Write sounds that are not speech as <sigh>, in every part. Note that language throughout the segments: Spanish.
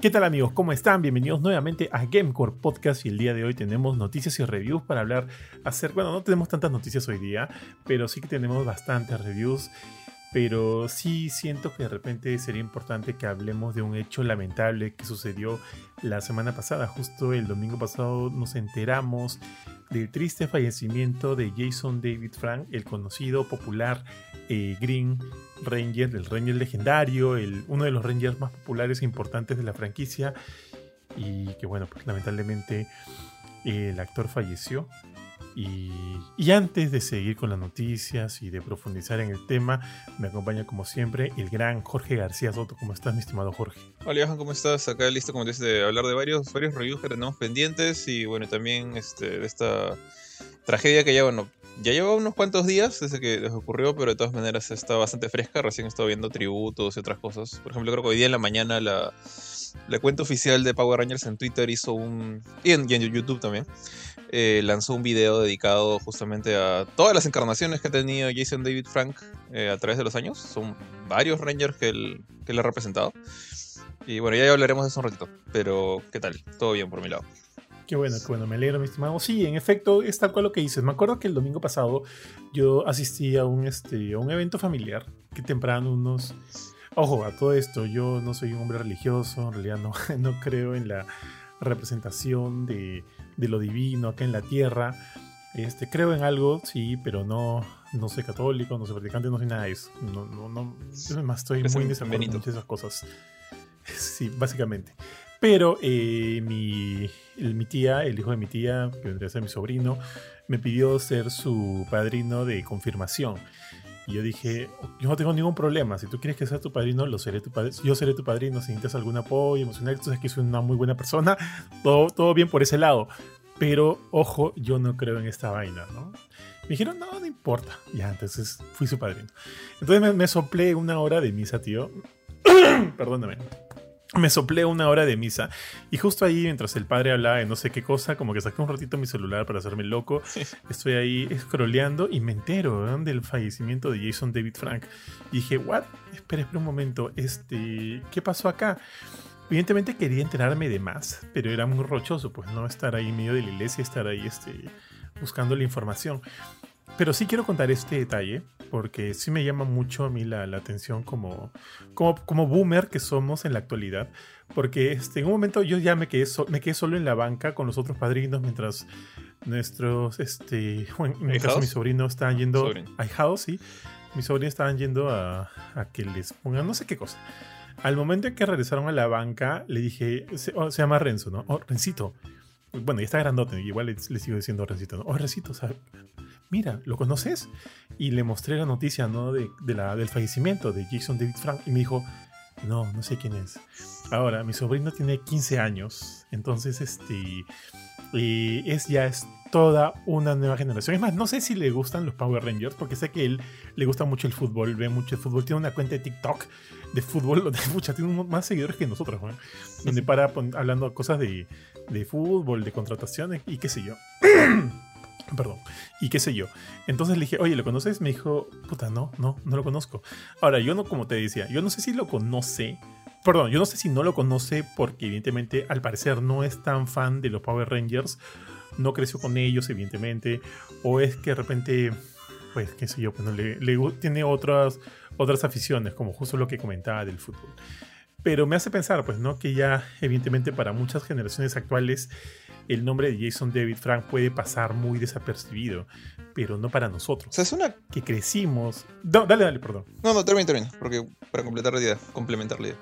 ¿Qué tal amigos? ¿Cómo están? Bienvenidos nuevamente a Gamecore Podcast y el día de hoy tenemos noticias y reviews para hablar hacer, bueno, no tenemos tantas noticias hoy día, pero sí que tenemos bastantes reviews, pero sí siento que de repente sería importante que hablemos de un hecho lamentable que sucedió la semana pasada, justo el domingo pasado nos enteramos del triste fallecimiento de Jason David Frank, el conocido popular eh, Green Ranger, el Ranger legendario, el, uno de los Rangers más populares e importantes de la franquicia. Y que bueno, pues lamentablemente eh, el actor falleció. Y, antes de seguir con las noticias y de profundizar en el tema, me acompaña como siempre el gran Jorge García Soto. ¿Cómo estás, mi estimado Jorge? Hola, Johan, ¿cómo estás? Acá listo, como dices, de hablar de varios, varios reviews que tenemos pendientes y bueno, también este, de esta tragedia que ya, bueno, ya lleva unos cuantos días desde que les ocurrió, pero de todas maneras está bastante fresca. Recién he estado viendo tributos y otras cosas. Por ejemplo, creo que hoy día en la mañana la cuenta oficial de Power Rangers en Twitter hizo un. y en, YouTube también. Eh, lanzó un video dedicado justamente a todas las encarnaciones que ha tenido Jason David Frank eh, a través de los años. Son varios Rangers que él, que él ha representado. Y bueno, ya hablaremos de eso un ratito. Pero, ¿qué tal? Todo bien por mi lado. Qué bueno, qué bueno, me alegro, mi estimado. Sí, en efecto, es tal cual lo que dices. Me acuerdo que el domingo pasado yo asistí a un, este, a un evento familiar que temprano unos... Ojo, a todo esto, yo no soy un hombre religioso, en realidad no, <laughs> no creo en la representación de, de lo divino acá en la tierra. Este, creo en algo, sí, pero no, no soy católico, no soy practicante, no soy nada de eso. No, no, no, más estoy muy en desacuerdo con esas cosas. Sí, básicamente. Pero eh, mi, mi, tía, el hijo de mi tía, que vendría a ser mi sobrino, me pidió ser su padrino de confirmación. Y yo dije, yo no tengo ningún problema. Si tú quieres que sea tu padrino, lo seré tu yo seré tu padrino. Si necesitas algún apoyo emocional, tú sabes que soy una muy buena persona. <laughs> Todo, todo bien por ese lado. Pero, ojo, yo no creo en esta vaina, ¿no? Me dijeron, no, no importa. Ya, entonces fui su padrino. Entonces me, me soplé una hora de misa, tío. <clears throat> Perdóname me soplé una hora de misa y justo ahí mientras el padre hablaba de no sé qué cosa, como que saqué un ratito mi celular para hacerme loco, estoy ahí scrolleando y me entero del fallecimiento de Jason David Frank. Y dije, what? Espera, espera un momento, este, ¿qué pasó acá? Evidentemente quería enterarme de más, pero era muy rochoso, pues no estar ahí en medio de la iglesia, estar ahí este, buscando la información. Pero sí quiero contar este detalle, porque sí me llama mucho a mí la, atención como, como, como, boomer que somos en la actualidad. Porque este, en un momento yo ya me quedé, me quedé solo en la banca con los otros padrinos mientras nuestros, este, en mi caso mis sobrinos estaban yendo a house, sí. Mis sobrinos estaban yendo a, a, que les pongan no sé qué cosa. Al momento en que regresaron a la banca, le dije, se, oh, llama Renzo, ¿no? Oh, Rencito. Bueno, ya está grandote, igual le, sigo diciendo Rencito, ¿no? Oh, Rencito, ¿sabes? Mira, ¿lo conoces? Y le mostré la noticia, ¿no? De, la, del fallecimiento de Jason David Frank y me dijo, no, no sé quién es. Ahora, mi sobrino tiene 15 años, entonces, este, y es ya es toda una nueva generación. Es más, no sé si le gustan los Power Rangers, porque sé que él le gusta mucho el fútbol, ve mucho el fútbol, tiene una cuenta de TikTok de fútbol, donde <laughs> mucha, tiene más seguidores que nosotros, ¿no? donde para hablando cosas de, de fútbol, de contrataciones y qué sé yo. <clears throat> Perdón. Y qué sé yo. Entonces le dije, oye, ¿lo conoces? Me dijo, puta, no, no, no lo conozco. Ahora, yo no, como te decía, yo no sé si lo conoce. Perdón, yo no sé si no lo conoce porque evidentemente al parecer no es tan fan de los Power Rangers. No creció con ellos, evidentemente. O es que de repente, pues, qué sé yo, pues le, le, tiene otras, otras aficiones, como justo lo que comentaba del fútbol. Pero me hace pensar, pues, ¿no? Que ya, evidentemente, para muchas generaciones actuales el nombre de Jason David Frank puede pasar muy desapercibido, pero no para nosotros. O sea, es una... Que crecimos... No, dale, dale, perdón. No, no, termina, termina, porque para completar la idea, complementar la idea.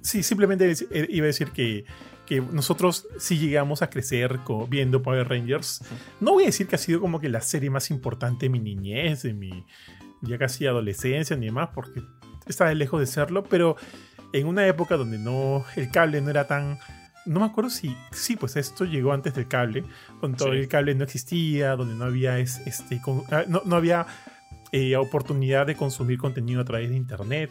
Sí, simplemente eh, iba a decir que, que nosotros sí llegamos a crecer viendo Power Rangers. No voy a decir que ha sido como que la serie más importante de mi niñez, de mi ya casi adolescencia ni demás, porque estaba lejos de serlo, pero en una época donde no el cable no era tan no me acuerdo si, sí, pues esto llegó antes del cable, cuando todo el cable no existía, donde no había, este, ah, no, había eh, oportunidad de consumir contenido a través de internet.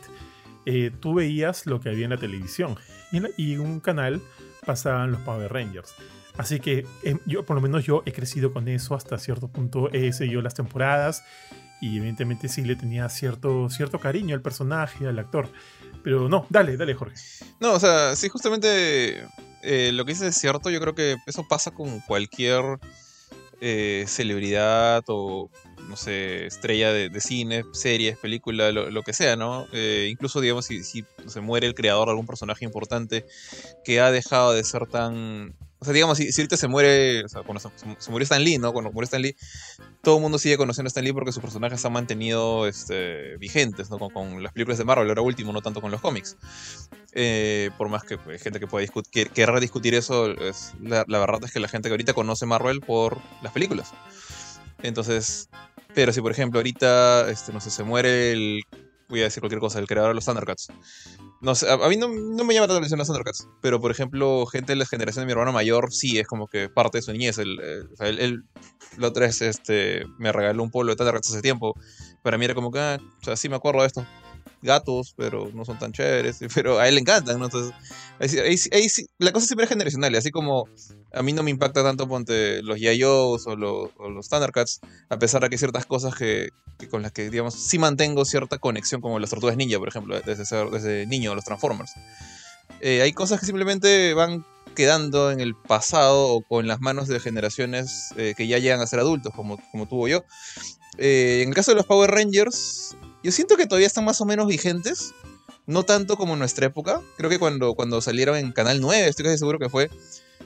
Eh, tú veías lo que había en la televisión y en, un canal pasaban los Power Rangers. Así que em, yo, por lo menos yo he crecido con eso hasta cierto punto, he seguido las temporadas y evidentemente sí le tenía cierto, cierto cariño al personaje, al actor. Pero no, dale, dale, Jorge. No, o sea, sí, justamente eh, lo que dices es cierto. Yo creo que eso pasa con cualquier eh, celebridad o, no sé, estrella de, cine, series, película, lo, que sea, ¿no? Eh, incluso, digamos, si, si se muere el creador de algún personaje importante que ha dejado de ser tan o sea, digamos, si, ahorita se muere, o sea, cuando se, murió Stan Lee, ¿no? Cuando murió Stan Lee, todo el mundo sigue conociendo a Stan Lee porque sus personajes se han mantenido este, vigentes, ¿no? Con, las películas de Marvel, ahora último, no tanto con los cómics. Eh, por más que pues, gente que pueda discutir, querrá discutir eso, la, verdad es que la gente que ahorita conoce Marvel por las películas. Entonces, pero si por ejemplo ahorita, este, no sé, se muere el voy a decir cualquier cosa, el creador de los Thundercats. No sé, a, mí no, me llama tanto la atención los Thundercats, pero por ejemplo, gente de la generación de mi hermano mayor sí es como que parte de su niñez. Él, él, la otra vez este, me regaló un pueblo de Thundercats hace tiempo. Para mí era como que, ah, o sea, sí me acuerdo de esto gatos, pero no son tan chéveres, <laughs> pero a él le encantan, ¿no? Entonces, la cosa siempre es generacional, así como a mí no me impacta tanto ponte los Yayos o, los, o los Thundercats, a pesar de que ciertas cosas que, con las que, digamos, sí mantengo cierta conexión, como las tortugas ninja, por ejemplo, desde, desde niño, los Transformers. Eh, hay cosas que simplemente van quedando en el pasado o en las manos de generaciones eh, que ya llegan a ser adultos, como, como tuvo yo. Eh, en el caso de los Power Rangers, yo siento que todavía están más o menos vigentes. No tanto como en nuestra época. Creo que cuando, cuando salieron en Canal 9, estoy casi seguro que fue.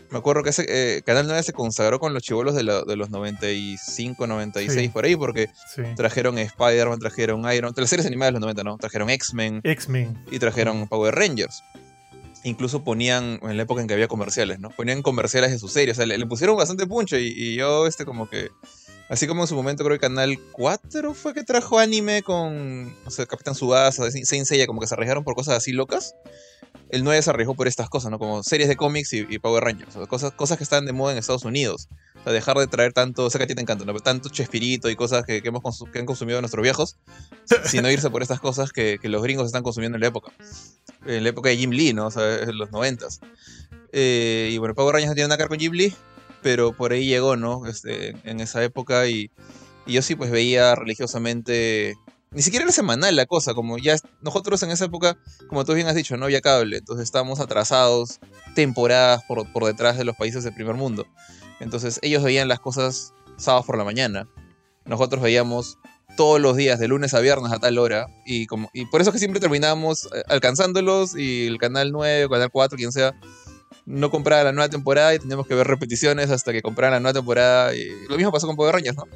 Me acuerdo que ese, eh, Canal 9 se consagró con los chivolos de, de los 95, 96 por ahí, porque trajeron Spider-Man, trajeron Iron, las series animadas de los 90, ¿no? Trajeron X-Men. X-Men. Y trajeron Power Rangers. Incluso ponían, en la época en que había comerciales, ¿no? Ponían comerciales de sus series. O sea, le, pusieron bastante puncho y, y, yo, este, como que Así como en su momento creo que Canal 4 fue que trajo anime con, o sea, Capitán Subasa, Saint Seiya, como que se arriesgaron por cosas así locas. El 9 se arriesgó por estas cosas, ¿no? Como series de cómics y, Power Rangers, cosas, cosas que están de moda en Estados Unidos. O sea, dejar de traer tanto, o sea que a ti te encanta, ¿no? Tanto Chespirito y cosas que, hemos que han consumido nuestros viejos, <laughs> sino irse por estas cosas que, los gringos están consumiendo en la época. En la época de Jim Lee, ¿no? O sea, en los 90 eh, y bueno, Power Rangers no tiene nada que ver con Jim Lee, pero por ahí llegó, ¿no? Este, en esa época y, yo sí pues veía religiosamente, ni siquiera era semanal la cosa, como ya nosotros en esa época, como tú bien has dicho, no había cable, entonces estábamos atrasados temporadas por, por detrás de los países del primer mundo. Entonces ellos veían las cosas sábados por la mañana, nosotros veíamos todos los días, de lunes a viernes a tal hora. Y, como, y por eso que siempre terminábamos eh, alcanzándolos y el canal 9, canal 4, quien sea, no compraba la nueva temporada y teníamos que ver repeticiones hasta que compraran la nueva temporada. Y lo mismo pasó con Power Rangers, ¿no?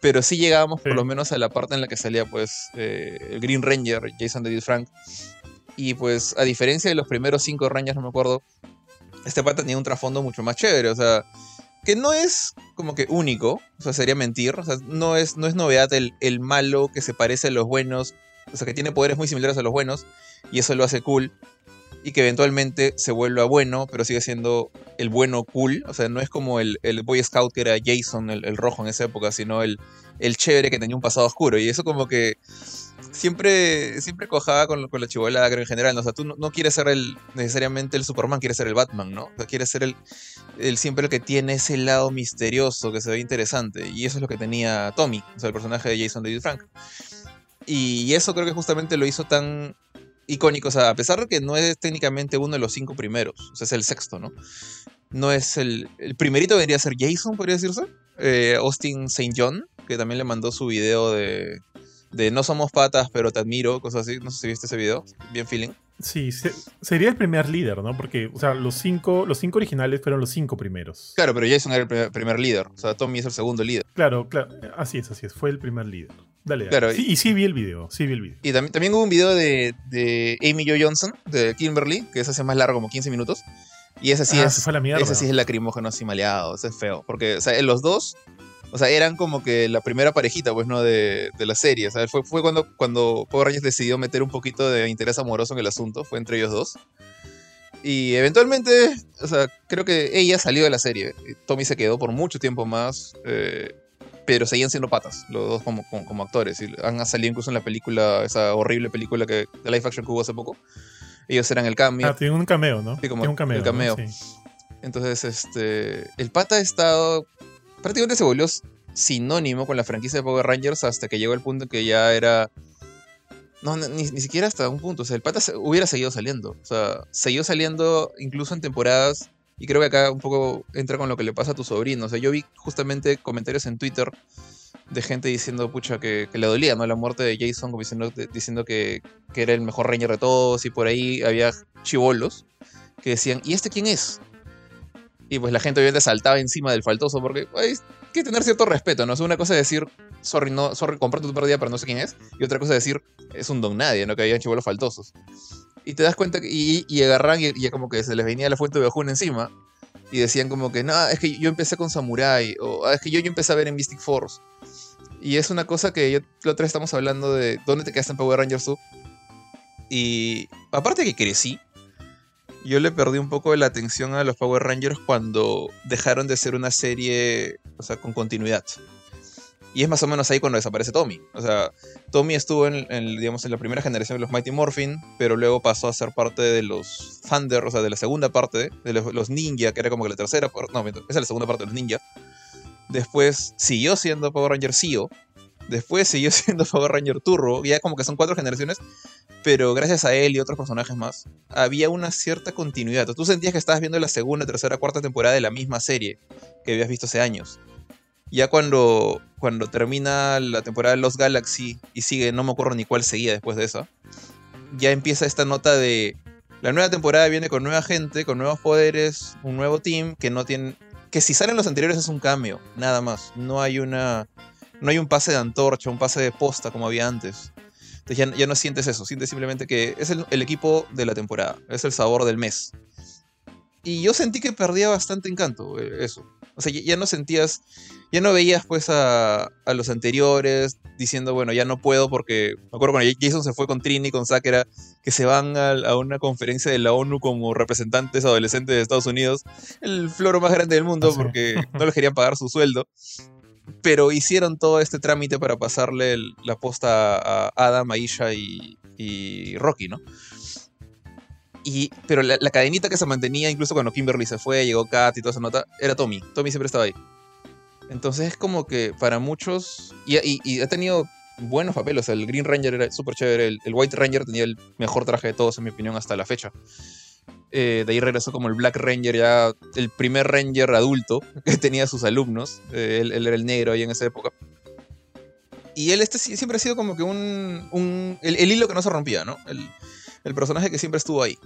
Pero sí llegábamos por lo menos a la parte en la que salía pues eh, el Green Ranger, Jason David Frank. Y pues a diferencia de los primeros cinco Rangers, no me acuerdo, este pata tenía un trasfondo mucho más chévere, o sea, que no es como que único, o sea, sería mentir, o sea, no es, no es novedad el, el malo que se parece a los buenos, o sea, que tiene poderes muy similares a los buenos, y eso lo hace cool y que eventualmente se vuelva bueno, pero sigue siendo el bueno cool. O sea, no es como el, el Boy Scout que era Jason, el, rojo en esa época, sino el, el chévere que tenía un pasado oscuro. Y eso como que siempre, siempre cojaba con, con la chivola, en general. O sea, tú no, quieres ser el, necesariamente el Superman, quieres ser el Batman, ¿no? O sea, quieres ser el, el siempre el que tiene ese lado misterioso que se ve interesante. Y eso es lo que tenía Tommy, o sea, el personaje de Jason David Frank. Y eso creo que justamente lo hizo tan icónico. O sea, a pesar de que no es técnicamente uno de los cinco primeros, o sea, es el sexto, ¿no? No es el. El primerito debería ser Jason, podría decirse. Eh, Austin St. John, que también le mandó su video de, de No somos patas, pero te admiro, cosas así. No sé si viste ese video. Bien feeling. Sí, sería el primer líder, ¿no? Porque, o sea, los cinco, los cinco originales fueron los cinco primeros. Claro, pero Jason era el primer líder. O sea, Tommy es el segundo líder. Claro, claro. Así es, así es. Fue el primer líder. Dale, Claro, y, sí vi el video, sí vi el video. Y también, también hubo un video de, de Amy Jo Johnson, de Kimberly, que ese hace más largo, como 15 minutos. Y ese sí ah, es. la ese sí es lacrimógeno así maleado, ese es feo. Porque, o sea, los dos, o sea, eran como que la primera parejita, pues, ¿no? De, de la serie. O sea, fue, fue cuando, cuando Power Rangers decidió meter un poquito de interés amoroso en el asunto, fue entre ellos dos. Y eventualmente, o sea, creo que ella salió de la serie. Tommy se quedó por mucho tiempo más. Eh, pero seguían siendo patas, los dos como, como, actores. Y han salido incluso en la película, esa horrible película que, de live action que hubo hace poco. Ellos eran el cambio. Ah, tiene un cameo, ¿no? Sí, como un cameo. El cameo. Entonces, este. El pata ha estado. Prácticamente se volvió sinónimo con la franquicia de Power Rangers hasta que llegó el punto en que ya era. No, ni, siquiera hasta un punto. O sea, el pata hubiera seguido saliendo. O sea, siguió saliendo incluso en temporadas. Y creo que acá un poco entra con lo que le pasa a tu sobrino. O sea, yo vi justamente comentarios en Twitter de gente diciendo, pucha, que, le dolía, ¿no? La muerte de Jason, diciendo, diciendo que, que, era el mejor Ranger de todos. Y por ahí había chivolos que decían, ¿y este quién es? Y pues la gente obviamente saltaba encima del faltoso porque hay que tener cierto respeto, ¿no? O una cosa es decir, sorry, no, sorry, comprate tu pérdida, pero no sé quién es. Y otra cosa es decir, es un don nadie, ¿no? Que habían chivolos faltosos. Y te das cuenta que, y, y agarran y, ya como que se les venía la fuente de Bajun encima. Y decían como que, no, es que yo empecé con Samurai. O ah, es que yo, yo empecé a ver en Mystic Force. Y es una cosa que yo, la otra estamos hablando de dónde te quedaste en Power Rangers tú. Y aparte que crecí, yo le perdí un poco de la atención a los Power Rangers cuando dejaron de ser una serie, o sea, con continuidad. Y es más o menos ahí cuando desaparece Tommy. O sea, Tommy estuvo en, digamos, en la primera generación de los Mighty Morphin, pero luego pasó a ser parte de los Thunder, o sea, de la segunda parte, de los, Ninja, que era como que la tercera No, esa es la segunda parte de los Ninja. Después siguió siendo Power Ranger Zio. Después siguió <laughs> siendo Power Ranger Turbo. Ya como que son cuatro generaciones pero gracias a él y otros personajes más, había una cierta continuidad. Tú sentías que estabas viendo la segunda, tercera, cuarta temporada de la misma serie que habías visto hace años. Ya cuando, cuando termina la temporada de Los Galaxy y sigue, no me acuerdo ni cuál seguía después de eso, ya empieza esta nota de la nueva temporada viene con nueva gente, con nuevos poderes, un nuevo team que no tiene que si salen los anteriores es un cambio, nada más. No hay una no hay un pase de antorcha, un pase de posta como había antes. Entonces ya, no sientes eso, sientes simplemente que es el, equipo de la temporada, es el sabor del mes. Y yo sentí que perdía bastante encanto eh, eso. O sea, ya, no sentías, ya no veías pues a, los anteriores diciendo, bueno, ya no puedo porque, me acuerdo cuando Jason se fue con Trini, con Sakura, que se van a, a, una conferencia de la ONU como representantes adolescentes de Estados Unidos, el floro más grande del mundo ah, porque <laughs> no les querían pagar su sueldo pero hicieron todo este trámite para pasarle la posta a Adam, Aisha y, Rocky, ¿no? Y, pero la, cadenita que se mantenía, incluso cuando Kimberly se fue, llegó Kat y toda esa nota, era Tommy. Tommy siempre estaba ahí. Entonces es como que para muchos. Y, ha tenido buenos papeles. el Green Ranger era súper chévere. El, White Ranger tenía el mejor traje de todos, en mi opinión, hasta la fecha. Eh, de ahí regresó como el Black Ranger, ya el primer Ranger adulto <laughs> que tenía sus alumnos. Eh, él, era el negro ahí en esa época. Y él este siempre ha sido como que un. el, hilo que no se rompía, ¿no? El, personaje que siempre estuvo ahí.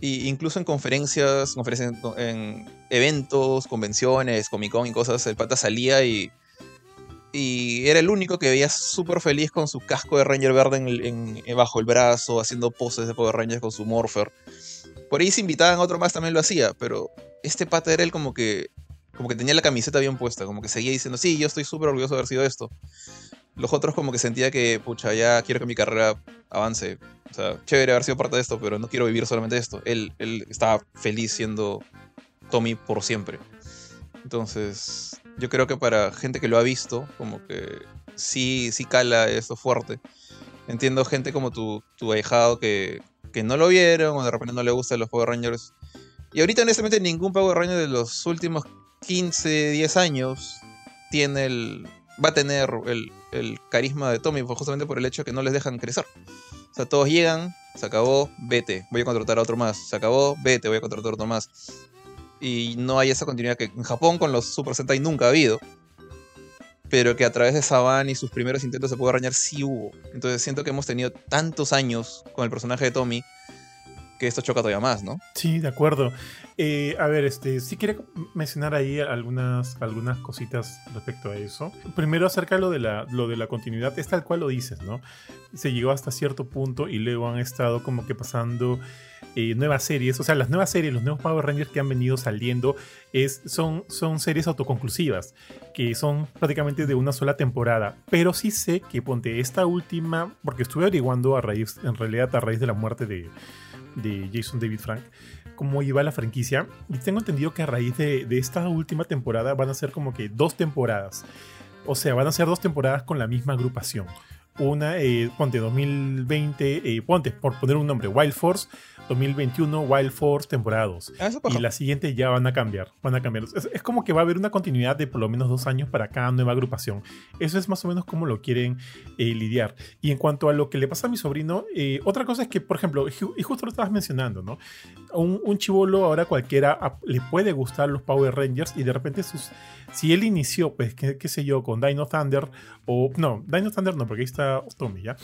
Y incluso en conferencias, conferencias en, eventos, convenciones, Comic Con y cosas, el pata salía y. Y era el único que veía súper feliz con su casco de Ranger verde en, bajo el brazo, haciendo poses de Power Rangers con su Morpher. Por ahí si invitaban a otro más también lo hacía, pero este pata era él como que como que tenía la camiseta bien puesta, como que seguía diciendo, sí, yo estoy súper orgulloso de haber sido esto. Los otros como que sentía que, pucha, ya quiero que mi carrera avance. O sea, chévere haber sido parte de esto, pero no quiero vivir solamente esto. Él, él estaba feliz siendo Tommy por siempre. Entonces, yo creo que para gente que lo ha visto, como que sí, sí cala esto fuerte. Entiendo gente como tu, tu ahijado que, que no lo vieron o de repente no le gustan los Power Rangers. Y ahorita honestamente ningún Power Ranger de los últimos 15, 10 años tiene el, va a tener el, el carisma de Tommy, justamente por el hecho de que no les dejan crecer. O sea, todos llegan, se acabó, vete, voy a contratar a otro más. Se acabó, vete, voy a contratar a otro más. Y no hay esa continuidad que en Japón con los Super Sentai nunca ha habido pero que a través de Saban y sus primeros intentos de Power Ranger sí hubo. Entonces siento que hemos tenido tantos años con el personaje de Tommy que esto choca todavía más, ¿no? Sí, de acuerdo. Eh, a ver, este, sí quería mencionar ahí algunas, algunas cositas respecto a eso. Primero acerca de lo de, la, lo de la continuidad, es tal cual lo dices, ¿no? Se llegó hasta cierto punto y luego han estado como que pasando eh, nuevas series, o sea, las nuevas series, los nuevos Power Rangers que han venido saliendo es, son, son series autoconclusivas, que son prácticamente de una sola temporada. Pero sí sé que ponte esta última, porque estuve averiguando a raíz, en realidad a raíz de la muerte de, de Jason David Frank, cómo iba la franquicia. Y tengo entendido que a raíz de, de esta última temporada van a ser como que dos temporadas. O sea, van a ser dos temporadas con la misma agrupación una, eh, ponte 2020, eh, ponte, por poner un nombre, Wild Force 2021 Wild Force temporada 2. Ah, Y la siguiente ya van a cambiar. Van a cambiar. Es, es como que va a haber una continuidad de por lo menos dos años para cada nueva agrupación. Eso es más o menos como lo quieren eh, lidiar. Y en cuanto a lo que le pasa a mi sobrino, eh, otra cosa es que, por ejemplo, y justo lo estabas mencionando, ¿no? Un, un chivolo ahora cualquiera a- le puede gustar los Power Rangers y de repente sus. Si él inició, pues, qué, qué sé yo, con Dino Thunder, o. No, Dino Thunder no, porque ahí está Tommy, ¿ya?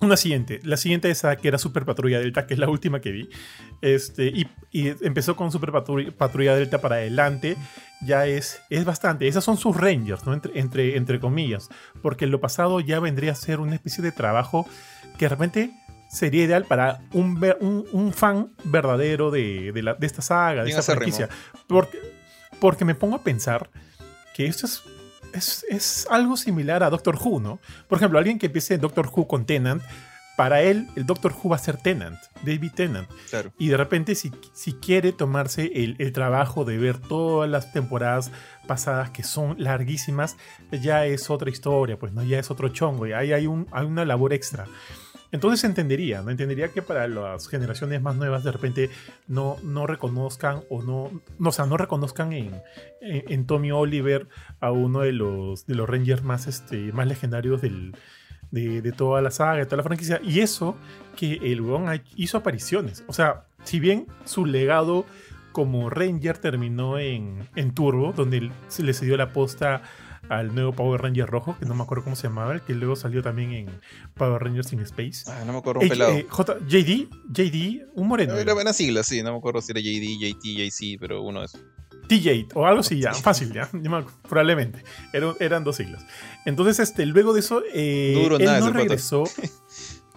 Una siguiente, la siguiente esa que era Super Patrulla Delta, que es la última que vi. Este, y, y empezó con Super Patrulla, Patrulla Delta para adelante. Ya es, es bastante. Esas son sus Rangers, ¿no? Entre, entre, entre comillas. Porque lo pasado ya vendría a ser una especie de trabajo que de repente sería ideal para un, un, un fan verdadero de, de, la- de esta saga, de esta franquicia. Porque, porque me pongo a pensar que esto es, es, es algo similar a Doctor Who, ¿no? Por ejemplo, alguien que empiece Doctor Who con Tennant, para él el Doctor Who va a ser Tennant, David Tennant. Claro. Y de repente, si, si quiere tomarse el, el trabajo de ver todas las temporadas pasadas que son larguísimas, ya es otra historia, pues no, ya es otro chongo, y ahí hay, un, hay una labor extra. Entonces entendería, ¿no? Entendería que para las generaciones más nuevas de repente no, no reconozcan o no, no, o sea, no reconozcan en, en, Tommy Oliver a uno de los, de los Rangers más, este, más legendarios del, de, toda la saga, de toda la franquicia. Y eso que el weón hizo apariciones. O sea, si bien su legado como Ranger terminó en, en Turbo, donde se le cedió la posta al nuevo Power Ranger rojo, que no me acuerdo cómo se llamaba, el que luego salió también en Power Rangers in Space. Ah, no me acuerdo, un Eh, pelado. eh, J, JD, JD, un moreno. Era era. buena sigla, sí, no me acuerdo si era JD, JT, JC, pero uno esos. TJ o algo así, ya, fácil, ya, probablemente. Eran, eran dos siglas. Entonces, este, luego de eso, eh, No duró él nada no regresó. <laughs>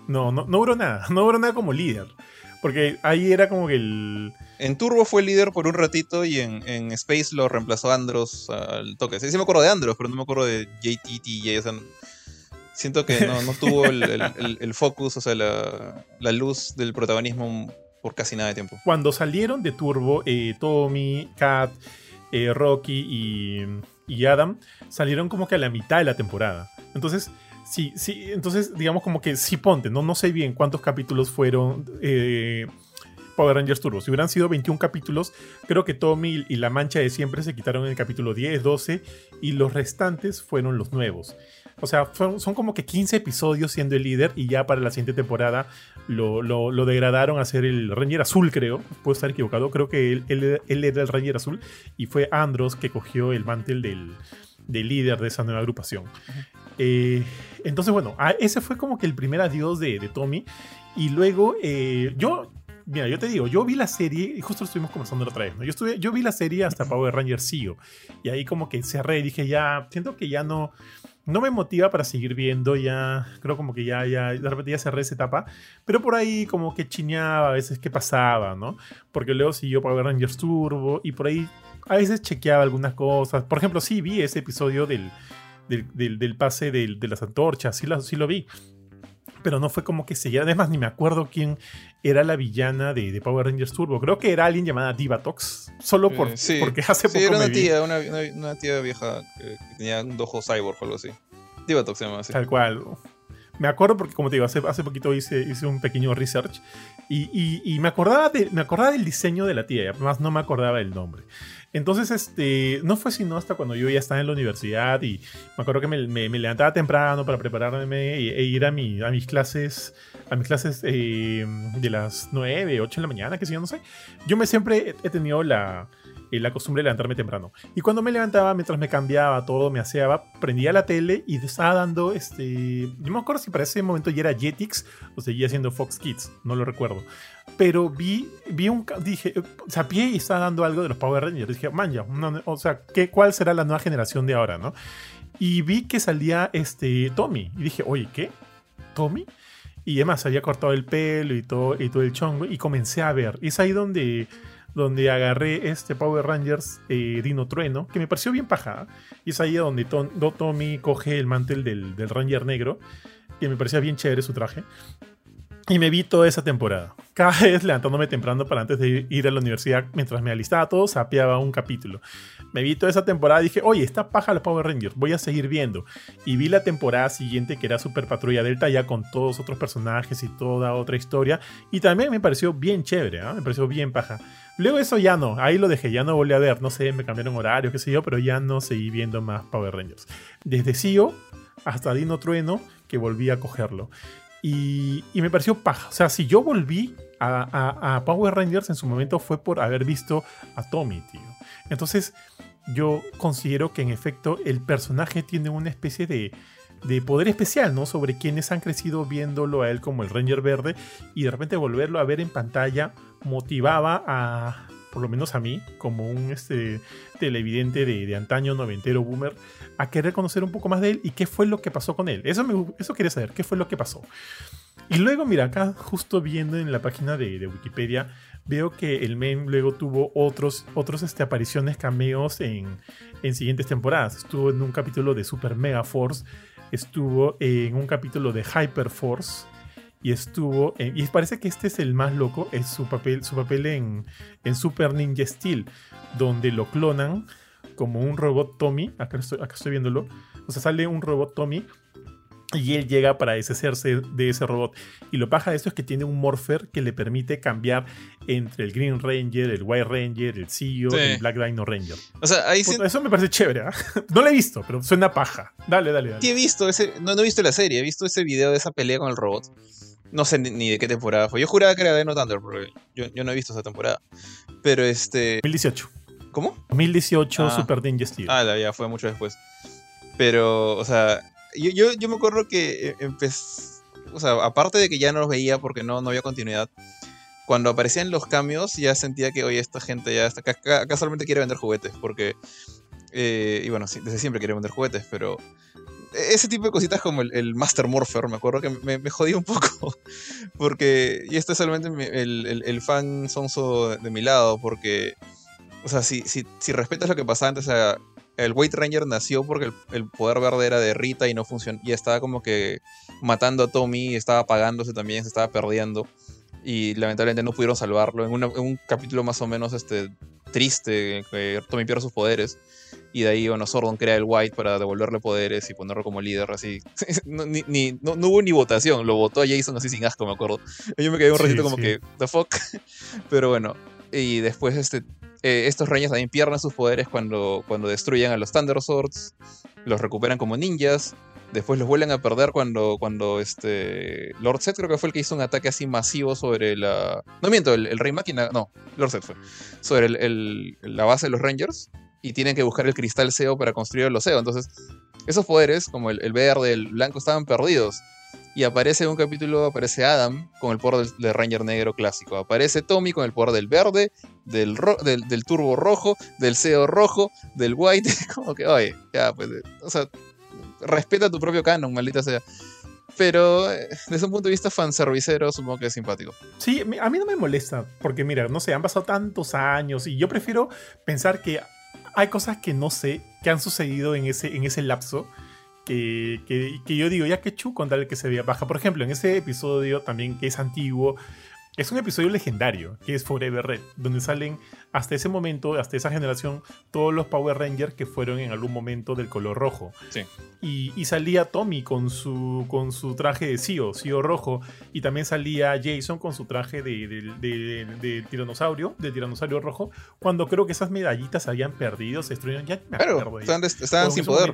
No, no, no duró nada, no duró nada como líder. Porque ahí era como que el. En Turbo fue líder por un ratito y en, en Space lo reemplazó Andros al toque. Sí, sí me acuerdo de Andros, pero no me acuerdo de JTT. O sea, siento que no, no tuvo el, el- el- el focus, o sea, la, la luz del protagonismo por casi nada de tiempo. Cuando salieron de Turbo, eh, Tommy, Kat, eh, Rocky y, y Adam salieron como que a la mitad de la temporada. Entonces, sí, sí, entonces digamos como que sí ponte, no, no sé bien cuántos capítulos fueron eh, Power Rangers Turbo. Si hubieran sido 21 capítulos, creo que Tommy y la mancha de siempre se quitaron en el capítulo 10, 12 y los restantes fueron los nuevos. O sea, son como que 15 episodios siendo el líder y ya para la siguiente temporada lo, lo- degradaron a ser el Ranger Azul, creo. Puedo estar equivocado. Creo que él- él era el Ranger Azul y fue Andros que cogió el mantel del, del líder de esa nueva agrupación. Eh, entonces, bueno, a- ese fue como que el primer adiós de, de Tommy. Y luego, eh, yo, mira, yo te digo, yo vi la serie, y justo lo estuvimos conversando la otra vez, ¿no? Yo, estuve, yo vi la serie hasta Power Ranger Zio. Y ahí como que cerré y dije, ya, siento que ya no, no me motiva para seguir viendo, ya, creo como que ya, ya, de repente ya cerré esa etapa. Pero por ahí como que chiñaba a veces qué pasaba, ¿no? Porque luego siguió Power Rangers Turbo y por ahí a veces chequeaba algunas cosas. Por ejemplo, sí vi ese episodio del, del, del- del pase de las antorchas, sí, la- sí lo vi. Pero no fue como que seguía. Además, ni me acuerdo quién era la villana de, de Power Rangers Turbo. Creo que era alguien llamada Divatox. Solo por, Eh, sí. porque hace Sí, poco era me una vi. tía, una, una- una tía vieja que, que tenía un dojo cyborg o algo así. Divatox se llama así. Tal cual. Me acuerdo porque, como te digo, hace, hace poquito hice, hice un pequeño research y, y- y me, acordaba de, me acordaba del diseño de la tía, y además no me acordaba del nombre. Entonces, este, no fue sino hasta cuando yo ya estaba en la universidad y me acuerdo que me, levantaba temprano para prepararme e, ir a, mi, a mis clases, a mis clases eh, de las 9, 8 de la mañana, que sé yo, no sé. Yo me siempre he tenido la, eh, la costumbre de levantarme temprano. Y cuando me levantaba, mientras me cambiaba todo, me aseaba, prendía la tele y estaba dando, este, no me acuerdo si para ese momento ya era Jetix o seguía siendo Fox Kids, no lo recuerdo. Pero vi, vi un, dije, sapié y estaba dando algo de los Power Rangers. Dije, man, ya, no, o sea, ¿qué, ¿cuál será la nueva generación de ahora, no? Y vi que salía este Tommy. Y dije, oye, ¿qué? ¿Tommy? Y además había cortado el pelo y todo, y todo el chongo. Y comencé a ver. Y es ahí donde, donde agarré este Power Rangers eh, Dino Trueno, que me pareció bien paja. Y es ahí donde Tom- Tommy coge el mantel del, del Ranger negro, que me parecía bien chévere su traje. Y me vi toda esa temporada. Cada <laughs> vez levantándome temprano para antes de ir a la universidad, mientras me alistaba todo, sapeaba un capítulo. Me vi toda esa temporada y dije, oye, está paja los Power Rangers, voy a seguir viendo. Y vi la temporada siguiente que era Super Patrulla Delta, ya con todos otros personajes y toda otra historia. Y también me pareció bien chévere, ¿ah? me pareció bien paja. Luego eso ya no, ahí lo dejé, ya no volví a ver, no sé, me cambiaron horario, qué sé yo, pero ya no seguí viendo más Power Rangers. Desde CEO hasta Dino Trueno, que volví a cogerlo. Y, me pareció paja. O sea, si yo volví a, Power Rangers en su momento fue por haber visto a Tommy, tío. Entonces, yo considero que en efecto el personaje tiene una especie de, de poder especial, ¿no? Sobre quienes han crecido viéndolo a él como el Ranger Verde y de repente volverlo a ver en pantalla motivaba a, por lo menos a mí, como un este, televidente de, de, antaño noventero boomer, a querer conocer un poco más de él y qué fue lo que pasó con él. Eso, me, eso quería saber, qué fue lo que pasó. Y luego, mira, acá justo viendo en la página de, Wikipedia, veo que el men luego tuvo otros, otros este, apariciones, cameos en, en siguientes temporadas. Estuvo en un capítulo de Super Mega Force, estuvo en un capítulo de Hyper Force y estuvo y parece que este es el más loco es su papel su papel en, en Super Ninja Steel donde lo clonan como un robot Tommy acá estoy, acá estoy viéndolo o sea sale un robot Tommy y él llega para deshacerse de ese robot. Y lo paja de esto es que tiene un morpher que le permite cambiar entre el Green Ranger, el White Ranger, el CEO, el Black Dino Ranger. O sea, ahí Eso me parece chévere. ¿ah? <laughs> No lo he visto, pero suena paja. Dale, dale, dale. Sí, he visto ese. No, no he visto la serie, he visto ese video de esa pelea con el robot. No sé ni de qué temporada fue. Yo juraba que era de No Thunder, porque yo, yo, no he visto esa temporada. Pero este. 2018. ¿Cómo? 2018 ah. Super Ninja Steel. Ah, ya fue mucho después. Pero, o sea, yo, yo, yo me acuerdo que empecé. O sea, aparte de que ya no los veía porque no, no había continuidad. Cuando aparecían los cambios, ya sentía que, oye, esta gente ya está. Acá, solamente quiere vender juguetes. Porque. Eh, y bueno, desde siempre quiere vender juguetes, pero ese tipo de cositas como el, Master Morpher, me acuerdo que me, me un poco. <laughs> Porque, y esto es solamente el, el, fan sonso de mi lado, porque, o sea, si, si, si respetas lo que pasaba antes, el White Ranger nació porque el, poder verde era de Rita y no funcionó, y estaba como que matando a Tommy, estaba apagándose también, se estaba perdiendo. Y lamentablemente no pudieron salvarlo. En, en un capítulo más o menos este, triste, que Tommy pierde sus poderes. Y de ahí, bueno, Sordon crea el White para devolverle poderes y ponerlo como líder, así. <laughs> no, ni, no, hubo ni votación, lo votó a Jason así sin asco, me acuerdo. Yo me quedé un ratito como que, ¿the fuck? <laughs> Pero bueno, y después este, eh, estos reyes también pierden sus poderes cuando, cuando destruyen a los Thunder Swords, los recuperan como ninjas. Después los vuelven a perder cuando, cuando este Lord Set creo que fue el que hizo un ataque así masivo sobre la... No miento, el, Rey Máquina... No, Lord Set fue. Sobre el, la base de los Rangers y tienen que buscar el cristal SEO para construir el SEO. Entonces, esos poderes, como el, verde, el blanco, estaban perdidos. Y aparece en un capítulo, aparece Adam con el poder del, Ranger negro clásico. Aparece Tommy con el poder del verde, del, del, turbo rojo, del SEO rojo, del white. <laughs> Como que, oye, ya, pues, o sea, respeta tu propio canon, maldita sea. Pero eh, desde un punto de vista fanservicero, supongo que es simpático. Sí, a mí no me molesta, porque mira, no sé, han pasado tantos años y yo prefiero pensar que hay cosas que no sé, que han sucedido en ese, en ese lapso, que, que, yo digo, ya que chu con tal que se vea baja. Por ejemplo, en ese episodio también que es antiguo, es un episodio legendario, que es Forever Red, donde salen hasta ese momento, hasta esa generación, todos los Power Rangers que fueron en algún momento del color rojo. Sí. Y, salía Tommy con su, con su traje de Sio, Sio rojo, y también salía Jason con su traje de, de, tiranosaurio, de tiranosaurio rojo, cuando creo que esas medallitas se habían perdido, se destruyeron. Ya me acuerdo. estaban, sin poder.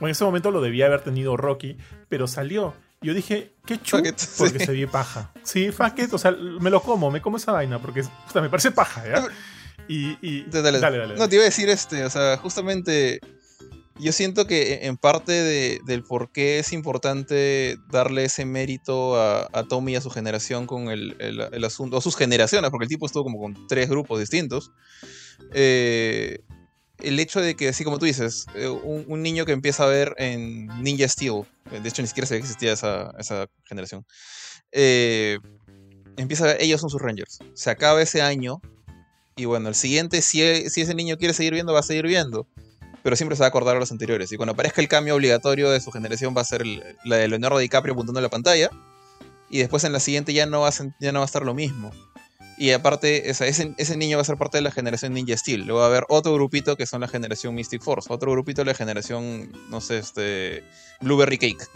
en ese momento lo debía haber tenido Rocky, pero salió. Yo dije, qué chulo, <laughs> porque se ve paja. Sí, fuck o sea, me lo como, me como esa vaina, porque me parece paja, ¿ya? <laughs> Y, dale, dale, No, te iba a decir este, o sea, justamente yo siento que en parte del por qué es importante darle ese mérito a, Tommy y a su generación con el, el, asunto, o sus generaciones, porque el tipo estuvo como con tres grupos distintos. Eh, el hecho de que, así como tú dices, eh, un, niño que empieza a ver en Ninja Steel, eh, de hecho ni siquiera sabía que existía esa, generación, eh, empieza a ver, ellos son sus Rangers. Se acaba ese año y bueno, el siguiente, si, ese niño quiere seguir viendo, va a seguir viendo. Pero siempre se va a acordar a los anteriores. Y cuando aparezca el cambio obligatorio de su generación, va a ser la de Leonardo DiCaprio apuntando a la pantalla. y después en la siguiente ya no va ya no va a estar lo mismo. Y aparte, ese, ese, niño va a ser parte de la generación Ninja Steel. Luego va a haber otro grupito que son la generación Mystic Force. Otro grupito de la generación, no sé, este. Blueberry Cake.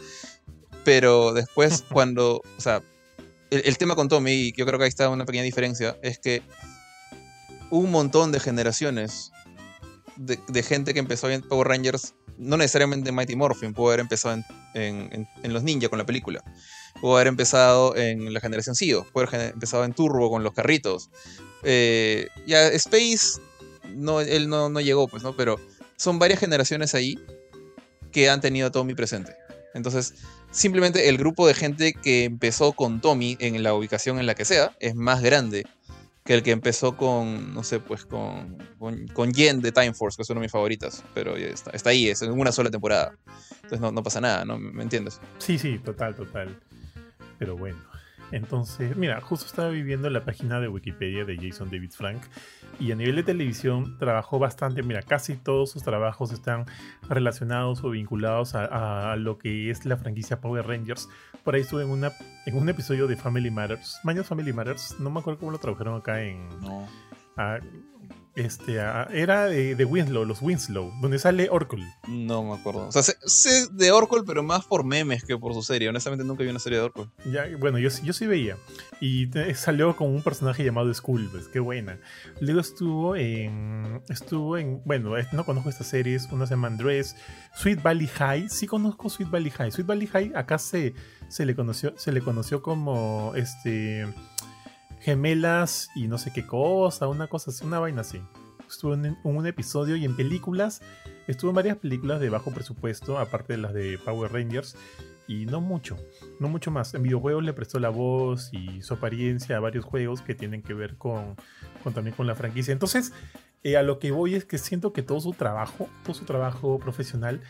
Pero después, <laughs> cuando. O sea, el, tema con Tommy, y yo creo que ahí está una pequeña diferencia, es que un montón de generaciones de, gente que empezó en Power Rangers, no necesariamente en Mighty Morphin, pudo haber empezado en, en los Ninja con la película. Pudo haber empezado en la generación Sio, pudo haber empezado en Turbo con los carritos. Eh, ya Space, no, él no, no, llegó, pues, ¿no? Pero son varias generaciones ahí que han tenido a Tommy presente. Entonces, simplemente el grupo de gente que empezó con Tommy en la ubicación en la que sea es más grande que el que empezó con, no sé, pues con, con, Jen de Time Force, que es una de mis favoritas, pero está, está ahí, es en una sola temporada. Entonces no, no pasa nada, ¿no? ¿Me entiendes? Sí, sí, total, total. Pero bueno. Entonces, mira, justo estaba viviendo la página de Wikipedia de Jason David Frank y a nivel de televisión trabajó bastante, mira, casi todos sus trabajos están relacionados o vinculados a, lo que es la franquicia Power Rangers. Por ahí estuve en, una, en un episodio de Family Matters, Maños Family Matters, no me acuerdo cómo lo tradujeron acá en... No. Este, era de, Winslow, los Winslow, donde sale Oracle. No me acuerdo. O sea, sé, de Oracle, pero más por memes que por su serie. Honestamente nunca vi una serie de Oracle. Ya, bueno, yo, yo sí veía. Y salió con un personaje llamado Skull, pues qué buena. Luego estuvo en. Estuvo en. Bueno, no conozco estas series. Una se llama Andrés. Sweet Valley High. Sí conozco Sweet Valley High. Sweet Valley High acá se, se le conoció. Se le conoció como este gemelas y no sé qué cosa, una cosa así, una vaina así. Estuvo en un episodio y en películas, estuvo en varias películas de bajo presupuesto, aparte de las de Power Rangers, y no mucho, no mucho más. En videojuegos le prestó la voz y su apariencia a varios juegos que tienen que ver con, con también con la franquicia. Entonces, eh, a lo que voy es que siento que todo su trabajo, todo su trabajo profesional,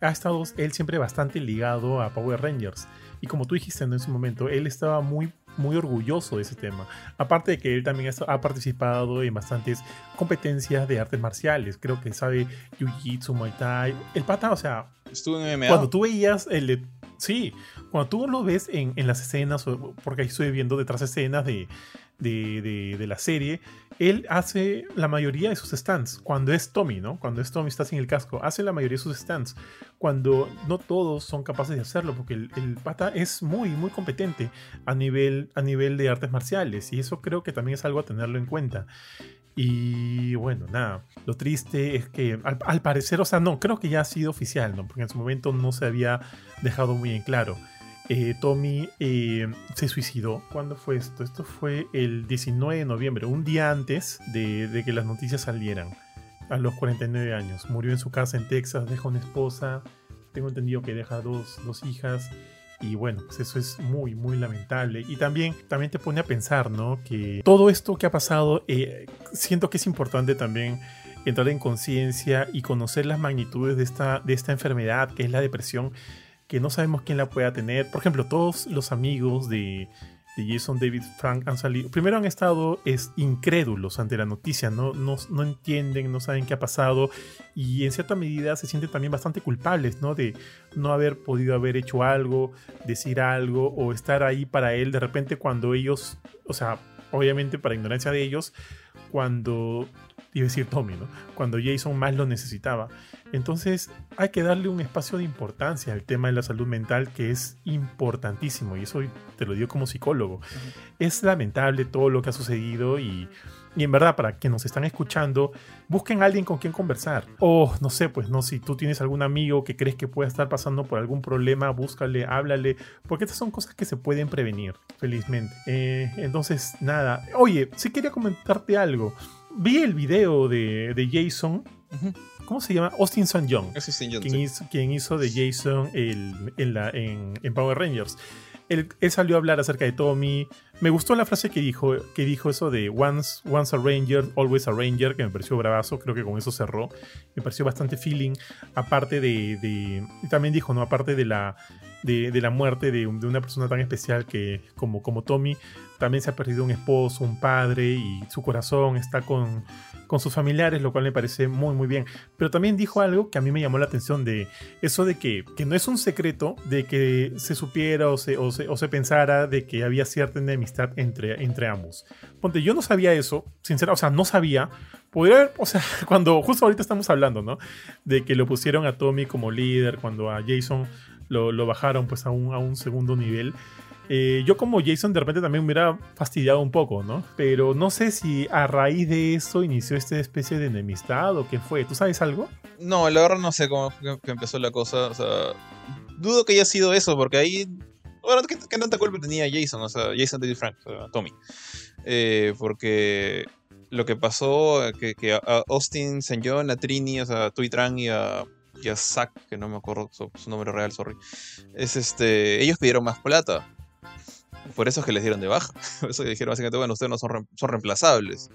ha estado él siempre bastante ligado a Power Rangers. Y como tú dijiste en ese momento, él estaba muy muy orgulloso de ese tema. Aparte de que él también ha participado en bastantes competencias de artes marciales. Creo que sabe Jiu-Jitsu, Muay Thai. El pata, o sea. Estuvo en MMA. Cuando tú veías el. Sí, cuando tú lo ves en, en las escenas, porque ahí estoy viendo detrás escenas de, de, de, la serie, él hace la mayoría de sus stands. Cuando es Tommy, ¿no? Cuando es Tommy, está sin el casco, hace la mayoría de sus stands. Cuando no todos son capaces de hacerlo, porque el, pata es muy, muy competente a nivel, a nivel de artes marciales. Y eso creo que también es algo a tenerlo en cuenta. Y bueno, nada, lo triste es que al, al, parecer, o sea, no, creo que ya ha sido oficial, ¿no? Porque en su momento no se había dejado muy en claro. Eh, Tommy eh, se suicidó. ¿Cuándo fue esto? Esto fue el 19 de noviembre, un día antes de, que las noticias salieran, a los 49 años. Murió en su casa en Texas, deja una esposa, tengo entendido que deja dos, hijas. Y bueno, pues eso es muy, muy lamentable. Y también, también te pone a pensar, ¿no? Que todo esto que ha pasado, eh, siento que es importante también entrar en conciencia y conocer las magnitudes de esta, de esta enfermedad, que es la depresión, que no sabemos quién la pueda tener. Por ejemplo, todos los amigos de, Jason David Frank han salido. Primero han estado es, incrédulos ante la noticia, ¿no? No, no, entienden, no saben qué ha pasado. Y en cierta medida se sienten también bastante culpables, ¿no? De no haber podido haber hecho algo, decir algo, o estar ahí para él de repente cuando ellos, o sea, obviamente para ignorancia de ellos, cuando iba a decir Tommy, ¿no? Cuando Jason más lo necesitaba. Entonces hay que darle un espacio de importancia al tema de la salud mental que es importantísimo y eso te lo digo como psicólogo. Es lamentable todo lo que ha sucedido y, y, en verdad para quienes nos están escuchando, busquen a alguien con quien conversar. O no sé, pues no, si tú tienes algún amigo que crees que pueda estar pasando por algún problema, búscale, háblale, porque estas son cosas que se pueden prevenir, felizmente. Eh, entonces, nada, oye, sí quería comentarte algo vi el video de, Jason. ¿Cómo se llama? Austin St. John. quien, hizo, de Jason en, la, en, Power Rangers. Él, salió a hablar acerca de Tommy. Me gustó la frase que dijo, que dijo eso de once, once a Ranger, always a Ranger, que me pareció bravazo. Creo que con eso cerró. Me pareció bastante feeling. Aparte de. también dijo, ¿no? Aparte de la, de, la muerte de, una persona tan especial que como, como Tommy, también se ha perdido un esposo, un padre y su corazón está con, con sus familiares, lo cual me parece muy muy bien. Pero también dijo algo que a mí me llamó la atención de eso de que, que no es un secreto de que se supiera o se, o se, o se pensara de que había cierta enemistad entre, entre ambos. Ponte, yo no sabía eso, sinceramente, o sea, no sabía. Podría haber, o sea, <laughs> cuando justo ahorita estamos hablando, ¿no? De que lo pusieron a Tommy como líder, cuando a Jason lo, lo bajaron pues a un, a un segundo nivel. Eh, yo como Jason de repente también me hubiera fastidiado un poco, ¿no? Pero no sé si a raíz de eso inició esta especie de enemistad o qué fue. ¿Tú sabes algo? No, la verdad no sé cómo que, empezó la cosa. O sea, dudo que haya sido eso, porque ahí. Bueno, ¿qué, tanta culpa tenía Jason? O sea, Jason David Frank, o sea, Tommy. Eh, porque lo que pasó, que, que a Austin, St. John, a Trini, o sea, a Tui Trang y a, y a Zack, que no me acuerdo su, su nombre real, sorry. Es este. Ellos pidieron más plata. Por eso es que les dieron de baja. <laughs> Por eso dijeron básicamente, bueno, ustedes no son, re- son reemplazables.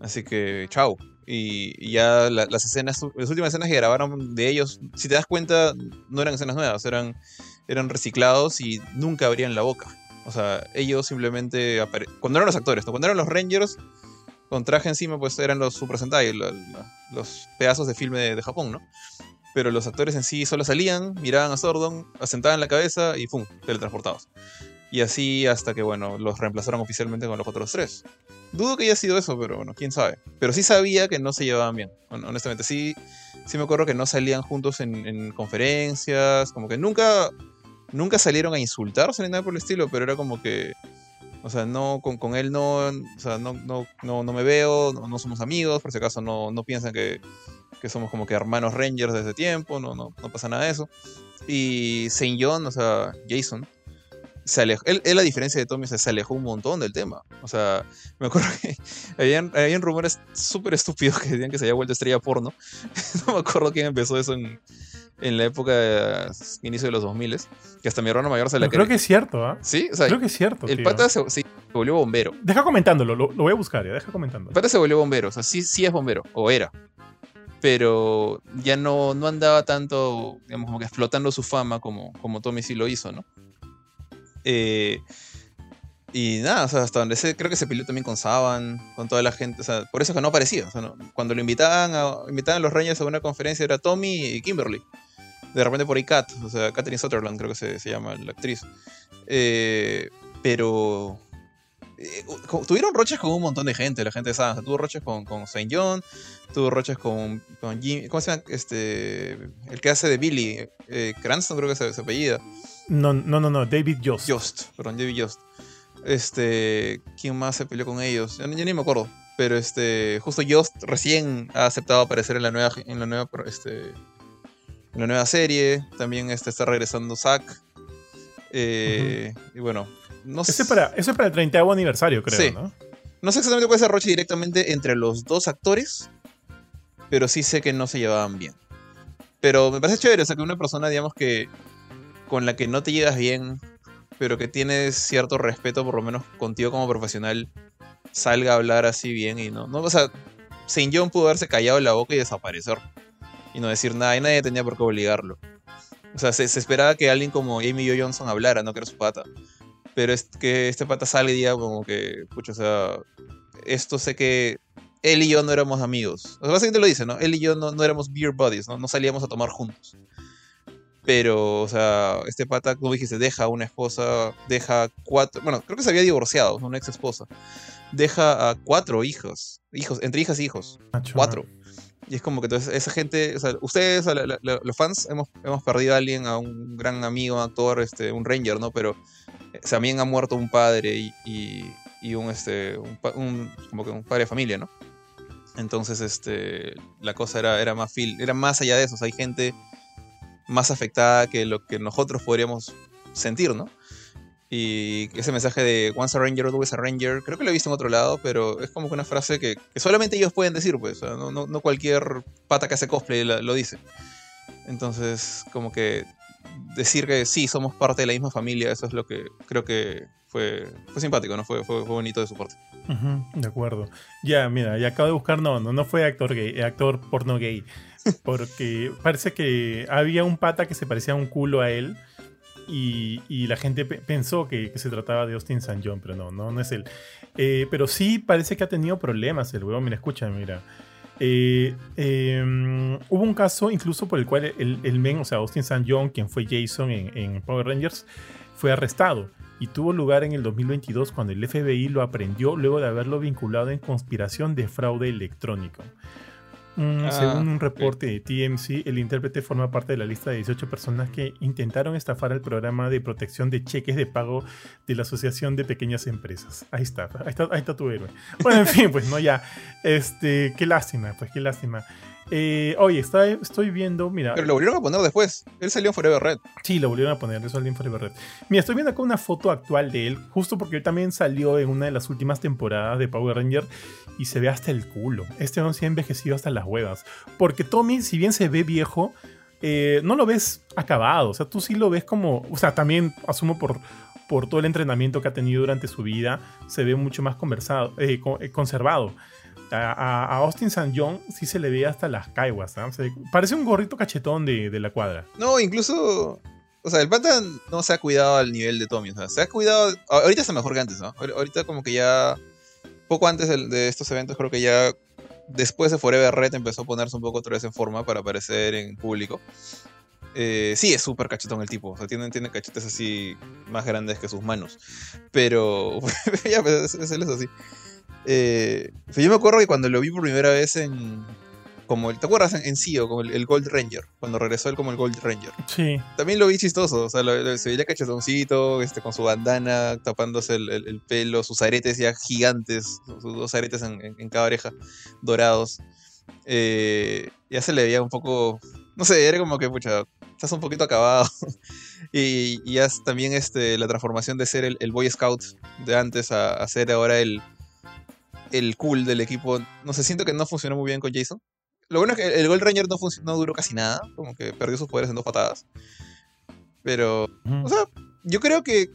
Así que, chau. Y, y ya la- las escenas, las últimas escenas que grabaron de ellos, si te das cuenta, no eran escenas nuevas, eran, eran reciclados y nunca abrían la boca. O sea, ellos simplemente, cuando eran los actores, ¿no? cuando eran los Rangers, con traje encima, pues eran los Super Sentai, la- los pedazos de filme de, de Japón, ¿no? Pero los actores en sí solo salían, miraban a Sordon, asentaban la cabeza y ¡pum! teletransportados. Y así hasta que, bueno, los reemplazaron oficialmente con los otros tres. Dudo que haya sido eso, pero bueno, quién sabe. Pero sí sabía que no se llevaban bien, hon- honestamente. Sí, sí me acuerdo que no salían juntos en, en conferencias, como que nunca, nunca salieron a insultarse ni nada por el estilo, pero era como que, o sea, no, con, con él no, o sea, no, no, no, no me veo, no, no somos amigos, por si acaso no, no piensan que, que somos como que hermanos Rangers desde tiempo, no, no, no pasa nada de eso. Y Saint John, o sea, Jason, se alejó, él, él, a diferencia de Tommy, se, se alejó un montón del tema. O sea, me acuerdo que <laughs> habían, habían rumores súper estúpidos que decían que se había vuelto estrella porno. <laughs> no me acuerdo quién empezó eso en, en la época de inicio de los 2000 que hasta mi hermano mayor se la creo que es cierto, ¿ah? Sí, o sea, creo que es cierto. el tío. pata se, se volvió bombero. Deja comentándolo, lo, lo voy a buscar, ya, deja comentándolo. El pata se volvió bombero, o sea, sí, sí es bombero, o era. Pero ya no, no andaba tanto, digamos, como que explotando su fama como, como Tommy sí lo hizo, ¿no? Eh, y nada, o sea, hasta donde sé, creo que se peleó también con Saban, con toda la gente, o sea, por eso es que no aparecía. Cuando lo invitaban a, invitaban los Rangers a una conferencia era Tommy y Kimberly. De repente por ahí Kat, o sea, Katherine Sutherland creo que se, se llama la actriz. Eh, pero eh, tuvieron roches con un montón de gente, la gente de Saban. Tuvo roches con, con St. John, tuvo roches con, con Jim, ¿cómo se llama? Este, el que hace de Billy, eh, Cranston creo que se, se apellida. No, no, no, no, David Jost. Jost, perdón, David Jost. Este, ¿quién más se peleó con ellos? Ya ni me acuerdo. Pero este, justo Jost recién ha aceptado aparecer en la nueva, en la nueva, este, en la nueva serie. También este, está regresando Zack. Eh, Y bueno, no Ese sé. para, eso es para el 30 aniversario, creo, Sí. ¿no? No sé exactamente cuál es el roche directamente entre los dos actores, pero sí sé que no se llevaban bien. Pero me parece chévere, o sea, que una persona, digamos que con la que no te llevas bien, pero que tienes cierto respeto, por lo menos contigo como profesional, salga a hablar así bien y no. o sea, Saint John pudo haberse callado la boca y desaparecer. Y no decir nada, y nadie tenía por qué obligarlo. O sea, se, esperaba que alguien como Amy Jo Johnson hablara, no que era su pata. Pero es que este pata salga y diga como que, pucha, o sea, esto sé que él y yo no éramos amigos. O sea, básicamente lo dice, ¿no? Él y yo no, no éramos beer buddies, ¿no? No salíamos a tomar juntos. Pero, o sea, este pata, como dijiste, deja una esposa, deja cuatro, bueno, creo que se había divorciado, una ex esposa. Deja a cuatro hijos, hijos, entre hijas e hijos, Macho, cuatro. Y es como que entonces esa gente, o sea, ustedes, la- la- la- los fans, hemos, hemos perdido a alguien, a un gran amigo, un actor, este, un ranger, ¿no? Pero eh, también ha muerto un padre y, y, y un, este, un- como que un padre de familia, ¿no? Entonces, este, la cosa era, era más fil, era más allá de eso, o sea, hay gente más afectada que lo que nosotros podríamos sentir, ¿no? Y ese mensaje de Once a Ranger, always a Ranger, creo que lo he visto en otro lado, pero es como que una frase que, que solamente ellos pueden decir, pues. no, no- no cualquier pata que hace cosplay la- lo dice. Entonces, como que decir que sí, somos parte de la misma familia, eso es lo que creo que fue, fue simpático, ¿no? Fue, fue, fue bonito de su parte. Ujú, de acuerdo. Ya, mira, ya acabo de buscar, no, no, no fue actor gay, actor porno gay. Porque parece que había un pata que se parecía un culo a él. y, la gente pensó que, se trataba de Austin St. John, pero no, no, no es él. Eh, pero sí parece que ha tenido problemas el huevo. Mira, escucha, mira. Eh, em, hubo un caso incluso por el cual el, men, o sea, Austin St. John, quien fue Jason en, en, Power Rangers, fue arrestado y tuvo lugar en el 2022 cuando el FBI lo aprendió luego de haberlo vinculado en conspiración de fraude electrónico. Mm, ah, según un reporte de TMC, el intérprete forma parte de la lista de 18 personas que intentaron estafar el programa de protección de cheques de pago de la Asociación de Pequeñas Empresas. Ahí está, ahí está, ahí está tu héroe. Bueno, en fin, pues no, ya. Este, qué lástima, pues qué lástima. Eh, oye, estoy viendo, mira. Pero lo volvieron a poner después. Él salió en Forever Red. Sí, lo volvieron a poner, él salió en Forever Red. Mira, estoy viendo acá una foto actual de él, justo porque él también salió en una de las últimas temporadas de Power Ranger y se ve hasta el culo. Este no se ha envejecido hasta las huevas. Porque Tommy, si bien se ve viejo, eh, no lo ves acabado. O sea, tú sí lo ves como. O sea, también asumo por, por todo el entrenamiento que ha tenido durante su vida, se ve mucho más conversado, eh, conservado a, Austin St. John sí se le ve hasta las caiguas. parece un gorrito cachetón de, la cuadra. No, incluso. O sea, el pata no se ha cuidado al nivel de Tommy. O sea, se ha cuidado. Ahorita está mejor que antes, ¿no? Ahorita, como que ya. Poco antes de, estos eventos, creo que ya. Después de Forever Red empezó a ponerse un poco otra vez en forma para aparecer en público. Eh, sí, es súper cachetón el tipo. O sea, tiene, tiene cachetes así más grandes que sus manos. Pero. <laughs> ya, pues, él es así. Eh, yo me acuerdo que cuando lo vi por primera vez en. Como ¿Te acuerdas en, CEO? Como el, Gold Ranger. Cuando regresó él como el Gold Ranger. Sí. También lo vi chistoso. O sea, se veía cachetoncito, este, con su bandana, tapándose el, pelo, sus aretes ya gigantes, sus dos aretes en, cada oreja, dorados. Eh, ya se le veía un poco. No sé, era como que, pucha, estás un poquito acabado. <laughs> y, y ya también este, la transformación de ser el, Boy Scout de antes a, a ser ahora el, el cool del equipo, no sé, siento que no funcionó muy bien con Jason. Lo bueno es que el Gold Ranger no, no duró casi nada, como que perdió sus poderes en dos patadas. Pero, o sea, yo creo que,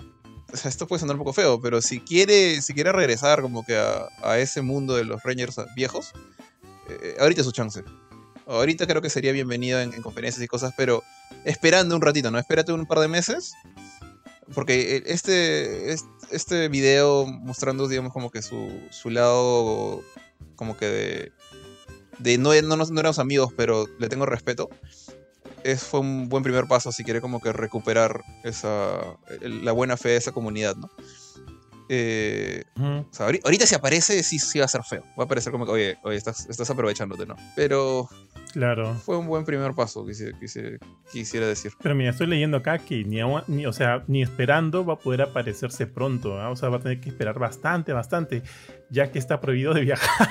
o sea, esto puede sonar un poco feo, pero si quiere, si quiere regresar como que a, ese mundo de los Rangers viejos, eh, ahorita es su chance. Ahorita creo que sería bienvenido en, conferencias y cosas, pero esperando un ratito, ¿no? Espérate un par de meses. Porque este, este este video mostrando, digamos, como que su, su lado, como que de, de no, no, no éramos amigos, pero le tengo respeto. Es, fue un buen primer paso si quiere como que recuperar esa, la buena fe de esa comunidad, ¿no? Eh, ahorita si aparece, sí, sí va a ser feo. Va a parecer como que, oye, oye estás, estás aprovechándote, ¿no? Pero Claro. Fue un buen primer paso, quisiera, decir. Pero mira, estoy leyendo acá que ni, ni, o sea, ni esperando va a poder aparecerse pronto. ¿ah? O sea, va a tener que esperar bastante, bastante, ya que está prohibido de viajar.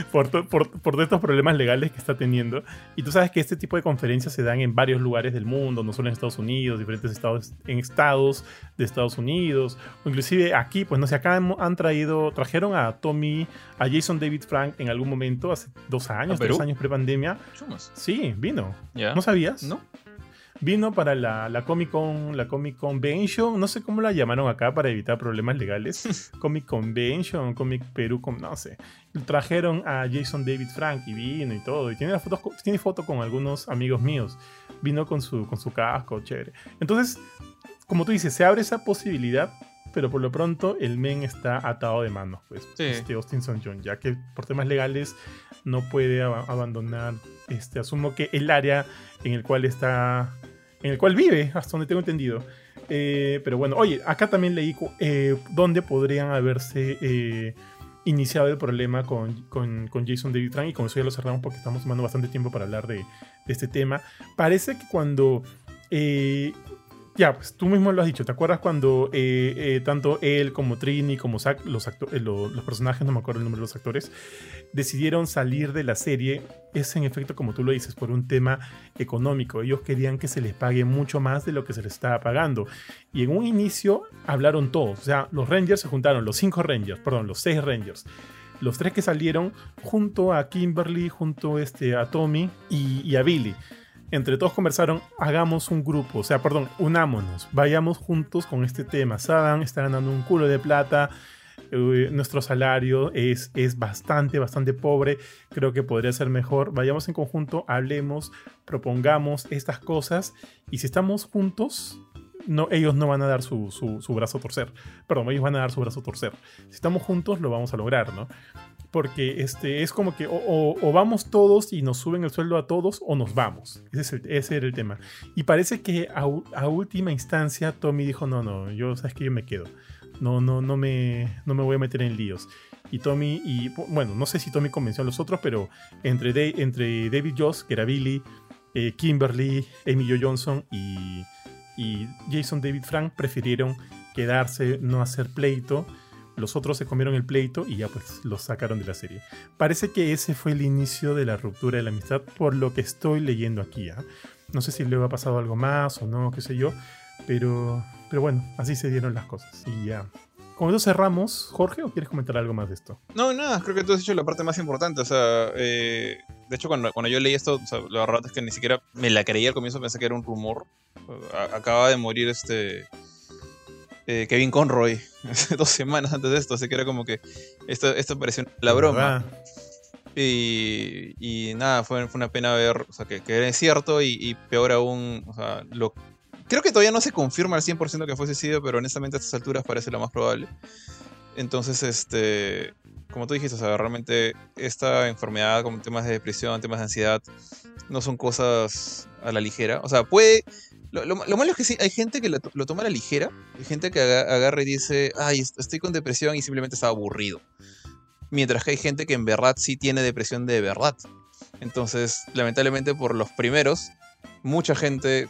<laughs> por, por, por, estos problemas legales que está teniendo. Y tú sabes que este tipo de conferencias se dan en varios lugares del mundo, no solo en Estados Unidos, diferentes estados, en estados de Estados Unidos, o inclusive aquí, pues no sé, acá han traído, trajeron a Tommy, a Jason David Frank en algún momento, hace dos años, tres años pre pandemia. Sí, vino. ¿No sabías? No. Vino para la, la, Comic Con, la Comic Convention, no sé cómo la llamaron acá para evitar problemas legales. <laughs> Comic Convention, Comic Perú, no sé. Trajeron a Jason David Frank y vino y todo. Y tiene fotos, tiene foto con algunos amigos míos. Vino con su, con su casco, chévere. Entonces, como tú dices, se abre esa posibilidad pero por lo pronto el men está atado de manos, pues, este Austin John, ya que por temas legales no puede abandonar, este, asumo que el área en el cual está, en el cual vive, hasta donde tengo entendido. Eh, pero bueno, oye, acá también leí eh, dónde podrían haberse eh, iniciado el problema con, con, Jason David Frank y con eso ya lo cerramos porque estamos tomando bastante tiempo para hablar de, de este tema. Parece que cuando ya, pues tú mismo lo has dicho. ¿Te acuerdas cuando eh, eh, tanto él como Trini, como Zack, los, eh, los personajes, no me acuerdo el nombre de los actores, decidieron salir de la serie? Es en efecto, como tú lo dices, por un tema económico. Ellos querían que se les pague mucho más de lo que se les estaba pagando. Y en un inicio hablaron todos. O sea, los Rangers se juntaron, los cinco Rangers, perdón, los seis Rangers los tres que salieron junto a Kimberly, junto este, a Tommy y a Billy entre todos conversaron, hagamos un grupo, o sea, perdón, unámonos, vayamos juntos con este tema. Sadan está ganando un culo de plata, eh, nuestro salario es, es bastante, bastante pobre, creo que podría ser mejor. Vayamos en conjunto, hablemos, propongamos estas cosas y si estamos juntos, no, ellos no van a dar su, su, brazo a torcer. Perdón, ellos van a dar su brazo a torcer. Si estamos juntos, lo vamos a lograr, ¿no? Porque este, es como que o, vamos todos y nos suben el sueldo a todos o nos vamos. Ese, es era el tema. Y parece que a, a, última instancia Tommy dijo, no, no, yo sabes que yo me quedo. No, no, no me, no me voy a meter en líos y Tommy, y bueno, no sé si Tommy convenció a los otros, pero entre, entre David Joss, que era Billy, eh, Kimberly, Emilio Johnson y, y Jason David Frank prefirieron quedarse, no hacer pleito. Los otros se comieron el pleito y ya pues los sacaron de la serie. Parece que ese fue el inicio de la ruptura de la amistad por lo que estoy leyendo aquí. ¿ah? No sé si luego ha pasado algo más o no, qué sé yo. Pero, pero bueno, así se dieron las cosas. Y ya, con eso cerramos, Jorge, ¿o quieres comentar algo más de esto? No, nada, creo que tú has dicho la parte más importante. O sea, eh, de hecho, cuando, cuando, yo leí esto, o sea, es que ni siquiera me la creía al comienzo, pensé que era un rumor. acaba de morir este. Eh, Kevin Conroy <laughs> hace dos semanas antes de esto, así que era como que esto, esto pareció la broma. Y, y, nada, fue, fue, una pena ver o sea, que, que era cierto y, y, peor aún, o sea, lo, Creo que todavía no se confirma al 100% que fue suicidio, pero honestamente a estas alturas parece lo más probable. Entonces, este, como tú dijiste, o sea, realmente esta enfermedad, como temas de depresión, temas de ansiedad, no son cosas a la ligera. O sea, puede... Lo, malo es que sí, hay gente que lo, toma a la ligera, hay gente que agarra y dice, ay, estoy con depresión y simplemente está aburrido. Mientras que hay gente que en verdad sí tiene depresión de verdad. Entonces, lamentablemente por los primeros, mucha gente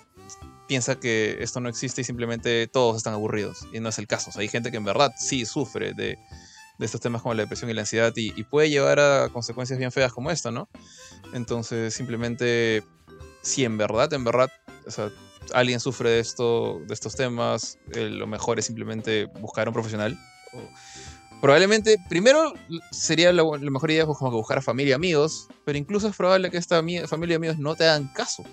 piensa que esto no existe y simplemente todos están aburridos. Y no es el caso. hay gente que en verdad sí sufre de, estos temas como la depresión y la ansiedad y, puede llevar a consecuencias bien feas como esta, ¿no? Entonces, simplemente, si en verdad, en verdad, alguien sufre de, esto, de estos temas, eh, lo mejor es simplemente buscar a un profesional. probablemente, primero sería la, mejor idea pues, buscar a familia y amigos, pero incluso es probable que esta familia y amigos no te hagan caso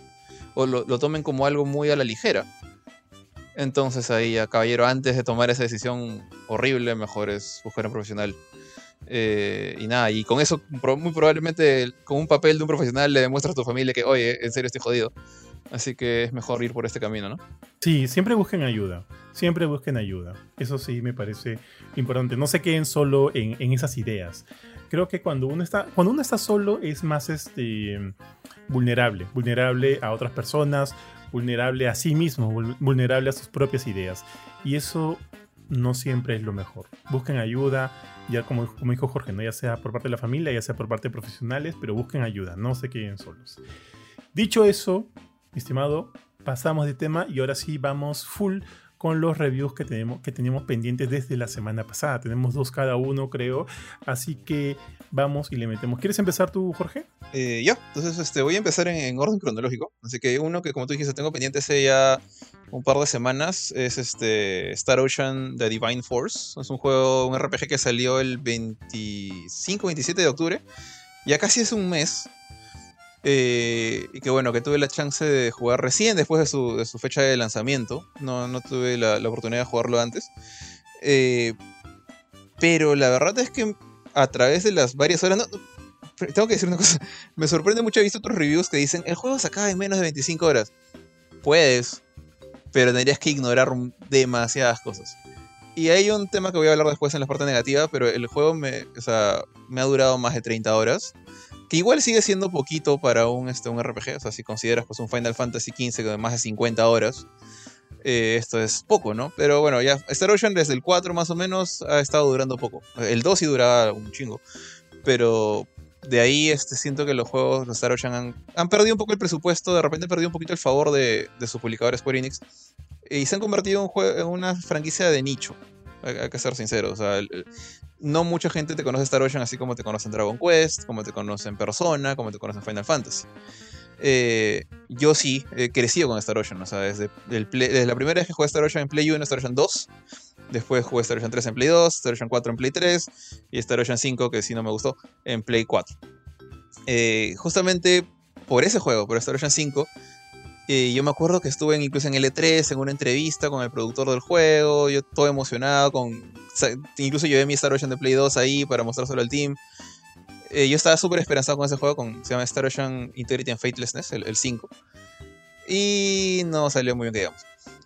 o lo, tomen como algo muy a la ligera. Entonces ahí, a caballero, antes de tomar esa decisión horrible, mejor es buscar un profesional. Eh, y nada, y con eso, muy probablemente con un papel de un profesional le demuestras a tu familia que, oye, en serio estoy jodido. Así que es mejor ir por este camino, ¿no? Sí, siempre busquen ayuda. Siempre busquen ayuda. Eso sí me parece importante. No se queden solo en, en esas ideas. Creo que cuando uno está, cuando uno está solo es más este vulnerable, vulnerable a otras personas, vulnerable a sí mismo, vulnerable a sus propias ideas. Y eso no siempre es lo mejor. Busquen ayuda, ya como, como dijo Jorge, ¿no? ya sea por parte de la familia, ya sea por parte de profesionales, pero busquen ayuda, no se queden solos. Dicho eso, estimado, pasamos de tema y ahora sí vamos full con los reviews que tenemos que teníamos pendientes desde la semana pasada. Tenemos dos cada uno, creo. Así que vamos y le metemos. ¿Quieres empezar tú, Jorge? Eh, yo, entonces este, voy a empezar en, orden cronológico. Así que uno que, como tú dijiste, tengo pendiente hace ya un par de semanas es este Star Ocean The Divine Force. Es un juego, un RPG que salió el 25-27 de octubre. Ya casi es un mes. Eh, y que bueno, que tuve la chance de jugar recién después de su, fecha de lanzamiento. No, no tuve la, oportunidad de jugarlo antes. Eh, pero la verdad es que a través de las varias horas... tengo que decir una cosa. <laughs> Me sorprende mucho, he visto otros reviews que dicen, el juego se acaba en menos de 25 horas. Puedes, pero tendrías que ignorar demasiadas cosas. Y hay un tema que voy a hablar después en la parte negativa, pero el juego me, o sea, me ha durado más de 30 horas igual sigue siendo poquito para un, este, un RPG, o sea, si consideras pues un Final Fantasy XV de más de 50 horas, eh, esto es poco, ¿no? Pero bueno, ya Star Ocean desde el 4 más o menos ha estado durando poco. El 2 sí duraba un chingo, pero de ahí este, siento que los juegos de Star Ocean han, perdido un poco el presupuesto, de repente han perdido un poquito el favor de, de su publicador Square Enix y se han convertido en, en una franquicia de nicho. Hay, que ser sinceros. O sea, no mucha gente te conoce Star Ocean así como te conocen Dragon Quest, como te conocen Persona, como te conocen Final Fantasy. Eh, yo sí he crecido con Star Ocean, o sea, desde, la primera vez que jugué Star Ocean en Play 1, Star Ocean 2, después jugué Star Ocean 3 en Play 2, Star Ocean 4 en Play 3 y Star Ocean 5, que sí no me gustó, en Play 4. Eh, justamente por ese juego, por Star Ocean 5, eh, yo me acuerdo que estuve incluso en L3 en una entrevista con el productor del juego, yo todo emocionado, con, incluso llevé mi Star Ocean de Play 2 ahí para mostrárselo al team. Eh, yo estaba súper esperanzado con ese juego, con, se llama Star Ocean Integrity and Faithlessness, el, 5. Y no salió muy bien, digamos.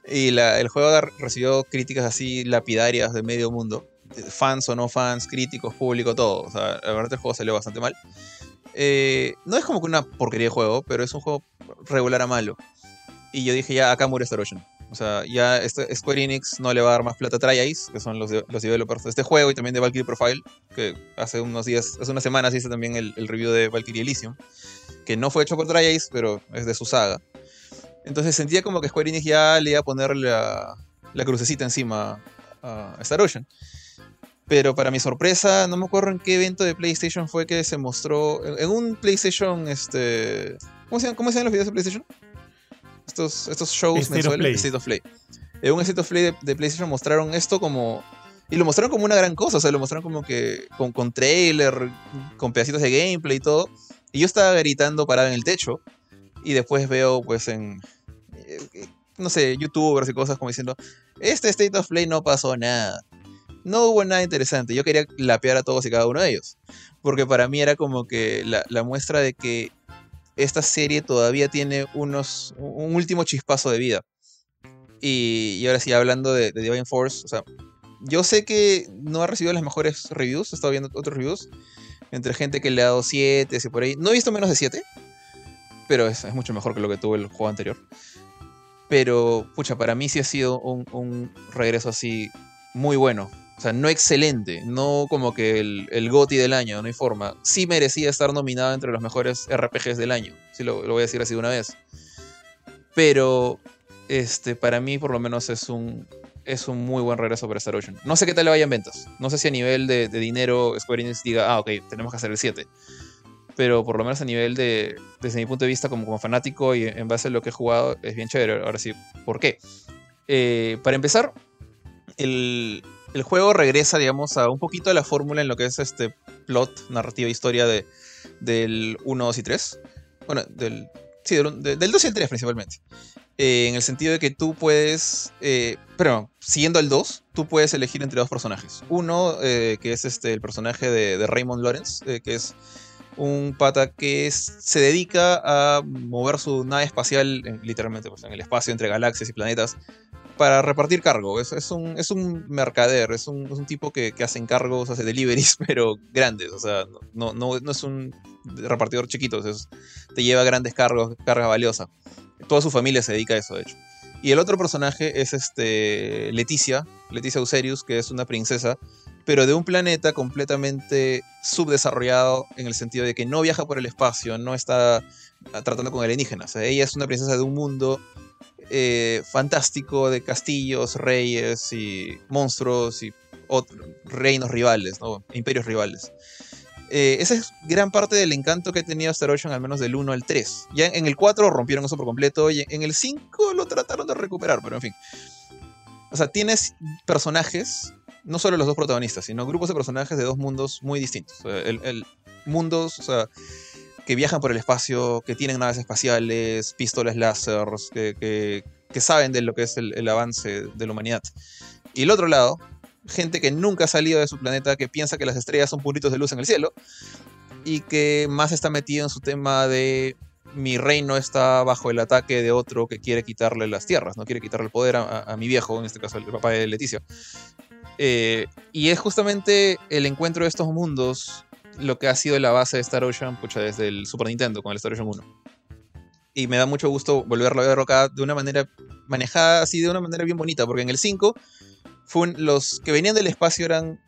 Y el juego recibió críticas así lapidarias de medio mundo. Fans o no fans, críticos, público, todo. O sea, la verdad el juego salió bastante mal. Eh, no es como que una porquería de juego, pero es un juego regular a malo. Y yo dije, ya, acá muere Star Ocean. O sea, ya este, Square Enix no le va a dar más plata a TriAce, que son los, los developers de este juego, y también de Valkyrie Profile, que hace unos días, hace unas semanas hice también el, review de Valkyrie Elysium, que no fue hecho por TriAce, pero es de su saga. Entonces sentía como que Square Enix ya le iba a poner la, la crucecita encima a Star Ocean. Pero para mi sorpresa, no me acuerdo en qué evento de PlayStation fue que se mostró. En, un PlayStation, este. ¿Cómo se, llaman, ¿Cómo se llaman los videos de PlayStation? Estos, estos shows mensuales. State of Play. En un State of Play de, PlayStation mostraron esto como. Y lo mostraron como una gran cosa, o sea, lo mostraron como que con, con trailer, con pedacitos de gameplay y todo. Y yo estaba gritando parado en el techo. Y después veo, pues, en. Eh, no sé, youtubers y cosas como diciendo: Este State of Play no pasó nada no hubo nada interesante. Yo quería lapear a todos y cada uno de ellos. Porque para mí era como que la, muestra de que esta serie todavía tiene unos, un último chispazo de vida. Y, ahora sí, hablando de, Divine Force, o sea, yo sé que no ha recibido las mejores reviews, he estado viendo otros reviews, entre gente que le ha dado 7, y por ahí. No he visto menos de 7, pero es, mucho mejor que lo que tuvo el juego anterior. Pero, pucha, para mí sí ha sido un, un regreso así muy bueno. O sea, no excelente, no como que el, el GOTI del año, no hay forma. Sí merecía estar nominado entre los mejores RPGs del año, sí lo, voy a decir así de una vez. Pero, este, para mí por lo menos es un, es un muy buen regreso para Star Ocean. No sé qué tal le vayan ventas. No sé si a nivel de, dinero Square Enix diga, ah, ok, tenemos que hacer el 7. Pero por lo menos a nivel de, desde mi punto de vista como, como fanático y en base a lo que he jugado, es bien chévere. Ahora sí, ¿por qué? Eh, para empezar, el, el juego regresa, digamos, a un poquito de la fórmula en lo que es este plot, narrativa, historia de, del 1, 2 y 3. Bueno, del, sí, del, 2 y el 3 principalmente. Eh, en el sentido de que tú puedes, eh, pero siguiendo el 2, tú puedes elegir entre dos personajes. Uno, eh, que es este, el personaje de, Raymond Lawrence, que es un pata que se dedica a mover su nave espacial, literalmente pues, en el espacio entre galaxias y planetas, para repartir cargo. Es, es, un, es un mercader, es un, es un tipo que, hace encargos, hace deliveries, <laughs> pero grandes. O sea, no, no, no es un repartidor chiquito, te lleva grandes cargos, carga valiosa. Toda su familia se dedica a eso, de hecho. Y el otro personaje es este Leticia, Leticia Userius, que es una princesa, pero de un planeta completamente subdesarrollado en el sentido de que no viaja por el espacio, no está tratando con alienígenas. ella es una princesa de un mundo eh, fantástico de castillos, reyes y monstruos y reinos rivales, imperios rivales. Eh, esa es gran parte del encanto que ha tenido Star Ocean, al menos del 1 al 3. Ya en el 4 rompieron eso por completo y en el 5 lo trataron de recuperar, pero en fin. O sea, tienes personajes, no solo los dos protagonistas, sino grupos de personajes de dos mundos muy distintos. el, el mundos, o sea, que viajan por el espacio, que tienen naves espaciales, pistolas láser, que, saben de lo que es el, avance de la humanidad. Y el otro lado, gente que nunca ha salido de su planeta, que piensa que las estrellas son puntitos de luz en el cielo, y que más está metido en su tema de mi reino está bajo el ataque de otro que quiere quitarle las tierras, no quiere quitarle el poder a, mi viejo, en este caso el papá de Leticia. Eh, y es justamente el encuentro de estos mundos lo que ha sido la base de Star Ocean, pucha, desde el Super Nintendo con el Star Ocean 1. Y me da mucho gusto volverlo a ver acá de una manera manejada así, de una manera bien bonita, porque en el 5 los que venían del espacio eran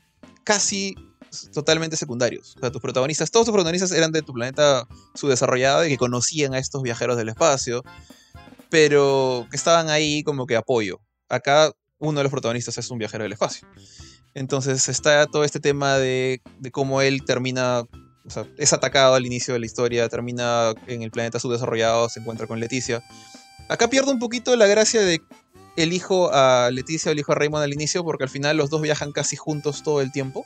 casi totalmente secundarios. O sea, tus protagonistas, todos tus protagonistas eran de tu planeta subdesarrollado y que conocían a estos viajeros del espacio, pero que estaban ahí como que apoyo. Acá uno de los protagonistas es un viajero del espacio. Entonces está todo este tema de, cómo él termina, o sea, es atacado al inicio de la historia, termina en el planeta subdesarrollado, se encuentra con Leticia. Acá pierdo un poquito la gracia de el hijo a Leticia o el hijo a Raymond al inicio, porque al final los dos viajan casi juntos todo el tiempo.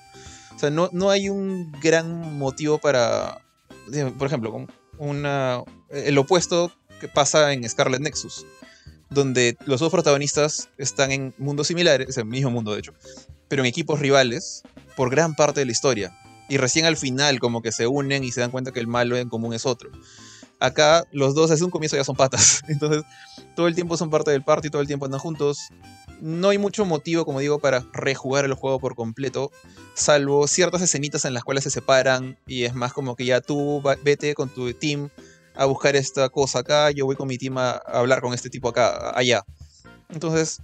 O sea, no, no hay un gran motivo para, por ejemplo, una, el opuesto que pasa en Scarlet Nexus donde los dos protagonistas están en mundos similares, el mismo mundo de hecho, pero en equipos rivales por gran parte de la historia. Y recién al final como que se unen y se dan cuenta que el malo en común es otro. Acá los dos desde un comienzo ya son patas. <laughs> Entonces todo el tiempo son parte del party, todo el tiempo andan juntos. No hay mucho motivo, como digo, para rejugar el juego por completo, salvo ciertas escenitas en las cuales se separan y es más como que ya tú vete con tu team a buscar esta cosa acá, yo voy con mi team a, hablar con este tipo acá, allá. Entonces,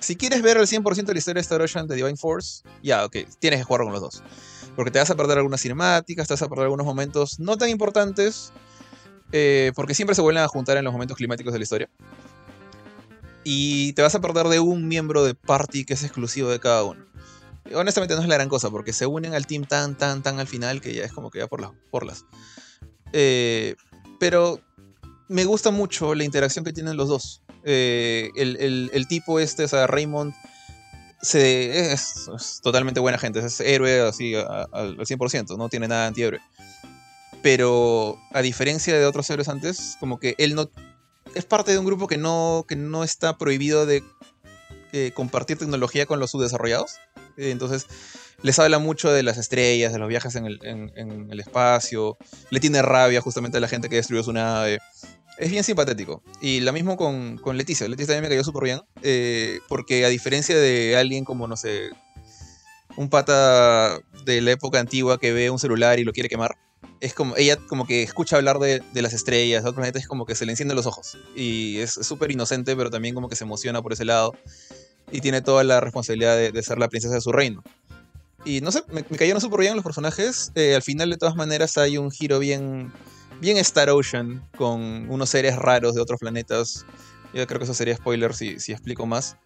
si quieres ver el 100% de la historia de Star Ocean de Divine Force, ya, ok, tienes que jugar con los dos. Porque te vas a perder algunas cinemáticas, te vas a perder algunos momentos no tan importantes, eh, porque siempre se vuelven a juntar en los momentos climáticos de la historia. Y te vas a perder de un miembro de party que es exclusivo de cada uno. honestamente no es la gran cosa, porque se unen al team tan, tan, tan al final que ya es como que ya por las. Por las. Eh, pero me gusta mucho la interacción que tienen los dos. Eh, el, tipo este, o sea, Raymond, es, totalmente buena gente, es héroe así al 100%, no tiene nada antihéroe. Pero a diferencia de otros héroes antes, como que él no... Es parte de un grupo que no, que no está prohibido de eh, compartir tecnología con los subdesarrollados. Eh, entonces, les habla mucho de las estrellas, de los viajes en el, espacio. Le tiene rabia justamente a la gente que destruyó su nave. Es bien simpatético. Y lo mismo con, Leticia. Leticia también me cayó súper bien. Eh, porque a diferencia de alguien como, no sé, un pata de la época antigua que ve un celular y lo quiere quemar, es como, ella como que escucha hablar de, las estrellas, de otros planetas, es como que se le encienden los ojos. Y es súper inocente, pero también como que se emociona por ese lado. Y tiene toda la responsabilidad de ser la princesa de su reino. Y no sé, me, cayeron súper bien los personajes. Eh, al final, de todas maneras, hay un giro bien, bien Star Ocean con unos seres raros de otros planetas. Yo creo que eso sería spoiler si, si explico más.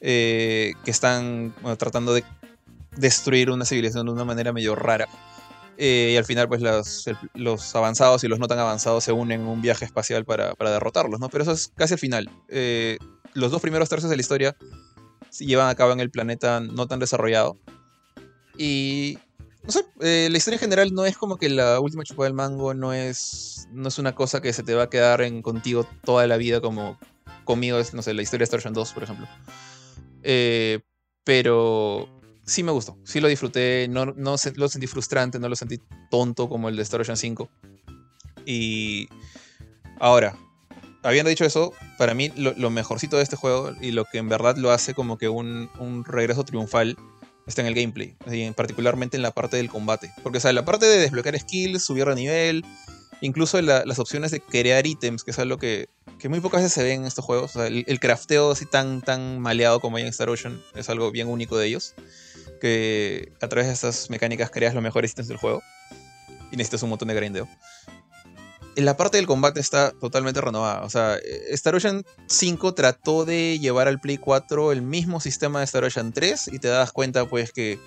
Eh, que están tratando de destruir una civilización de una manera medio rara. Eh, y al final, pues los, avanzados y los no tan avanzados se unen en un viaje espacial para, para derrotarlos, ¿no? Pero eso es casi al final. los dos primeros tercios de la historia se llevan a cabo en el planeta no tan desarrollado. Y no sé, eh, la historia en general no es como que la última chupada del mango no es, no es una cosa que se te va a quedar en contigo toda la vida como conmigo es, no sé, la historia de Star Ocean 2, por ejemplo. Eh, pero sí me gustó, sí lo disfruté, no, no lo sentí frustrante, no lo sentí tonto como el de Star Ocean 5. Y ahora, habiendo dicho eso, para mí lo, mejorcito de este juego y lo que en verdad lo hace como que un, un regreso triunfal está en el gameplay, particularmente en la parte del combate. Porque, o sea, la parte de desbloquear skills, subir de nivel, incluso las opciones de crear ítems, que es algo que, muy pocas veces se ve en estos juegos. O sea, el, crafteo así tan, tan maleado como hay en Star Ocean es algo bien único de ellos. Que a través de estas mecánicas creas los mejores ítems del juego. Y necesitas un montón de grindeo la parte del combate está totalmente renovada. O sea, Star Ocean 5 trató de llevar al Play 4 el mismo sistema de Star Ocean 3 y te das cuenta pues que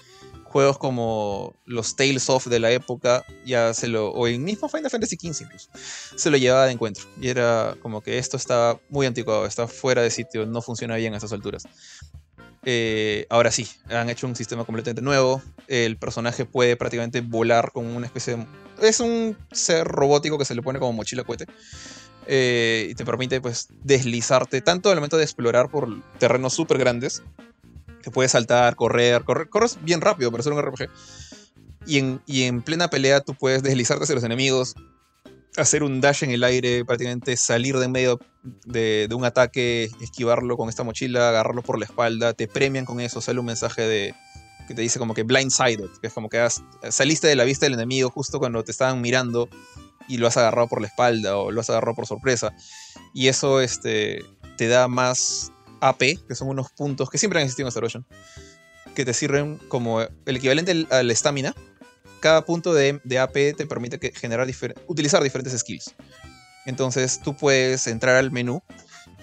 juegos como los Tales of de la época ya se lo o el mismo Final Fantasy XV incluso se lo llevaba de encuentro y era como que esto está muy anticuado, está fuera de sitio, no funciona bien a estas alturas. Eh, ahora sí, han hecho un sistema completamente nuevo. El personaje puede prácticamente volar con una especie de. Es un ser robótico que se le pone como mochila cohete. Eh, y te permite pues deslizarte tanto al momento de explorar por terrenos súper grandes. Que puedes saltar, correr, correr, corres bien rápido para ser un RPG. Y en, y en plena pelea tú puedes deslizarte hacia los enemigos, hacer un dash en el aire, prácticamente salir de medio de, un ataque, esquivarlo con esta mochila, agarrarlo por la espalda, te premian con eso, sale un mensaje de que te dice como que blindsided, que es como que saliste de la vista del enemigo justo cuando te estaban mirando y lo has agarrado por la espalda o lo has agarrado por sorpresa. Y eso este, te da más AP, que son unos puntos que siempre han existido en Star Ocean, que te sirven como el equivalente al estamina, cada punto de, AP te permite generar utilizar diferentes skills. Entonces tú puedes entrar al menú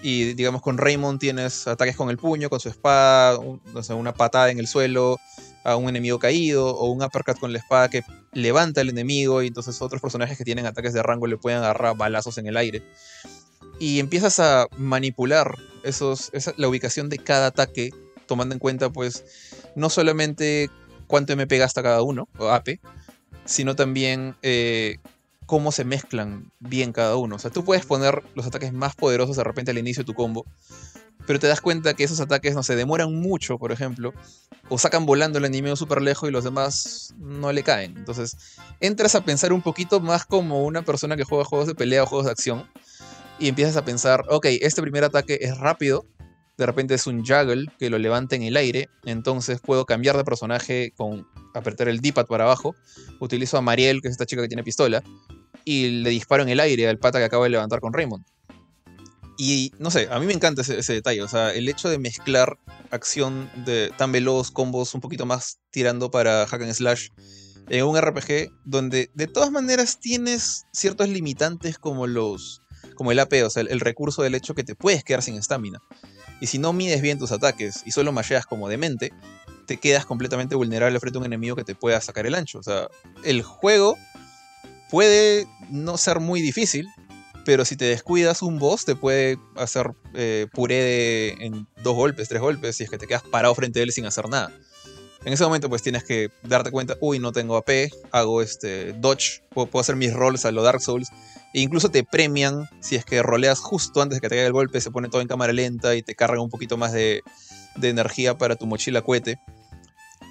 y digamos con Raymond tienes ataques con el puño, con su espada, una patada en el suelo a un enemigo caído o un uppercut con la espada que levanta al enemigo y entonces otros personajes que tienen ataques de rango le pueden agarrar balazos en el aire. Y empiezas a manipular esos, la ubicación de cada ataque tomando en cuenta pues no solamente cuánto MP gasta cada uno, o AP, sino también eh, cómo se mezclan bien cada uno. O sea, tú puedes poner los ataques más poderosos de repente al inicio de tu combo, pero te das cuenta que esos ataques, no se demoran mucho, por ejemplo, o sacan volando el enemigo súper lejos y los demás no le caen. Entonces, entras a pensar un poquito más como una persona que juega juegos de pelea o juegos de acción, y empiezas a pensar, ok, este primer ataque es rápido, de repente es un juggle que lo levanta en el aire, entonces puedo cambiar de personaje con apretar el D-pad para abajo, utilizo a Mariel, que es esta chica que tiene pistola, y le disparo en el aire al pata que acabo de levantar con Raymond. Y no sé, a mí me encanta ese, detalle, o sea, el hecho de mezclar acción de tan veloz, combos un poquito más tirando para hack and slash en un RPG donde de todas maneras tienes ciertos limitantes como los como el AP, o sea, el, recurso del hecho que te puedes quedar sin estamina. Y si no mides bien tus ataques y solo macheas como demente, te quedas completamente vulnerable frente a un enemigo que te pueda sacar el ancho. O sea, el juego puede no ser muy difícil, pero si te descuidas un boss te puede hacer eh, puré en dos golpes, tres golpes, si es que te quedas parado frente a él sin hacer nada. En ese momento pues tienes que darte cuenta, uy, no tengo AP, hago este dodge, puedo, hacer mis rolls a lo Dark Souls e incluso te premian si es que roleas justo antes de que te caiga el golpe, se pone todo en cámara lenta y te cargan un poquito más de, energía para tu mochila cohete.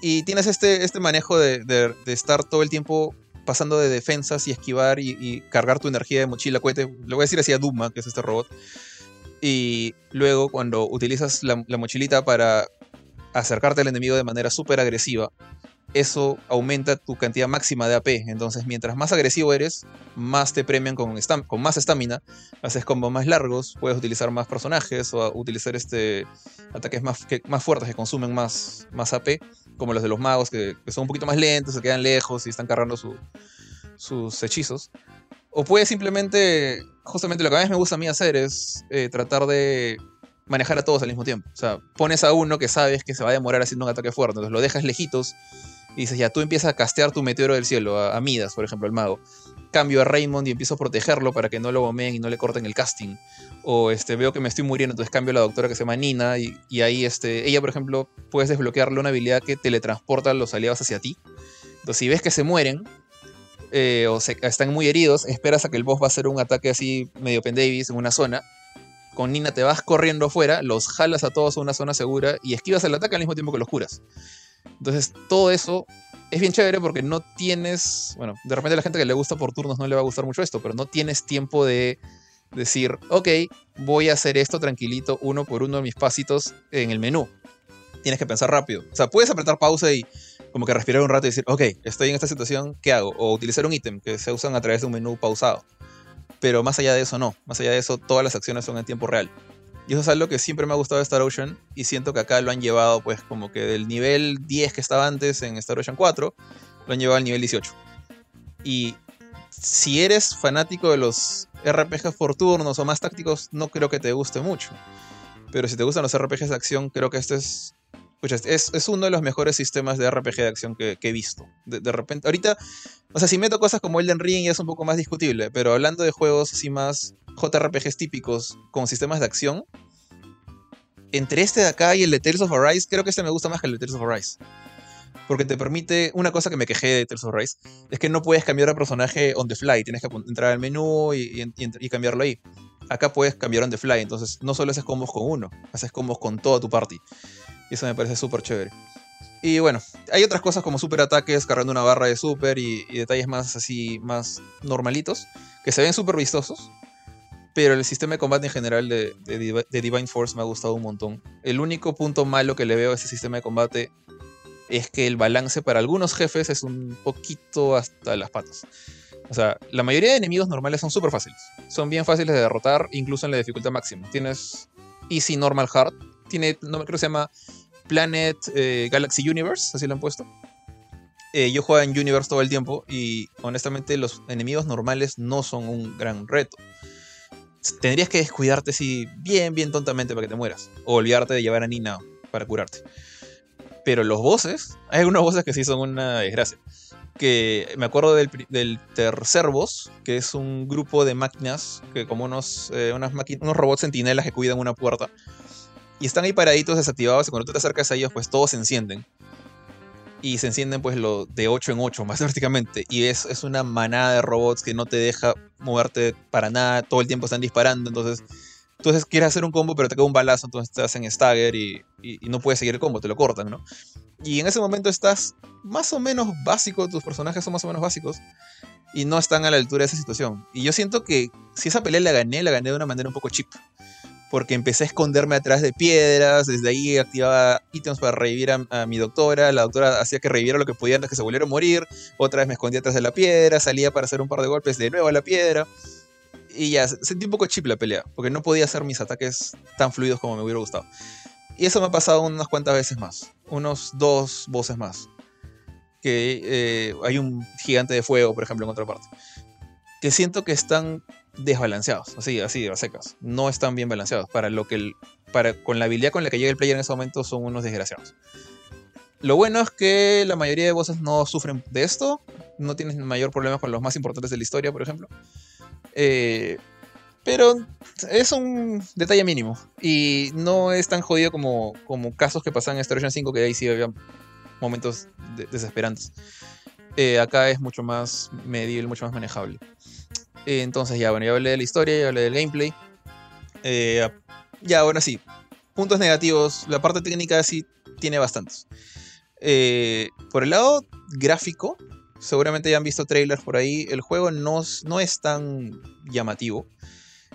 Y tienes este, este manejo de, estar todo el tiempo pasando de defensas y esquivar y, cargar tu energía de mochila cohete. Le voy a decir así a Duma, que es este robot. Y luego cuando utilizas la mochilita para acercarte al enemigo de manera súper agresiva, eso aumenta tu cantidad máxima de AP. Entonces, mientras más agresivo eres, más te premian con, más estamina. Haces combos más largos, puedes utilizar más personajes o utilizar este ataques más, más fuertes que consumen más, más AP, como los de los magos, que, son un poquito más lentos, se quedan lejos y están cargando sus hechizos. O puedes simplemente, justamente lo que a mí me gusta a mí hacer es eh, tratar de manejar a todos al mismo tiempo. O sea, pones a uno que sabes que se va a demorar haciendo un ataque fuerte, entonces lo dejas lejitos y dices, ya, tú empiezas a castear tu meteoro del cielo, a, Midas, por ejemplo, el mago. Cambio a Raymond y empiezo a protegerlo para que no lo bomeen y no le corten el casting. O este, veo que me estoy muriendo, entonces cambio a la doctora que se llama Nina y, ahí este, ella, por ejemplo, puedes desbloquearle una habilidad que teletransporta a los aliados hacia ti. Entonces, si ves que se mueren, eh, o se, están muy heridos, esperas a que el boss va a hacer un ataque así medio pendavis en una zona. Con Nina te vas corriendo afuera, los jalas a todos a una zona segura y esquivas el ataque al mismo tiempo que los curas. Entonces, todo eso es bien chévere porque no tienes, bueno, de repente a la gente que le gusta por turnos no le va a gustar mucho esto, pero no tienes tiempo de decir, ok, voy a hacer esto tranquilito, uno por uno de mis pasitos en el menú. Tienes que pensar rápido. O sea, puedes apretar pausa y como que respirar un rato y decir, ok, estoy en esta situación, ¿qué hago? O utilizar un ítem que se usan a través de un menú pausado. Pero más allá de eso, no. Más allá de eso, todas las acciones son en tiempo real. Y eso es algo que siempre me ha gustado de Star Ocean y siento que acá lo han llevado pues como que del nivel 10 que estaba antes en Star Ocean 4, lo han llevado al nivel 18. Y si eres fanático de los RPGs por turnos o más tácticos, no creo que te guste mucho. Pero si te gustan los RPGs de acción, creo que este es es, uno de los mejores sistemas de RPG de acción que, he visto. De, repente, ahorita, o sea, si meto cosas como Elden Ring es un poco más discutible, pero hablando de juegos así más JRPGs típicos con sistemas de acción, entre este de acá y el de Tales of Arise, creo que este me gusta más que el de Tales of Arise. Porque te permite, una cosa que me quejé de Tales of Arise, es que no puedes cambiar de personaje on the fly, tienes que entrar al menú y, y cambiarlo ahí. Acá puedes cambiar on the fly, entonces no solo haces combos con uno, haces combos con toda tu party. Y eso me parece súper chévere. Y bueno, hay otras cosas como super ataques, cargando una barra de super y, detalles más así, más normalitos, que se ven súper vistosos. Pero el sistema de combate en general de, Divine Force me ha gustado un montón. El único punto malo que le veo a este sistema de combate es que el balance para algunos jefes es un poquito hasta las patas. O sea, la mayoría de enemigos normales son súper fáciles. Son bien fáciles de derrotar, incluso en la dificultad máxima. Tienes Easy, Normal, Hard, tiene, no creo que se llama Planet eh, Galaxy Universe, así lo han puesto. Eh, yo juego en Universe todo el tiempo y honestamente los enemigos normales no son un gran reto. Tendrías que descuidarte así bien, bien tontamente para que te mueras. O olvidarte de llevar a Nina para curarte. Pero los bosses, <laughs> hay algunos bosses que sí son una desgracia. Que me acuerdo del, tercer boss, que es un grupo de máquinas, que como unos, eh, unas unos robots sentinelas que cuidan una puerta y están ahí paraditos desactivados y cuando tú te acercas a ellos pues todos se encienden. Y se encienden pues lo de 8 en 8 <laughs> más prácticamente. Y es, es una manada de robots que no te deja moverte para nada. Todo el tiempo están disparando. Entonces, entonces quieres hacer un combo pero te queda un balazo. Entonces te hacen stagger y, y, no puedes seguir el combo. Te lo cortan, Y en ese momento estás más o menos básico. Tus personajes son más o menos básicos. y no están a la altura de esa situación. Y yo siento que si esa pelea la gané, la gané de una manera un poco chip. Porque empecé a esconderme atrás de piedras, desde ahí activaba ítems para revivir a, mi doctora, la doctora hacía que reviviera lo que podía antes que se volviera a morir, otra vez me escondía atrás de la piedra, salía para hacer un par de golpes de nuevo a la piedra. Y ya, sentí un poco chip la pelea, porque no podía hacer mis ataques tan fluidos como me hubiera gustado. Y eso me ha pasado unas cuantas veces más, unos dos voces más que eh, hay un gigante de fuego, por ejemplo, en otra parte. Que siento que están desbalanceados, así, así, a secas. No están bien balanceados. Para lo que para, con la habilidad con la que llega el player en ese momento son unos desgraciados. Lo bueno es que la mayoría de voces no sufren de esto. No tienen mayor problema con los más importantes de la historia, por ejemplo. Eh, pero es un detalle mínimo. Y no es tan jodido como, como casos que pasan en Star Ocean 5, que ahí sí había momentos desesperantes. Eh, acá es mucho más medible, mucho más manejable. Eh, entonces ya, bueno, ya hablé de la historia, ya hablé del gameplay. Eh, ya, bueno, sí. Puntos negativos. La parte técnica sí tiene bastantes. por el lado gráfico, seguramente ya han visto trailers por ahí. El juego no, no es tan llamativo.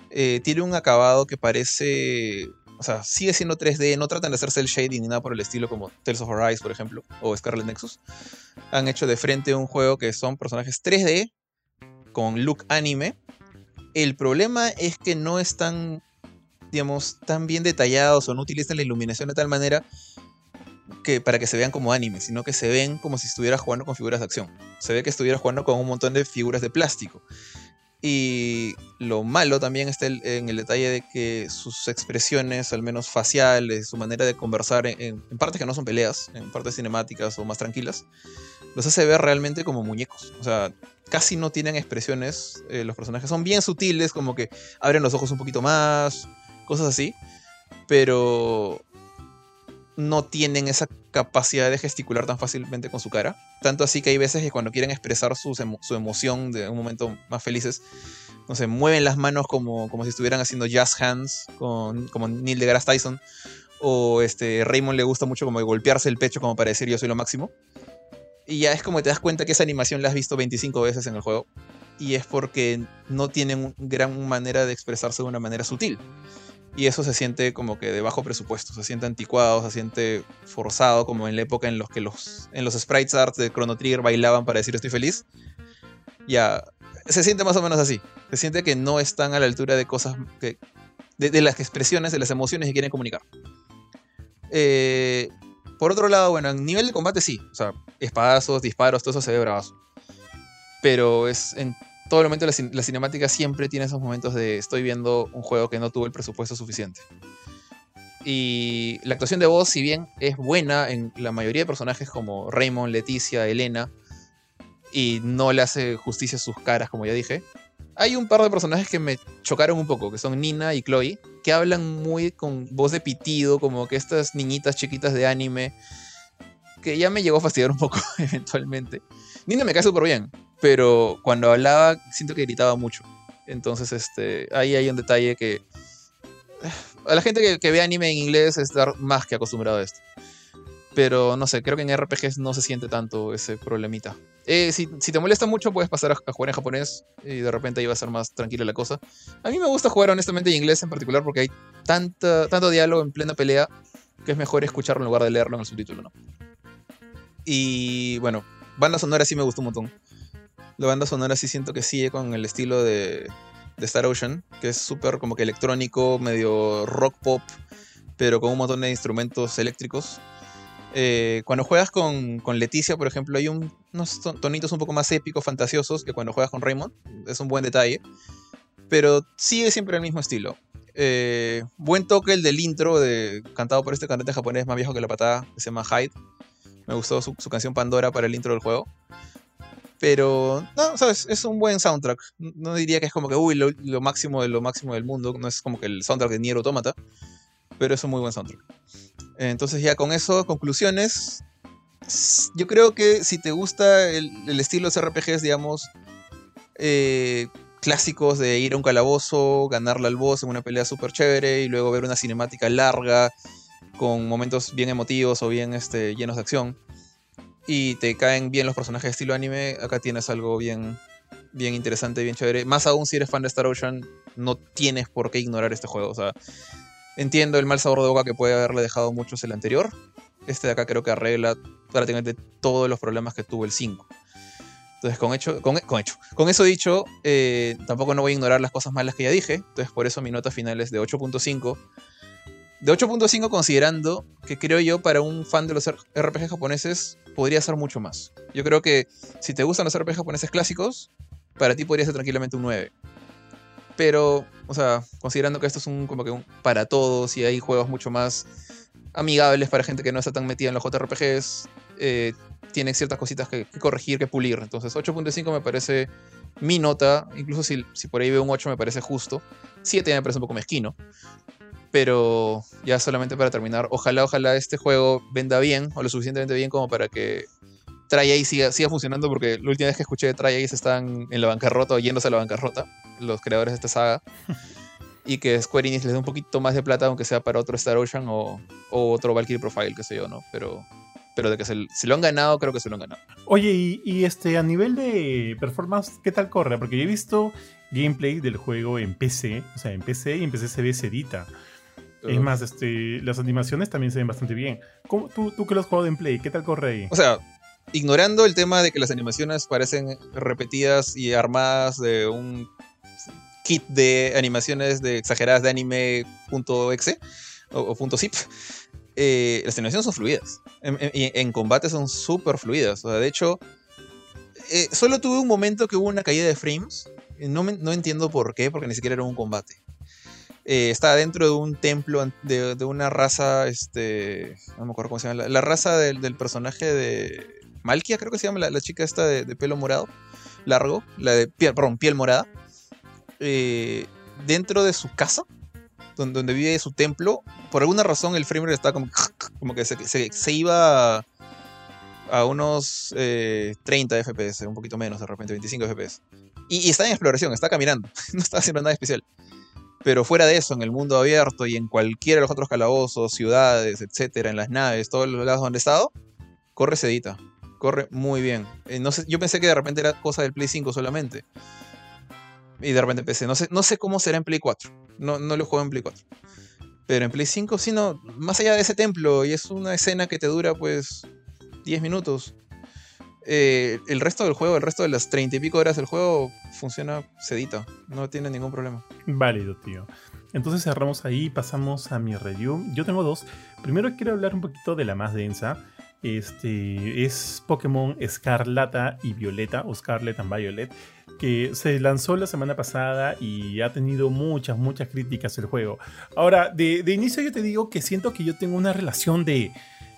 tiene un acabado que parece o sea, sigue siendo 3D, no tratan de hacerse el shading ni nada por el estilo como Tales of Arise, por ejemplo, o Scarlet Nexus. Han hecho de frente un juego que son personajes 3D con look anime. El problema es que no están, digamos, tan bien detallados o no utilizan la iluminación de tal manera que para que se vean como anime, sino que se ven como si estuviera jugando con figuras de acción. Se ve que estuviera jugando con un montón de figuras de plástico. Y lo malo también está en el detalle de que sus expresiones, al menos faciales, su manera de conversar en, partes que no son peleas, en partes cinemáticas o más tranquilas, los hace ver realmente como muñecos. O sea, casi no tienen expresiones. Eh, los personajes son bien sutiles, como que abren los ojos un poquito más, cosas así. Pero no tienen esa capacidad de gesticular tan fácilmente con su cara. Tanto así que hay veces que cuando quieren expresar su, su emoción de un momento más felices, no sé, mueven las manos como, como si estuvieran haciendo jazz hands, con, como Neil deGrasse Tyson. O este, Raymond le gusta mucho como golpearse el pecho como para decir yo soy lo máximo. Y ya es como que te das cuenta que esa animación la has visto 25 veces en el juego. Y es porque no tienen gran manera de expresarse de una manera sutil. Y eso se siente como que de bajo presupuesto, se siente anticuado, se siente forzado, como en la época en los que los, en los sprites art de Chrono Trigger bailaban para decir estoy feliz. Ya, se siente más o menos así. Se siente que no están a la altura de cosas que. de, las expresiones, de las emociones que quieren comunicar. Eh, por otro lado, bueno, en nivel de combate sí. O sea, espadazos, disparos, todo eso se ve bravazo. Pero es en todo momento la, cinemática siempre tiene esos momentos de estoy viendo un juego que no tuvo el presupuesto suficiente. Y la actuación de voz, si bien es buena en la mayoría de personajes como Raymond, Leticia, Elena, y no le hace justicia a sus caras, como ya dije, hay un par de personajes que me chocaron un poco, que son Nina y Chloe, que hablan muy con voz de pitido, como que estas niñitas chiquitas de anime, que ya me llegó a fastidiar un poco <laughs> eventualmente. Nina me cae súper bien, pero cuando hablaba siento que gritaba mucho. Entonces, este, ahí hay un detalle que... Eh, a la gente que, ve anime en inglés es estar más que acostumbrado a esto. Pero no sé, creo que en RPGs no se siente tanto ese problemita. Eh, si, te molesta mucho, puedes pasar a, jugar en japonés y de repente ahí va a ser más tranquila la cosa. A mí me gusta jugar honestamente en inglés en particular porque hay tanta, tanto diálogo en plena pelea que es mejor escucharlo en lugar de leerlo en el subtítulo, ¿no? Y bueno, banda sonora sí me gustó un montón. La banda sonora sí siento que sigue con el estilo de, Star Ocean, que es súper como que electrónico, medio rock pop, pero con un montón de instrumentos eléctricos. Eh, cuando juegas con, Leticia, por ejemplo, hay unos tonitos un poco más épicos, fantasiosos, que cuando juegas con Raymond. Es un buen detalle. Pero sigue siempre el mismo estilo. Eh, buen toque el del intro, cantado por este cantante japonés más viejo que la patada, que se llama Hyde. Me gustó su, canción Pandora para el intro del juego. Pero, no, sabes, es un buen soundtrack. No diría que es como que, uy, lo, máximo de lo máximo del mundo. No es como que el soundtrack de Nier Automata. Pero es un muy buen soundtrack. Entonces, ya con eso, conclusiones. Yo creo que si te gusta el, estilo de RPGs, digamos, eh, clásicos de ir a un calabozo, ganarle al boss en una pelea súper chévere y luego ver una cinemática larga con momentos bien emotivos o bien este, llenos de acción y te caen bien los personajes de estilo anime, acá tienes algo bien, bien interesante, bien chévere. Más aún si eres fan de Star Ocean, no tienes por qué ignorar este juego. O sea, entiendo el mal sabor de boca que puede haberle dejado muchos el anterior. Este de acá creo que arregla prácticamente todos los problemas que tuvo el 5. Entonces, con, hecho, con, hecho. con eso dicho, eh, tampoco no voy a ignorar las cosas malas que ya dije. Entonces, por eso mi nota final es de 8.5. De 8.5 considerando que creo yo para un fan de los RPG japoneses podría ser mucho más. Yo creo que si te gustan los RPG japoneses clásicos, para ti podría ser tranquilamente un 9. Pero, o sea, considerando que esto es un como que un para todos y hay juegos mucho más amigables para gente que no está tan metida en los JRPGs, eh, tiene ciertas cositas que, corregir, que pulir. Entonces 8.5 me parece mi nota, incluso si, si, por ahí veo un 8 me parece justo. 7 me parece un poco mezquino. Pero ya solamente para terminar, ojalá, ojalá este juego venda bien, o lo suficientemente bien como para que Try siga, siga funcionando, porque la última vez que escuché de Try están en la bancarrota o yéndose a la bancarrota, los creadores de esta saga. <laughs> y que Square Enix les dé un poquito más de plata, aunque sea para otro Star Ocean o, o otro Valkyrie Profile, qué sé yo, ¿no? Pero pero de que se, lo han ganado, creo que se lo han ganado. Oye, y, este, a nivel de performance, ¿qué tal corre? Porque yo he visto gameplay del juego en PC, o sea, en PC y en PC se ve sedita. Es más, este, las animaciones también se ven bastante bien. tú, tú que lo has jugado en Play, ¿qué tal corre ahí? O sea, ignorando el tema de que las animaciones parecen repetidas y armadas de un kit de animaciones de exageradas de anime.exe o, o .zip, eh, las animaciones son fluidas. En, combate son súper fluidas. O sea, de hecho, eh, solo tuve un momento que hubo una caída de frames. No, no entiendo por qué, porque ni siquiera era un combate. Eh, estaba dentro de un templo de, una raza, este, no me acuerdo cómo se llama, la, raza del, personaje de Malkia, creo que se llama, la, chica esta de, pelo morado, largo, la de piel, perdón, piel morada, dentro de su casa, donde, vive su templo, por alguna razón el framerate estaba como, <laughs> como que se, iba a, unos 30 eh, FPS, un poquito menos, de repente 25 FPS. Y, está en exploración, está caminando, <laughs> no está haciendo nada especial. Pero fuera de eso, en el mundo abierto y en cualquiera de los otros calabozos, ciudades, etcétera, en las naves, todos los lados donde he estado, corre sedita. Corre muy bien. Eh, sé, yo pensé que de repente era cosa del Play 5 solamente y de repente PC. No sé, cómo será en Play 4. No, lo juego en Play 4. Pero en Play 5, sí, no. Más allá de ese templo, y es una escena que te dura pues 10 minutos. Eh, el resto del juego, el resto de las 30 y pico horas del juego funciona sedita. No tiene ningún problema. Válido, tío. Entonces cerramos ahí y pasamos a mi review. Yo tengo dos. Primero quiero hablar un poquito de la más densa. Este es Pokémon Escarlata y Violeta, o Scarlet and Violet que se lanzó la semana pasada y ha tenido muchas, muchas críticas el juego. Ahora, de, inicio yo te digo que siento que yo tengo una relación de,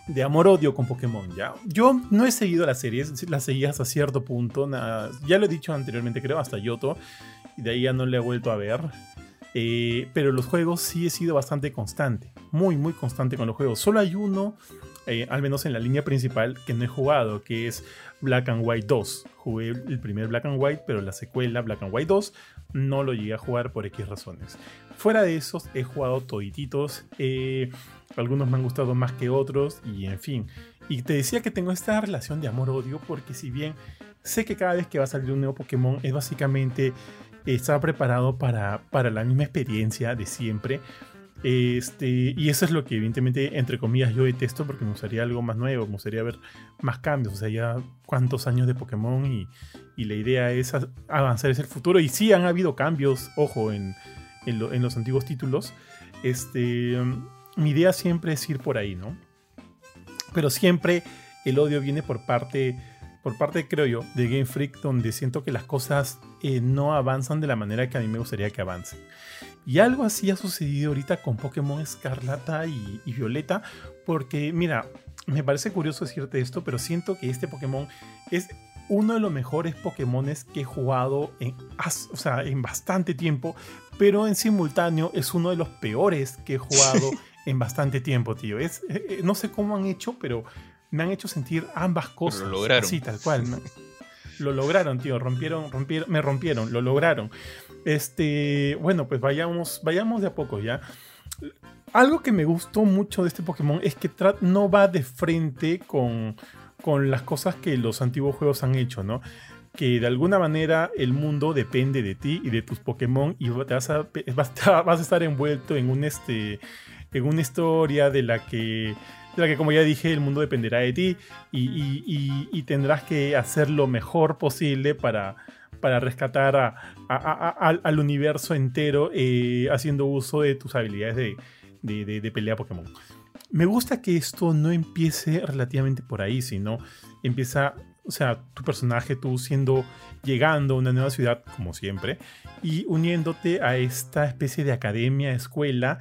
de amor-odio con Pokémon, ¿ya? Yo no he seguido las series, las seguí hasta cierto punto, ya lo he dicho anteriormente creo, hasta Yoto, y de ahí ya no le he vuelto a ver. Eh, pero los juegos sí he sido bastante constante, muy, muy constante con los juegos. Solo hay uno, eh, al menos en la línea principal, que no he jugado, que es Black and White 2. Jugué el primer Black and White, pero la secuela Black and White 2 no lo llegué a jugar por X razones. Fuera de esos, he jugado todititos. Eh, algunos me han gustado más que otros y en fin. Y te decía que tengo esta relación de amor-odio porque si bien sé que cada vez que va a salir un nuevo Pokémon es básicamente estar preparado para, para la misma experiencia de siempre este, y eso es lo que evidentemente, entre comillas, yo detesto porque me gustaría algo más nuevo, me gustaría ver más cambios, o sea, ya cuántos años de Pokémon y, la idea es avanzar hacia el futuro. Y sí han habido cambios, ojo, en, en, los antiguos títulos. Este, mi idea siempre es ir por ahí, ¿no? Pero siempre el odio viene por parte, por parte, creo yo, de Game Freak, donde siento que las cosas eh, no avanzan de la manera que a mí me gustaría que avancen. Y algo así ha sucedido ahorita con Pokémon Escarlata y, Violeta, porque mira, me parece curioso decirte esto, pero siento que este Pokémon es uno de los mejores Pokémones que he jugado en, o sea, en bastante tiempo, pero en simultáneo es uno de los peores que he jugado <laughs> en bastante tiempo, tío. Es, eh, eh, no sé cómo han hecho, pero me han hecho sentir ambas cosas. lo lograron. Sí, tal cual. <laughs> Lo lograron, tío. Rompieron, rompieron, me rompieron, lo lograron. Este, bueno, pues vayamos, vayamos de a poco ya. Algo que me gustó mucho de este Pokémon es que no va de frente con, con las cosas que los antiguos juegos han hecho, ¿no? que de alguna manera el mundo depende de ti y de tus Pokémon y vas a, vas a estar envuelto en un este en una historia de la que de la que como ya dije el mundo dependerá de ti y, tendrás que hacer lo mejor posible para, para rescatar al universo entero eh, haciendo uso de tus habilidades de, de, pelea Pokémon. Me gusta que esto no empiece relativamente por ahí, sino empieza, o sea, tu personaje, tú siendo, llegando a una nueva ciudad, como siempre, y uniéndote a esta especie de academia, escuela,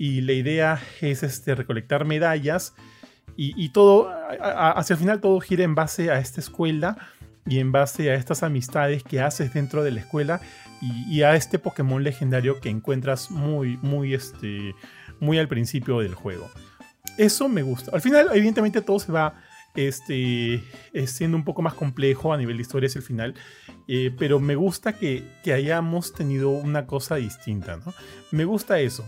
y la idea es este, recolectar medallas y, todo, hacia el final todo gira en base a esta escuela y en base a estas amistades que haces dentro de la escuela y, a este Pokémon legendario que encuentras muy, muy, este, muy al principio del juego. Eso me gusta. Al final, evidentemente, todo se va este, siendo un poco más complejo a nivel de historia hacia el final, eh, pero me gusta que, que, hayamos tenido una cosa distinta, ¿no? Me gusta eso.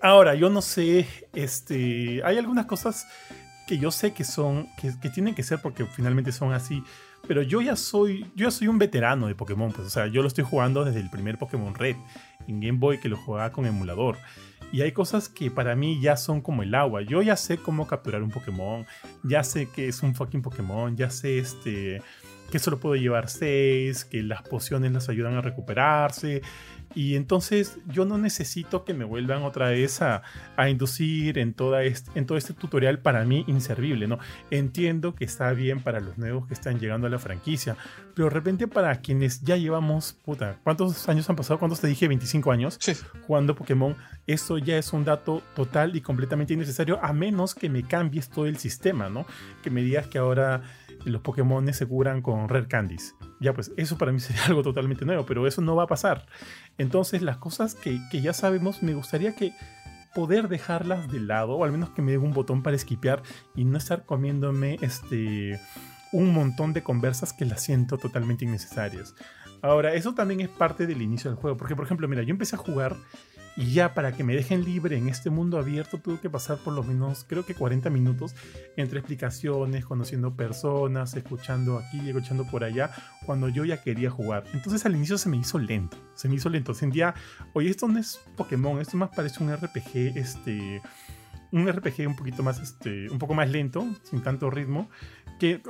Ahora, yo no sé, este, hay algunas cosas que yo sé que son, que, tienen que ser porque finalmente son así, pero yo ya soy, yo ya soy un veterano de Pokémon, pues, o sea, yo lo estoy jugando desde el primer Pokémon Red en Game Boy que lo jugaba con emulador. Y hay cosas que para mí ya son como el agua. Yo ya sé cómo capturar un Pokémon, ya sé que es un fucking Pokémon, ya sé este que solo puedo llevar 6, que las pociones las ayudan a recuperarse, y entonces yo no necesito que me vuelvan otra vez a, inducir en, toda este, en todo este tutorial para mí inservible, ¿no? Entiendo que está bien para los nuevos que están llegando a la franquicia, pero de repente para quienes ya llevamos, puta, ¿cuántos años han pasado? ¿Cuántos te dije? 25 años jugando Pokémon. Eso ya es un dato total y completamente innecesario, a menos que me cambies todo el sistema, ¿no? Que me digas que ahora los Pokémon se curan con Rare Candies. Ya, pues eso para mí <laughs> sería algo totalmente nuevo, pero eso no va a pasar. Entonces, las cosas que, ya sabemos, me gustaría que poder dejarlas de lado, o al menos que me den un botón para esquipear y no estar comiéndome este un montón de conversas que las siento totalmente innecesarias. Ahora, eso también es parte del inicio del juego, porque por ejemplo, mira, yo empecé a jugar y ya para que me dejen libre en este mundo abierto tuve que pasar por lo menos, creo que 40 minutos entre explicaciones, conociendo personas, escuchando aquí y escuchando por allá, cuando yo ya quería jugar. Entonces al inicio se me hizo lento, se me hizo lento. Sentía, oye, esto no es Pokémon, esto más parece un RPG, este un RPG un poquito más, este, un poco más lento, sin tanto ritmo, que,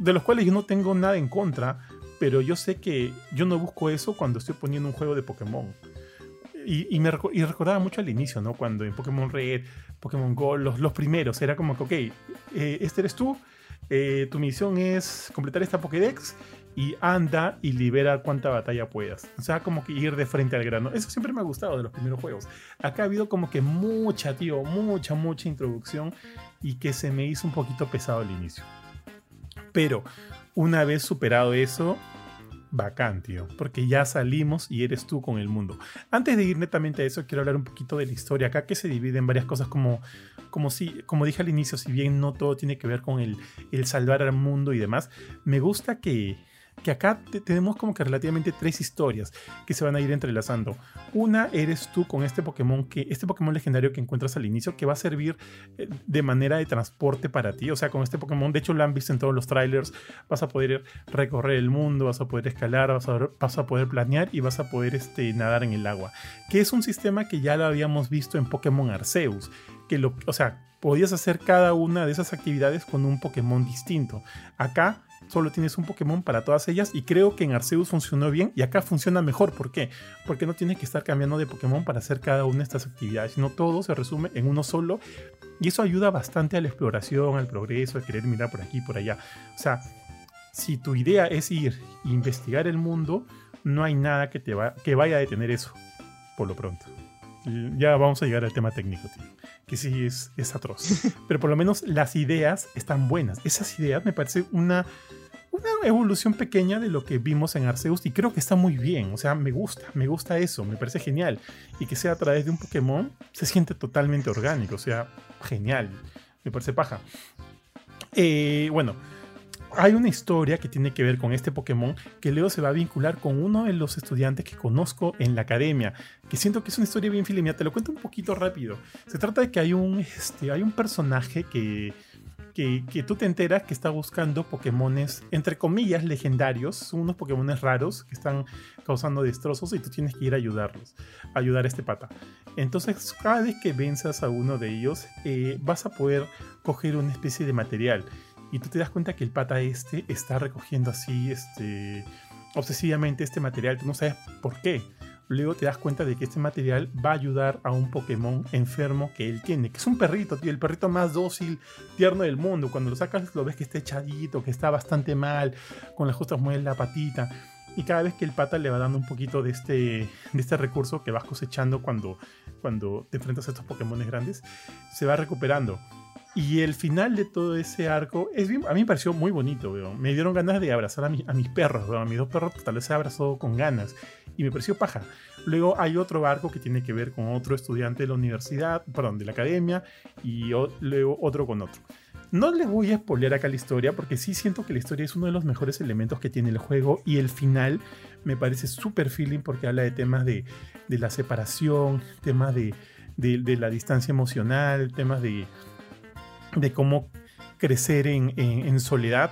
de los cuales yo no tengo nada en contra, pero yo sé que yo no busco eso cuando estoy poniendo un juego de Pokémon y, me recordaba mucho al inicio, ¿no? Cuando en Pokémon Red, Pokémon Go, los, los primeros, era como que, ok, eh, este eres tú, eh, tu misión es completar esta Pokédex y anda y libera cuanta batalla puedas. O sea, como que ir de frente al grano. Eso siempre me ha gustado de los primeros juegos. Acá ha habido como que mucha, tío, mucha, mucha introducción y que se me hizo un poquito pesado al inicio. Pero una vez superado eso, bacán, tío, porque ya salimos y eres tú con el mundo. Antes de ir netamente a eso, quiero hablar un poquito de la historia acá, que se divide en varias cosas como, como, si, como dije al inicio, si bien no todo tiene que ver con el, el salvar al mundo y demás, me gusta que, que acá tenemos como que relativamente tres historias que se van a ir entrelazando. Una eres tú con este Pokémon que este Pokémon legendario que encuentras al inicio que va a servir eh, de manera de transporte para ti, o sea, con este Pokémon, de hecho lo han visto en todos los trailers, vas a poder recorrer el mundo, vas a poder escalar, vas a, vas a poder planear y vas a poder este, nadar en el agua, que es un sistema que ya lo habíamos visto en Pokémon Arceus, que lo, o sea, podías hacer cada una de esas actividades con un Pokémon distinto. Acá solo tienes un Pokémon para todas ellas y creo que en Arceus funcionó bien y acá funciona mejor. ¿Por qué? Porque no tienes que estar cambiando de Pokémon para hacer cada una de estas actividades, sino todo se resume en uno solo y eso ayuda bastante a la exploración, al progreso, a querer mirar por aquí y por allá. O sea, si tu idea es ir e investigar el mundo, no hay nada que, te va, que vaya a detener eso, por lo pronto. Ya vamos a llegar al tema técnico, tío que sí es, es atroz. <laughs> Pero por lo menos las ideas están buenas. Esas ideas me parece una, una evolución pequeña de lo que vimos en Arceus y creo que está muy bien. O sea, me gusta, me gusta eso, me parece genial. Y que sea a través de un Pokémon se siente totalmente orgánico, o sea, genial. Me parece paja. Eh, bueno, hay una historia que tiene que ver con este Pokémon que luego se va a vincular con uno de los estudiantes que conozco en la academia, que siento que es una historia bien filimia. Te lo cuento un poquito rápido. Se trata de que hay un, este, hay un personaje que, que, tú te enteras que está buscando Pokémones, entre comillas, legendarios, unos Pokémones raros que están causando destrozos y tú tienes que ir a ayudarlos, a ayudar a este pata. Entonces, cada vez que venzas a uno de ellos, eh, vas a poder coger una especie de material. Y tú te das cuenta que el pata este está recogiendo así, este, obsesivamente este material. Tú no sabes por qué luego te das cuenta de que este material va a ayudar a un Pokémon enfermo que él tiene, que es un perrito, tío, el perrito más dócil, tierno del mundo. Cuando lo sacas lo ves que está echadito, que está bastante mal, con las justas mueves la patita. Y cada vez que el pata le va dando un poquito de este, de este recurso que vas cosechando cuando, cuando te enfrentas a estos Pokémon grandes, se va recuperando. Y el final de todo ese arco es a mí me pareció muy bonito, me dieron ganas de abrazar a, mis perros, a mis dos perros tal vez se abrazó con ganas y me pareció paja. Luego hay otro arco que tiene que ver con otro estudiante de la universidad, perdón, de la academia y luego otro con otro. No les voy a spoiler acá la historia porque sí siento que la historia es uno de los mejores elementos que tiene el juego y el final me parece súper feeling porque habla de temas de, la separación, temas de, la distancia emocional, temas de, de cómo crecer en, en, soledad,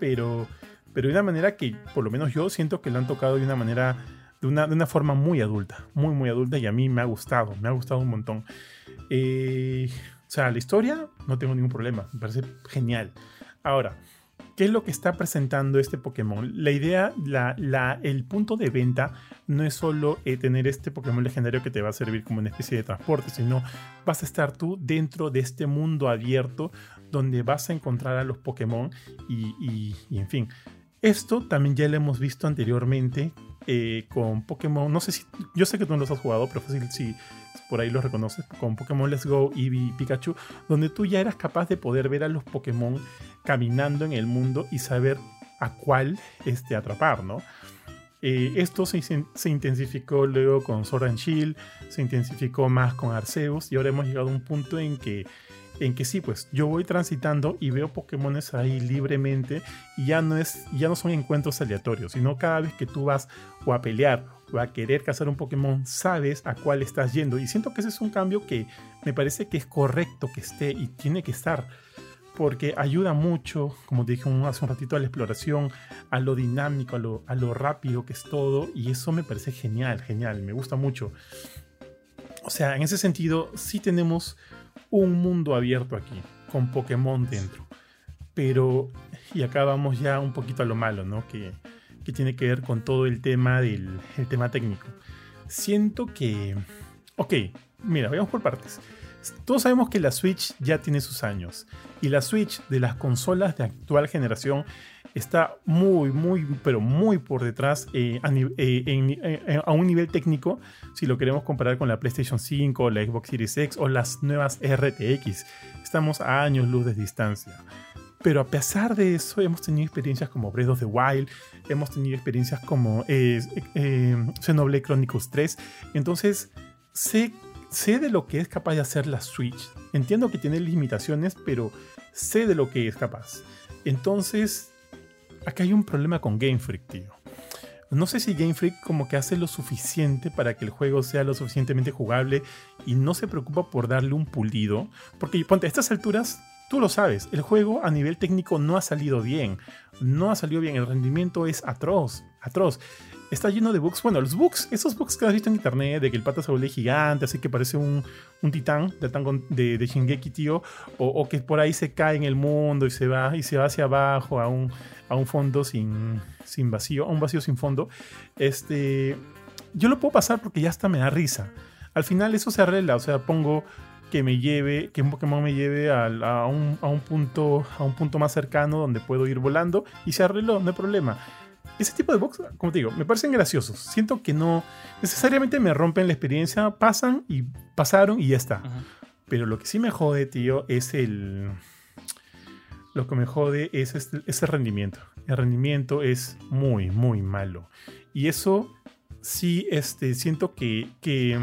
pero, pero de una manera que por lo menos yo siento que lo han tocado de una manera de una, de una, forma muy adulta, muy, muy adulta y a mí me ha gustado, me ha gustado un montón. Eh, o sea, la historia no tengo ningún problema, me parece genial. Ahora, ¿qué es lo que está presentando este Pokémon? La idea, la, la, el punto de venta no es solo eh, tener este Pokémon legendario que te va a servir como una especie de transporte, sino vas a estar tú dentro de este mundo abierto donde vas a encontrar a los Pokémon y, y, y en fin. Esto también ya lo hemos visto anteriormente eh, con Pokémon. No sé si. Yo sé que tú no los has jugado, pero fácil si por ahí los reconoces. Con Pokémon Let's Go, Eevee, Pikachu, donde tú ya eras capaz de poder ver a los Pokémon caminando en el mundo y saber a cuál este, atrapar, ¿no? Eh, esto se, se, intensificó luego con Sword and Shield, se intensificó más con Arceus y ahora hemos llegado a un punto en que en que sí, pues yo voy transitando y veo Pokémones ahí libremente y ya no, es, ya no son encuentros aleatorios, sino cada vez que tú vas o a pelear o a querer cazar un Pokémon, sabes a cuál estás yendo. Y siento que ese es un cambio que me parece que es correcto que esté y tiene que estar. Porque ayuda mucho, como dije hace un ratito, a la exploración, a lo dinámico, a lo, a lo rápido que es todo. Y eso me parece genial, genial, me gusta mucho. O sea, en ese sentido, sí tenemos un mundo abierto aquí, con Pokémon dentro. Pero, y acá vamos ya un poquito a lo malo, ¿no? Que, que tiene que ver con todo el tema del el tema técnico. Siento que... Ok, mira, vayamos por partes. Todos sabemos que la Switch ya tiene sus años y la Switch de las consolas de actual generación está muy, muy, pero muy por detrás eh, eh, eh, a, un nivel técnico si lo queremos comparar con la PlayStation 5, la Xbox Series X o las nuevas RTX. Estamos a años luz de distancia. Pero a pesar de eso, hemos tenido experiencias como Breath of the Wild, hemos tenido experiencias como Xenoblade Chronicles 3. Entonces, sé sé de lo que es capaz de hacer la Switch. Entiendo que tiene limitaciones, pero sé de lo que es capaz. Entonces, acá hay un problema con Game Freak, tío. No sé si Game Freak como que hace lo suficiente para que el juego sea lo suficientemente jugable y no se preocupa por darle un pulido. Porque ponte, a estas alturas, tú lo sabes, el juego a nivel técnico no ha salido bien. No ha salido bien, el rendimiento es atroz, atroz está lleno de bugs. Bueno, los bugs, esos bugs que has visto en internet, de que el pata se vuelve gigante, así que parece un, un titán de, de, Shingeki, tío, o, que por ahí se cae en el mundo y se va, y se va hacia abajo a un, a un fondo sin, sin vacío, a un vacío sin fondo. Este, yo lo puedo pasar porque ya hasta me da risa. Al final eso se arregla, o sea, pongo que me lleve, que un Pokémon me lleve a, a, un, a, un, punto, a un punto más cercano donde puedo ir volando y se arregló, no hay problema ese tipo de box, como te digo, me parecen graciosos. Siento que no necesariamente me rompen la experiencia, pasan y pasaron y ya está. Pero lo que sí me jode, tío, es el. Lo que me jode es este, ese rendimiento. El rendimiento es muy, muy malo. Y eso sí, este, siento que, que,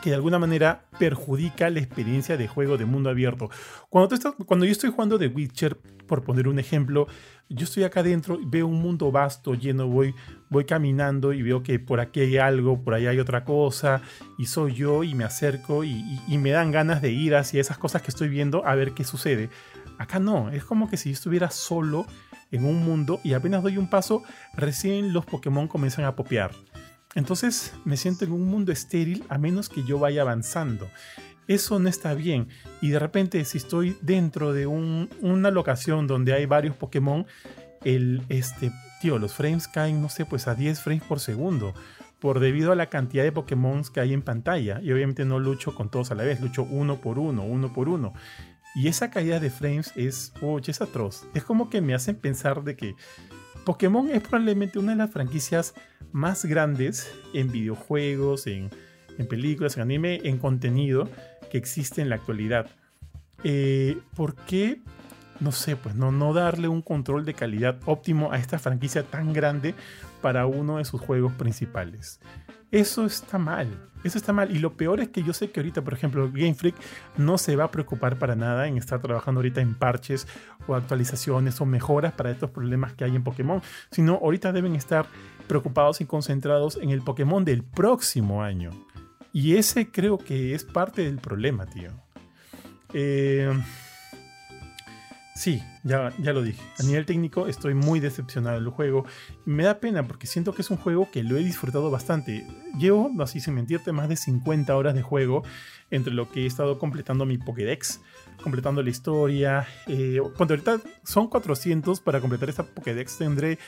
que de alguna manera perjudica la experiencia de juego de mundo abierto. Cuando, tú estás, cuando yo estoy jugando The Witcher, por poner un ejemplo, yo estoy acá adentro, veo un mundo vasto, lleno, voy, voy caminando y veo que por aquí hay algo, por ahí hay otra cosa, y soy yo y me acerco y, me dan ganas de ir hacia esas cosas que estoy viendo a ver qué sucede. Acá no, es como que si yo estuviera solo en un mundo y apenas doy un paso, recién los Pokémon comienzan a popear. Entonces me siento en un mundo estéril a menos que yo vaya avanzando. Eso no está bien. Y de repente, si estoy dentro de una locación donde hay varios Pokémon, el, este, tío, los frames caen, no sé, pues a 10 frames por segundo. Por debido a la cantidad de Pokémon que hay en pantalla. Y obviamente no lucho con todos a la vez, lucho uno por uno, uno por uno. Y esa caída de frames es, oye, es atroz. Es como que me hacen pensar de que Pokémon es probablemente una de las franquicias más grandes en videojuegos, en, películas, en anime, en contenido que existe en la actualidad. Eh, ¿Por qué? No sé, pues no, no darle un control de calidad óptimo a esta franquicia tan grande para uno de sus juegos principales. Eso está mal. Eso está mal. Y lo peor es que yo sé que ahorita, por ejemplo, Game Freak no se va a preocupar para nada en estar trabajando ahorita en parches o actualizaciones o mejoras para estos problemas que hay en Pokémon, sino ahorita deben estar preocupados y concentrados en el Pokémon del próximo año. Y ese creo que es parte del problema, tío. Eh, Sí, ya, ya lo dije. A nivel técnico estoy muy decepcionado del juego. Me da pena porque siento que es un juego que lo he disfrutado bastante. Llevo, así sin mentirte, más de 50 horas de juego entre lo que he estado completando mi Pokédex, completando la historia. Eh, cuando ahorita son 400 para completar esta Pokédex tendré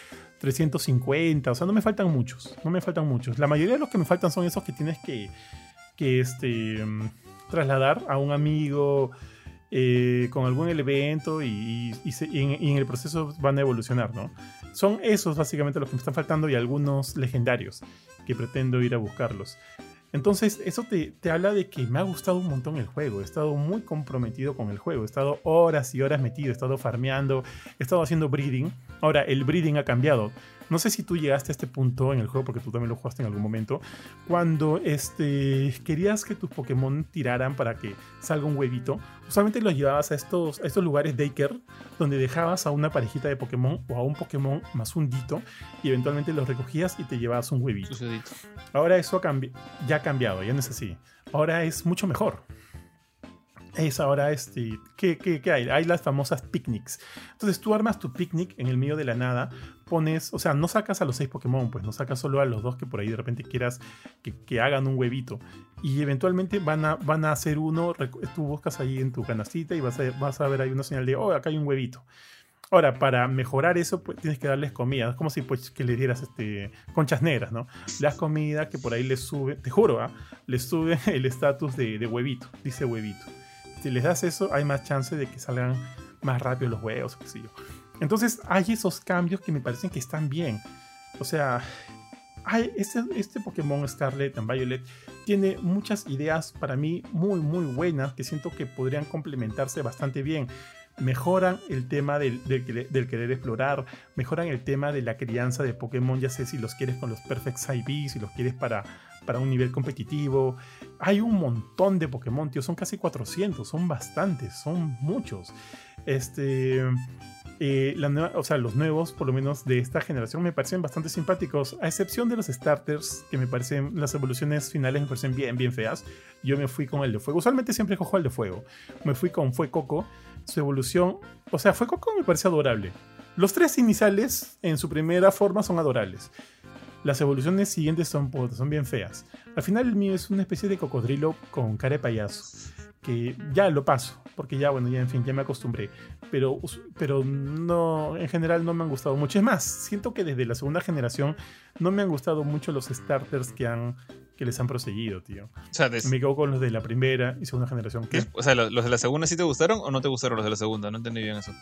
350. O sea, no me faltan muchos. No me faltan muchos. La mayoría de los que me faltan son esos que tienes que, que este, mm, trasladar a un amigo eh, con algún evento y, en, el proceso van a evolucionar, ¿no? Son esos básicamente los que me están faltando y algunos legendarios que pretendo ir a buscarlos. Entonces, eso te, te, habla de que me ha gustado un montón el juego. He estado muy comprometido con el juego. He estado horas y horas metido, he estado farmeando, he estado haciendo breeding. Ahora, el breeding ha cambiado. No sé si tú llegaste a este punto en el juego, porque tú también lo jugaste en algún momento, cuando este, querías que tus Pokémon tiraran para que salga un huevito. Usualmente los llevabas a estos, a estos lugares Daker, donde dejabas a una parejita de Pokémon o a un Pokémon más hundito, y eventualmente los recogías y te llevabas un huevito. Ahora eso ya ha cambiado, ya no es así. Ahora es mucho mejor es ahora este. ¿qué, ¿qué, hay? Hay las famosas picnics. Entonces tú armas tu picnic en el medio de la nada, pones, o sea, no sacas a los seis Pokémon, pues no sacas solo a los dos que por ahí de repente quieras que, hagan un huevito. Y eventualmente van a, van a hacer uno, tú buscas ahí en tu canastita y vas a, vas a ver ahí una señal de, oh, acá hay un huevito. Ahora, para mejorar eso, pues tienes que darles comida. Es como si pues, que le dieras este, conchas negras, ¿no? Le das comida que por ahí les sube, te juro, ¿ah? les sube <laughs> el estatus de huevito, dice huevito si les das eso, hay más chance de que salgan más rápido los huevos, qué yo. Entonces hay esos cambios que me parecen que están bien. O sea, hay este, este Pokémon Scarlet and Violet tiene muchas ideas para mí muy, muy buenas que siento que podrían complementarse bastante bien. Mejoran el tema del, querer explorar, mejoran el tema de la crianza de Pokémon, ya sé si los quieres con los Perfect IV, si los quieres para para un nivel competitivo. Hay un montón de Pokémon, tío, son casi 400, son bastantes, son muchos. Este, eh, la o sea, los nuevos, por lo menos de esta generación, me parecen bastante simpáticos, a excepción de los starters, que me parecen, las evoluciones finales me parecen bien, bien feas. Yo me fui con el de fuego, usualmente siempre cojo el de fuego. Me fui con Fue Coco, su evolución, o sea, Fue Coco me parece adorable. Los tres iniciales en su primera forma son adorables. Las evoluciones siguientes son, son bien feas. Al final el mío es una especie de cocodrilo con cara de payaso. Que ya lo paso, porque ya, bueno, ya en fin, ya me acostumbré. Pero, pero no, en general no me han gustado mucho. Es más, siento que desde la segunda generación no me han gustado mucho los starters que han, que les han proseguido, tío. O sea, Me quedo con los de la primera y segunda generación. ¿Qué? O sea, ¿los de la segunda sí te gustaron o no te gustaron los de la segunda? No entendí bien eso.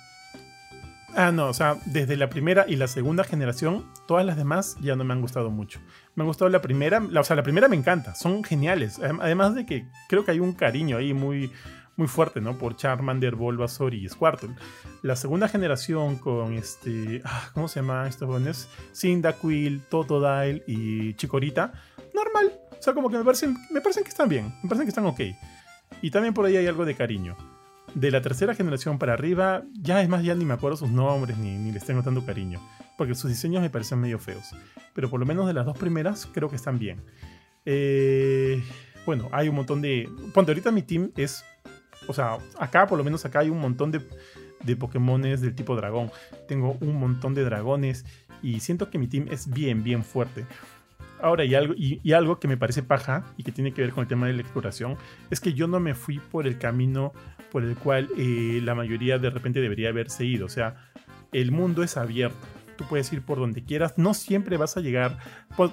Ah, no, o sea, desde la primera y la segunda generación, todas las demás ya no me han gustado mucho. Me ha gustado la primera, o sea, la primera me encanta, son geniales. Además de que creo que hay un cariño ahí muy, muy fuerte, ¿no? Por Charmander, Bulbasaur y Squirtle. La segunda generación con este. Ah, ¿Cómo se llama estos jóvenes? Cyndaquil, Totodile y Chikorita. Normal. O sea, como que me parecen, me parecen que están bien. Me parecen que están ok. Y también por ahí hay algo de cariño de la tercera generación para arriba, ya es más, ya ni me acuerdo sus nombres ni, ni les tengo tanto cariño, porque sus diseños me parecen medio feos. Pero por lo menos de las dos primeras creo que están bien. Eh, bueno, hay un montón de... Ponte, ahorita mi team es... O sea, acá por lo menos acá hay un montón de, de Pokémones del tipo dragón. Tengo un montón de dragones y siento que mi team es bien, bien fuerte. Ahora, y algo, y, algo que me parece paja y que tiene que ver con el tema de la exploración, es que yo no me fui por el camino por el cual eh, la mayoría de repente debería haberse ido. O sea, el mundo es abierto tú puedes ir por donde quieras. No siempre vas a llegar,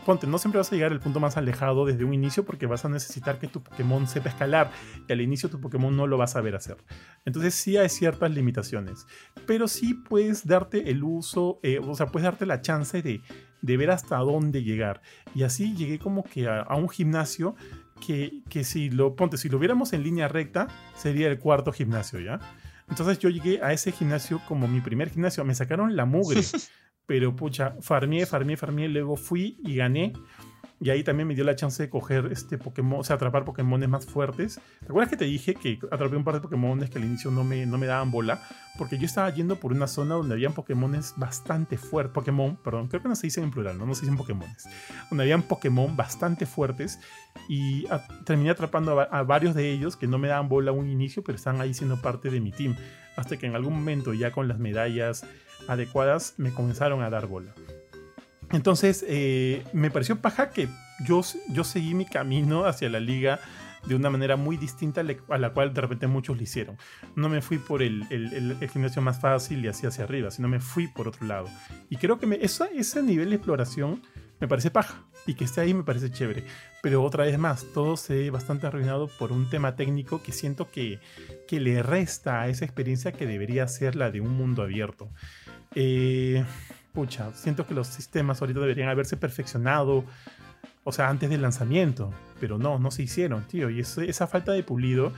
ponte, no siempre vas a llegar al punto más alejado desde un inicio porque vas a necesitar que tu Pokémon sepa escalar y al inicio tu Pokémon no lo vas a ver hacer. Entonces sí hay ciertas limitaciones, pero sí puedes darte el uso, eh, o sea, puedes darte la chance de, de, ver hasta dónde llegar. Y así llegué como que a, a un gimnasio que, que, si lo, ponte, si lo viéramos en línea recta, sería el cuarto gimnasio, ¿ya? Entonces yo llegué a ese gimnasio como mi primer gimnasio. Me sacaron la mugre. <laughs> pero pucha, farmé, farmé, farmé, luego fui y gané. Y ahí también me dio la chance de coger este Pokémon, o sea, atrapar Pokémones más fuertes. ¿Te acuerdas que te dije que atrapé un par de Pokémones que al inicio no me, no me daban bola? Porque yo estaba yendo por una zona donde habían Pokémones bastante fuertes. Pokémon, perdón, creo que no se dicen en plural, no, no se dicen Pokémones. Donde habían Pokémon bastante fuertes. Y terminé atrapando a, varios de ellos que no me daban bola a un inicio, pero están ahí siendo parte de mi team. Hasta que en algún momento, ya con las medallas adecuadas me comenzaron a dar bola. Entonces eh, me pareció paja que yo, yo seguí mi camino hacia la liga de una manera muy distinta a la cual de repente muchos lo hicieron. No me fui por el, el, gimnasio más fácil y así hacia arriba, sino me fui por otro lado. Y creo que me, ese nivel de exploración me parece paja y que esté ahí me parece chévere. Pero otra vez más, todo se ve bastante arruinado por un tema técnico que siento que, que le resta a esa experiencia que debería ser la de un mundo abierto. Eh, pucha, siento que los sistemas ahorita deberían haberse perfeccionado, o sea, antes del lanzamiento, pero no, no se hicieron, tío. Y esa falta de pulido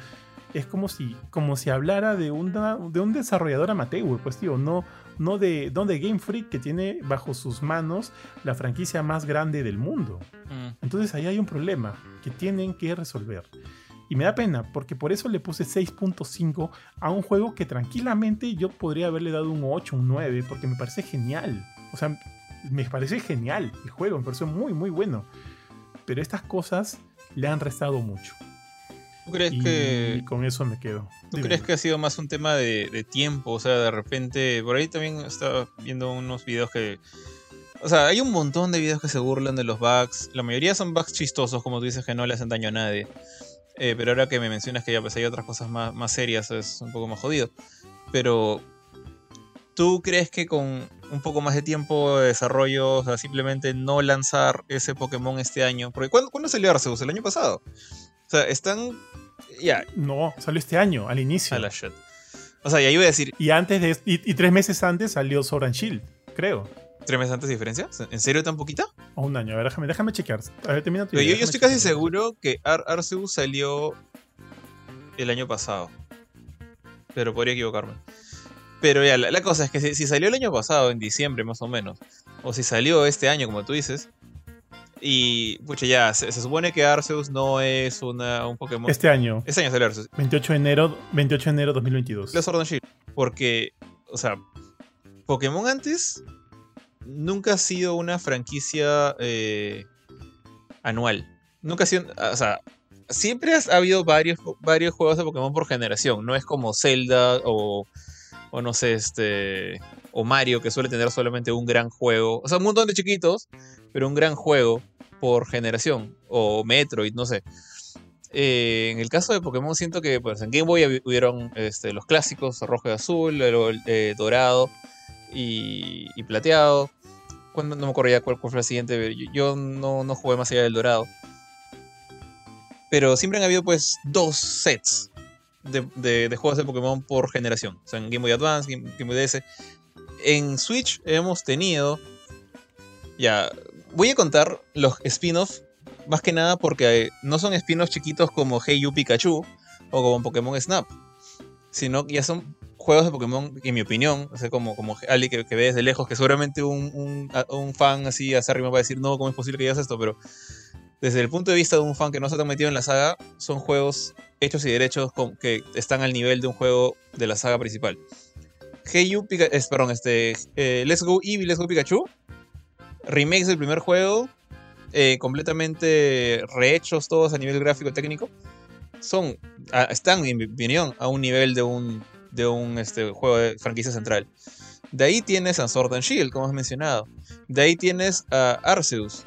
es como si, como si hablara de, una, de un desarrollador amateur, pues, tío, no, no, de, no de Game Freak que tiene bajo sus manos la franquicia más grande del mundo. Mm. Entonces ahí hay un problema que tienen que resolver. Y me da pena, porque por eso le puse 6.5 a un juego que tranquilamente yo podría haberle dado un 8, un 9, porque me parece genial. O sea, me parece genial el juego, me pareció muy, muy bueno. Pero estas cosas le han restado mucho. ¿Tú crees que.? Y con eso me quedo. ¿Tú crees que ha sido más un tema de, de, tiempo? O sea, de repente. Por ahí también estaba viendo unos videos que. O sea, hay un montón de videos que se burlan de los bugs. La mayoría son bugs chistosos, como tú dices, que no le hacen daño a nadie. Eh, pero ahora que me mencionas que ya pues hay otras cosas más, más serias, es un poco más jodido. Pero, ¿tú crees que con un poco más de tiempo de desarrollo, o sea, simplemente no lanzar ese Pokémon este año? Porque ¿cuándo, ¿cuándo salió Arceus? El año pasado. O sea, están... Ya. No, salió este año, al inicio. A la shit. O sea, ya iba a decir... Y antes de... Y, y tres meses antes salió Sword and Shield, creo. ¿Tres meses antes de diferencia? ¿En serio tan poquita? O un año, a ver, déjame, déjame chequear. A ver, termina tu Yo, yo estoy casi seguro que Arceus salió el año pasado. Pero podría equivocarme. Pero ya, la, cosa es que si, salió el año pasado, en diciembre más o menos, o si salió este año, como tú dices, y, pucha, ya, se, supone que Arceus no es una, un Pokémon. Este año. Este año salió Arceus. 28 de enero, 28 de enero 2022. La Sword Shield. Porque, o sea, Pokémon antes nunca ha sido una franquicia eh, anual. Nunca ha sido. O sea, siempre ha habido varios, varios juegos de Pokémon por generación. No es como Zelda o, o no sé, este. O Mario, que suele tener solamente un gran juego. O sea, un montón de chiquitos, pero un gran juego por generación. O Metroid, no sé. Eh, en el caso de Pokémon siento que pues, en Game Boy hubieron este, los clásicos, rojo y azul, el, eh, dorado y, plateado. Cuando, no me acuerdo ya cuál, fue el siguiente. Yo, no, no, jugué más allá del dorado. Pero siempre han habido pues dos sets de, juegos de Pokémon por generación. O en Game Boy Advance, Game, Boy DS. En Switch hemos tenido... Ya, voy a contar los spin-offs. Más que nada porque no son spin-offs chiquitos como Hey You Pikachu o como Pokémon Snap. Sino que ya son juegos de Pokémon, en mi opinión, o sea, como, como alguien que, que, ve desde lejos, que seguramente un, un, fan así arriba va a decir, no, ¿cómo es posible que digas esto? Pero desde el punto de vista de un fan que no se ha metido en la saga, son juegos hechos y derechos que están al nivel de un juego de la saga principal. Hey You, es, perdón, este, eh, Let's Go Eevee, Let's Go Pikachu, remakes del primer juego, eh, completamente rehechos todos a nivel gráfico técnico, son, están, en mi opinión, a un nivel de un de un este, juego de franquicia central. De ahí tienes a Sword and Shield, como has mencionado. De ahí tienes a Arceus.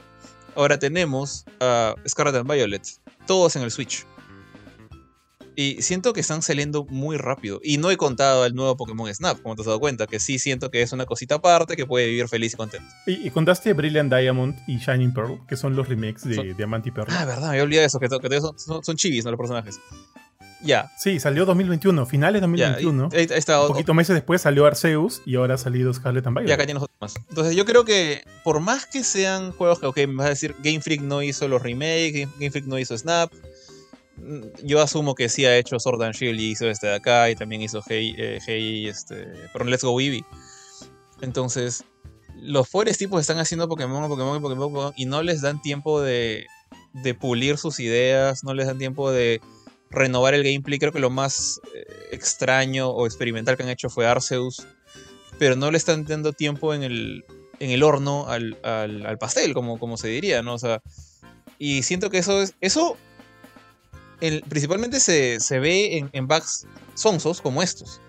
Ahora tenemos a Scarlet and Violet. Todos en el Switch. Y siento que están saliendo muy rápido. Y no he contado el nuevo Pokémon Snap, como te has dado cuenta, que sí siento que es una cosita aparte que puede vivir feliz y contento. Y, contaste Brilliant Diamond y Shining Pearl, que son los remakes de Diamante y Pearl. Ah, verdad, me había olvidado eso, que, que son, son, chivis, ¿no? Los personajes. Ya. Sí, salió 2021, finales de 2021. Un poquito meses después salió Arceus y ahora ha salido Scarlet and Violet. Y acá tienes otros más. Entonces yo creo que por más que sean juegos que, ok, me vas a decir, Game Freak no hizo los remakes, Game Freak no hizo Snap, mm, yo asumo que sí ha hecho Sword and Shield y hizo este de acá y también hizo Hey, eh, hey este, perdón, Let's Go Eevee. Entonces, los pobres tipos están haciendo Pokémon, Pokémon, Pokémon, Pokémon y no les dan tiempo de, de pulir sus ideas, no les dan tiempo de renovar el gameplay. Creo que lo más eh, extraño o experimental que han hecho fue Arceus, pero no le están dando tiempo en el, en el horno al, pastel, como, como se diría, ¿no? O sea, y siento que eso es. Eso principalmente se, ve en, en bugs sonsos como estos.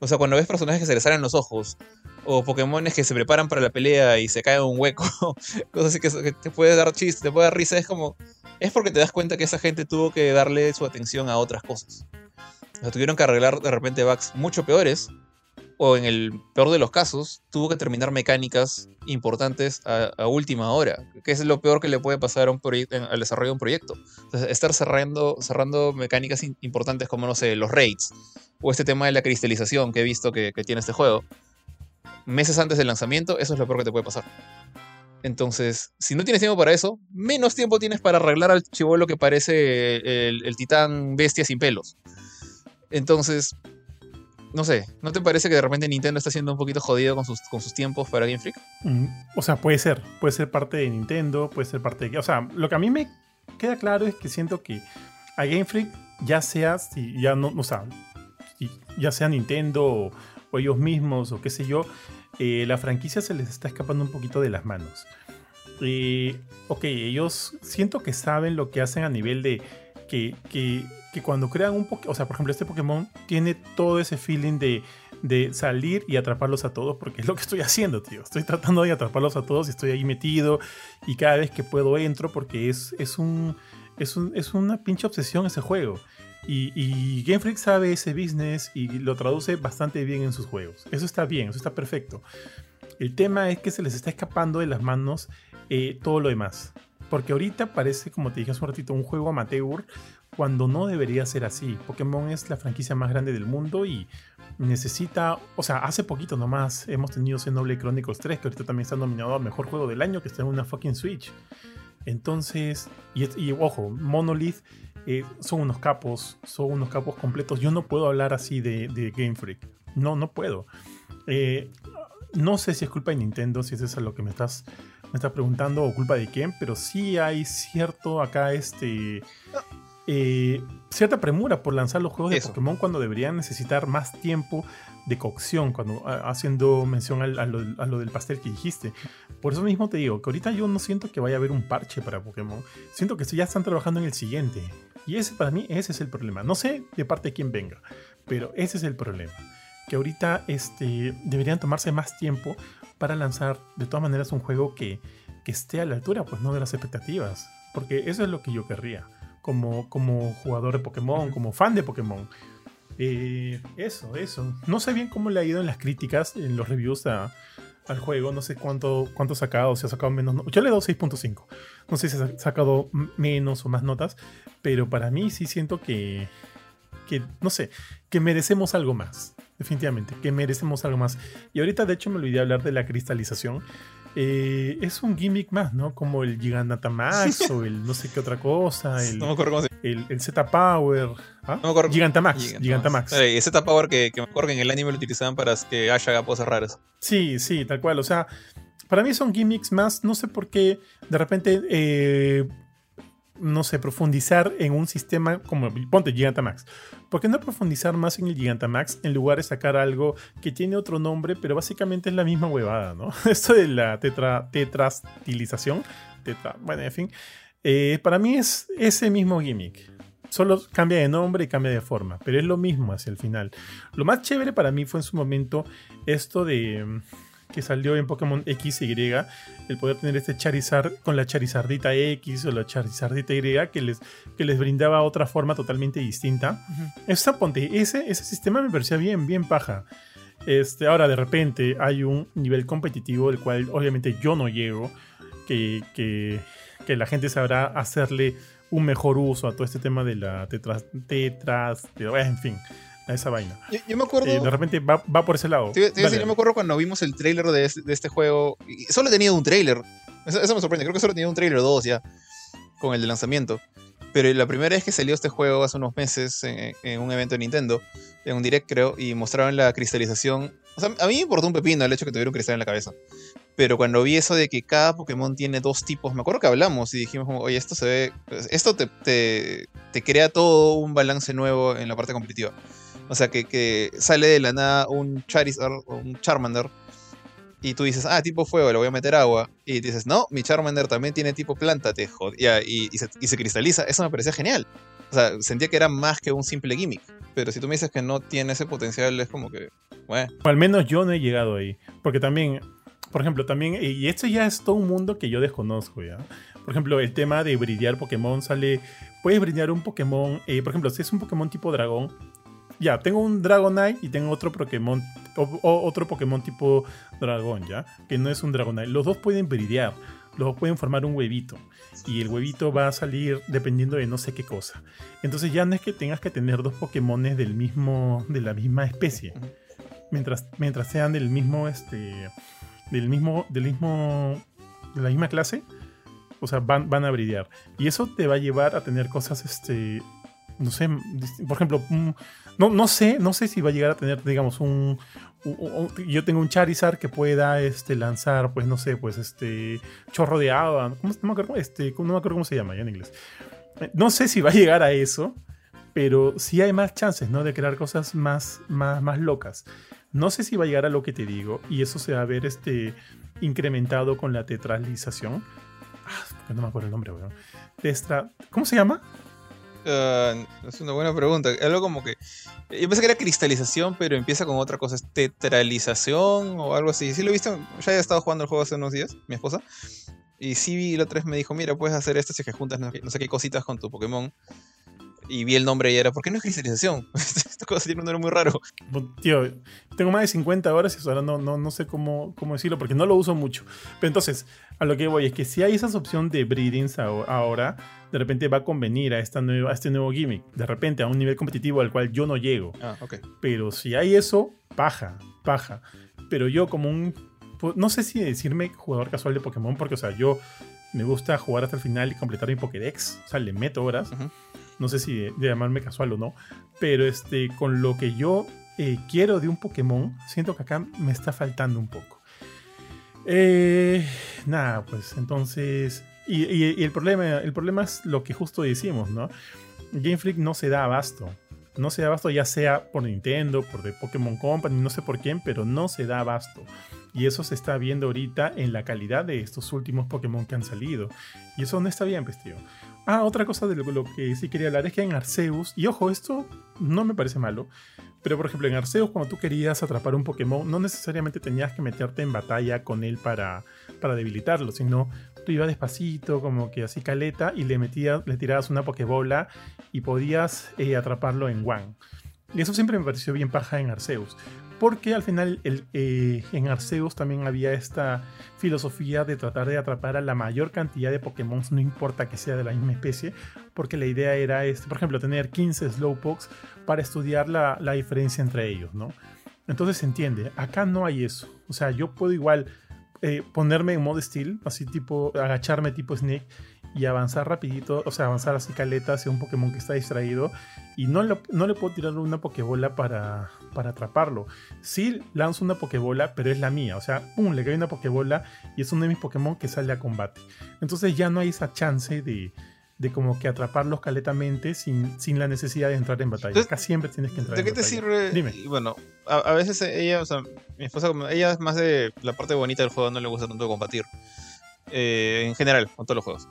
O sea, cuando ves personajes que se les salen los ojos, o Pokémones que se preparan para la pelea y se caen en un hueco, <laughs> cosas así que, que, te puede dar chiste, te puede dar risa, es como es porque te das cuenta que esa gente tuvo que darle su atención a otras cosas. O sea, tuvieron que arreglar de repente bugs mucho peores, o en el peor de los casos, tuvo que terminar mecánicas importantes a, última hora, que es lo peor que le puede pasar al desarrollo de un proyecto. estar cerrando, mecánicas importantes como, no sé, los raids, o este tema de la cristalización que he visto que tiene este juego, meses antes del lanzamiento, eso es lo peor que te puede pasar. Entonces, si no tienes tiempo para eso, menos tiempo tienes para arreglar al chivolo que parece el, titán bestia sin pelos. Entonces, no sé, ¿no te parece que de repente Nintendo está siendo un poquito jodido con sus, con sus tiempos para Game Freak? Mm, o sea, puede ser, puede ser parte de Nintendo, puede ser parte de... O sea, lo que a mí me queda claro es que siento que a Game Freak, ya sea, si ya no, o sea, ya sea Nintendo o, o ellos mismos o qué sé yo, eh, la franquicia se les está escapando un poquito de las manos. Eh, ok, ellos siento que saben lo que hacen a nivel de que, que, cuando crean un Pokémon, o sea, por ejemplo, este Pokémon tiene todo ese feeling de, de salir y atraparlos a todos, porque es lo que estoy haciendo, tío. Estoy tratando de atraparlos a todos y estoy ahí metido y cada vez que puedo entro porque es, es, un, es, un, es una pinche obsesión ese juego. Y, Game Freak sabe ese business y lo traduce bastante bien en sus juegos. Eso está bien, eso está perfecto. El tema es que se les está escapando de las manos eh, todo lo demás. Porque ahorita parece, como te dije hace un ratito, un juego amateur cuando no debería ser así. Pokémon es la franquicia más grande del mundo y necesita, o sea, hace poquito nomás hemos tenido Xenoblade Chronicles 3, que ahorita también está nominado a Mejor Juego del Año, que está en una fucking Switch. Entonces, y, y ojo, Monolith eh, son unos capos, son unos capos completos. Yo no puedo hablar así de, Game Freak. No, no puedo. Eh, no sé si es culpa de Nintendo, si es eso lo que me estás, me estás preguntando, o culpa de quién, pero sí hay cierto acá este. Eh, cierta premura por lanzar los juegos de Pokémon cuando deberían necesitar más tiempo de cocción, cuando haciendo mención a, lo, del pastel que dijiste. Por eso mismo te digo que ahorita yo no siento que vaya a haber un parche para Pokémon. Siento que ya están trabajando en el siguiente. Y ese para mí, ese es el problema. No sé de parte de quién venga, pero ese es el problema. Que ahorita este, deberían tomarse más tiempo para lanzar de todas maneras un juego que, que esté a la altura, pues no de las expectativas. Porque eso es lo que yo querría. Como, como jugador de Pokémon, como fan de Pokémon. Eh, eso, eso. No sé bien cómo le ha ido en las críticas, en los reviews al juego. No sé cuánto, cuánto ha sacado, si ha sacado menos. Yo le doy 6.5. No sé si ha sacado menos o más notas, pero para mí sí siento que, que, no sé, que merecemos algo más. Definitivamente, que merecemos algo más. Y ahorita, de hecho, me olvidé hablar de la cristalización. Eh, es un gimmick más, ¿no? Como el Gigantamax <laughs> o el no sé qué otra cosa. El, no me acuerdo cómo se el, el Z-Power. ¿ah? No me acuerdo. Gigantamax. Gigantamax. el Z-Power que, que, me acuerdo que en el anime lo utilizaban para que haya cosas raras. Sí, sí, tal cual. O sea, para mí son gimmicks más. No sé por qué de repente eh, no sé, profundizar en un sistema como, ponte Gigantamax. ¿Por qué no profundizar más en el Gigantamax en lugar de sacar algo que tiene otro nombre, pero básicamente es la misma huevada, ¿no? <laughs> Esto de la tetra, tetrastilización, tetra, bueno, en fin, eh, para mí es ese mismo gimmick. Solo cambia de nombre y cambia de forma, pero es lo mismo hacia el final. Lo más chévere para mí fue en su momento esto de que salió en Pokémon X y Y, el poder tener este Charizard con la Charizardita X o la Charizardita Y que les, que les brindaba otra forma totalmente distinta. Esa, ponte, ese, ese sistema me parecía bien, bien paja. Este, ahora de repente hay un nivel competitivo del cual obviamente yo no llego, que, que, que la gente sabrá hacerle un mejor uso a todo este tema de la tetras, tetras en fin, a esa vaina. Yo, me acuerdo. Eh, de repente va, va, por ese lado. yo me acuerdo cuando vimos el trailer de este, de este juego. Y solo he tenido un trailer. Eso, eso, me sorprende. Creo que solo tenía un trailer o dos ya. Con el de lanzamiento. Pero la primera vez que salió este juego hace unos meses en, en, un evento de Nintendo, en un direct creo, y mostraron la cristalización. O sea, a mí me importó un pepino el hecho de que tuviera un cristal en la cabeza. Pero cuando vi eso de que cada Pokémon tiene dos tipos, me acuerdo que hablamos y dijimos como, oye, esto se ve, esto te, te, te crea todo un balance nuevo en la parte competitiva. O sea, que, sale de la nada un Charizard o un Charmander y tú dices, ah, tipo fuego, le voy a meter agua. Y dices, no, mi Charmander también tiene tipo planta, te y, y, se, cristaliza. Eso me parecía genial. O sea, sentía que era más que un simple gimmick. Pero si tú me dices que no tiene ese potencial, es como que, bueno. Al menos yo no he llegado ahí. Porque también por ejemplo, también, y esto ya es todo un mundo que yo desconozco, ¿ya? Por ejemplo, el tema de brillar Pokémon sale. Puedes brillar un Pokémon. Eh, por ejemplo, si es un Pokémon tipo dragón. Ya, tengo un Dragonite y tengo otro Pokémon. O, o, otro Pokémon tipo dragón, ¿ya? Que no es un Dragonite. Los dos pueden brillar. Los dos pueden formar un huevito. Y el huevito va a salir dependiendo de no sé qué cosa. Entonces ya no es que tengas que tener dos Pokémones del mismo. de la misma especie. Mientras, mientras sean del mismo. Este del mismo, del mismo, de la misma clase, o sea, van, van a brillar. Y eso te va a llevar a tener cosas, este, no sé, por ejemplo, no, no sé, no sé si va a llegar a tener, digamos, un, yo tengo un Charizard que pueda este, lanzar, pues no sé, pues este chorro de agua, no me acuerdo, este, no me acuerdo cómo se llama ya en inglés. No sé si va a llegar a eso, pero sí hay más chances, ¿no? De crear cosas más, más, más locas. No sé si va a llegar a lo que te digo y eso se va a ver este, incrementado con la tetralización. Ah, no me acuerdo el nombre, weón. Testra... ¿Cómo se llama? Uh, es una buena pregunta. Algo como que. Yo pensé que era cristalización, pero empieza con otra cosa. ¿Es tetralización o algo así? Sí, lo he visto. Ya he estado jugando el juego hace unos días, mi esposa. Y sí, la otra vez me dijo: Mira, puedes hacer esto si que juntas no sé qué cositas con tu Pokémon y vi el nombre y era, ¿por qué no es cristalización? <laughs> Esta cosa tiene un nombre muy raro. Tío, tengo más de 50 horas y ahora no, no, no sé cómo, cómo decirlo porque no lo uso mucho. Pero entonces, a lo que voy es que si hay esa opción de breedings ahora, de repente va a convenir a, esta nueva, a este nuevo gimmick. De repente a un nivel competitivo al cual yo no llego. Ah, ok. Pero si hay eso, paja, paja. Pero yo como un... No sé si decirme jugador casual de Pokémon porque, o sea, yo me gusta jugar hasta el final y completar mi Pokédex. O sea, le meto horas. Uh -huh no sé si de, llamarme casual o no, pero este, con lo que yo eh, quiero de un Pokémon, siento que acá me está faltando un poco. Eh, nada, pues entonces... Y, el, problema, el problema es lo que justo decimos, ¿no? Game Freak no se da abasto. No se da abasto ya sea por Nintendo, por The Pokémon Company, no sé por quién, pero no se da abasto. Y eso se está viendo ahorita en la calidad de estos últimos Pokémon que han salido. Y eso no está bien, pues. Ah, otra cosa de lo, que sí quería hablar es que en Arceus, y ojo, esto no me parece malo, pero por ejemplo en Arceus cuando tú querías atrapar un Pokémon, no necesariamente tenías que meterte en batalla con él para, para debilitarlo, sino tú ibas despacito, como que así caleta, y le, metías, le tirabas una Pokébola y podías eh, atraparlo en One. Y eso siempre me pareció bien paja en Arceus porque al final eh, en Arceus también había esta filosofía de tratar de atrapar a la mayor cantidad de Pokémon, no importa que sea de la misma especie, porque la idea era, este, por ejemplo, tener 15 Slowpokes para estudiar la, la diferencia entre ellos, ¿no? Entonces se entiende, acá no hay eso, o sea, yo puedo igual eh, ponerme en modo steel, así tipo, agacharme tipo Snake y avanzar rapidito, o sea, avanzar así caleta hacia un Pokémon que está distraído y no, lo, no le puedo tirar una Pokébola para, para atraparlo. Sí lanzo una Pokébola, pero es la mía, o sea, pum, le cae una Pokébola y es uno de mis Pokémon que sale a combate. Entonces ya no hay esa chance de, de como que atraparlos caletamente sin, sin la necesidad de entrar en batalla. Acá siempre tienes que entrar ¿De qué te sirve? Dime. Bueno, a, a, veces ella, o sea, mi esposa, ella es más de la parte bonita del juego, no le gusta tanto combatir. Eh, en general, con todos los juegos.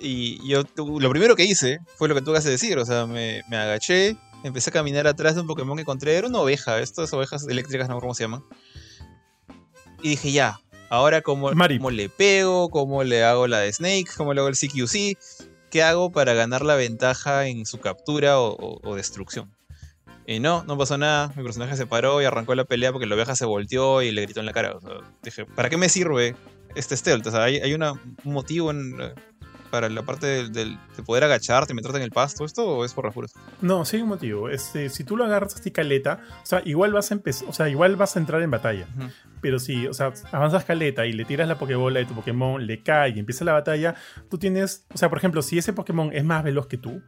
Y yo, lo primero que hice fue lo que tú acabas de decir, o sea, me, me agaché, empecé a caminar atrás de un Pokémon que encontré, era una oveja, estas ovejas eléctricas, no sé cómo se llaman. Y dije, ya, ahora cómo, cómo le pego, cómo le hago la de Snake, cómo le hago el CQC, qué hago para ganar la ventaja en su captura o, o- o destrucción. Y no, no pasó nada, mi personaje se paró y arrancó la pelea porque la oveja se volteó y le gritó en la cara. O sea, dije, ¿para qué me sirve este stealth? O sea, hay, hay una- un motivo en, eh, para la parte del, del- de poder agacharte y meterte en el pasto, ¿esto o es por las puras? No, sí hay un motivo. Este, si tú lo agarras así caleta, o sea, igual vas a empezar, o sea, igual vas a entrar en batalla. Pero si, o sea, avanzas caleta y le tiras la Pokébola de tu Pokémon, le cae y empieza la batalla, tú tienes, o sea, por ejemplo, si ese Pokémon es más veloz que tú,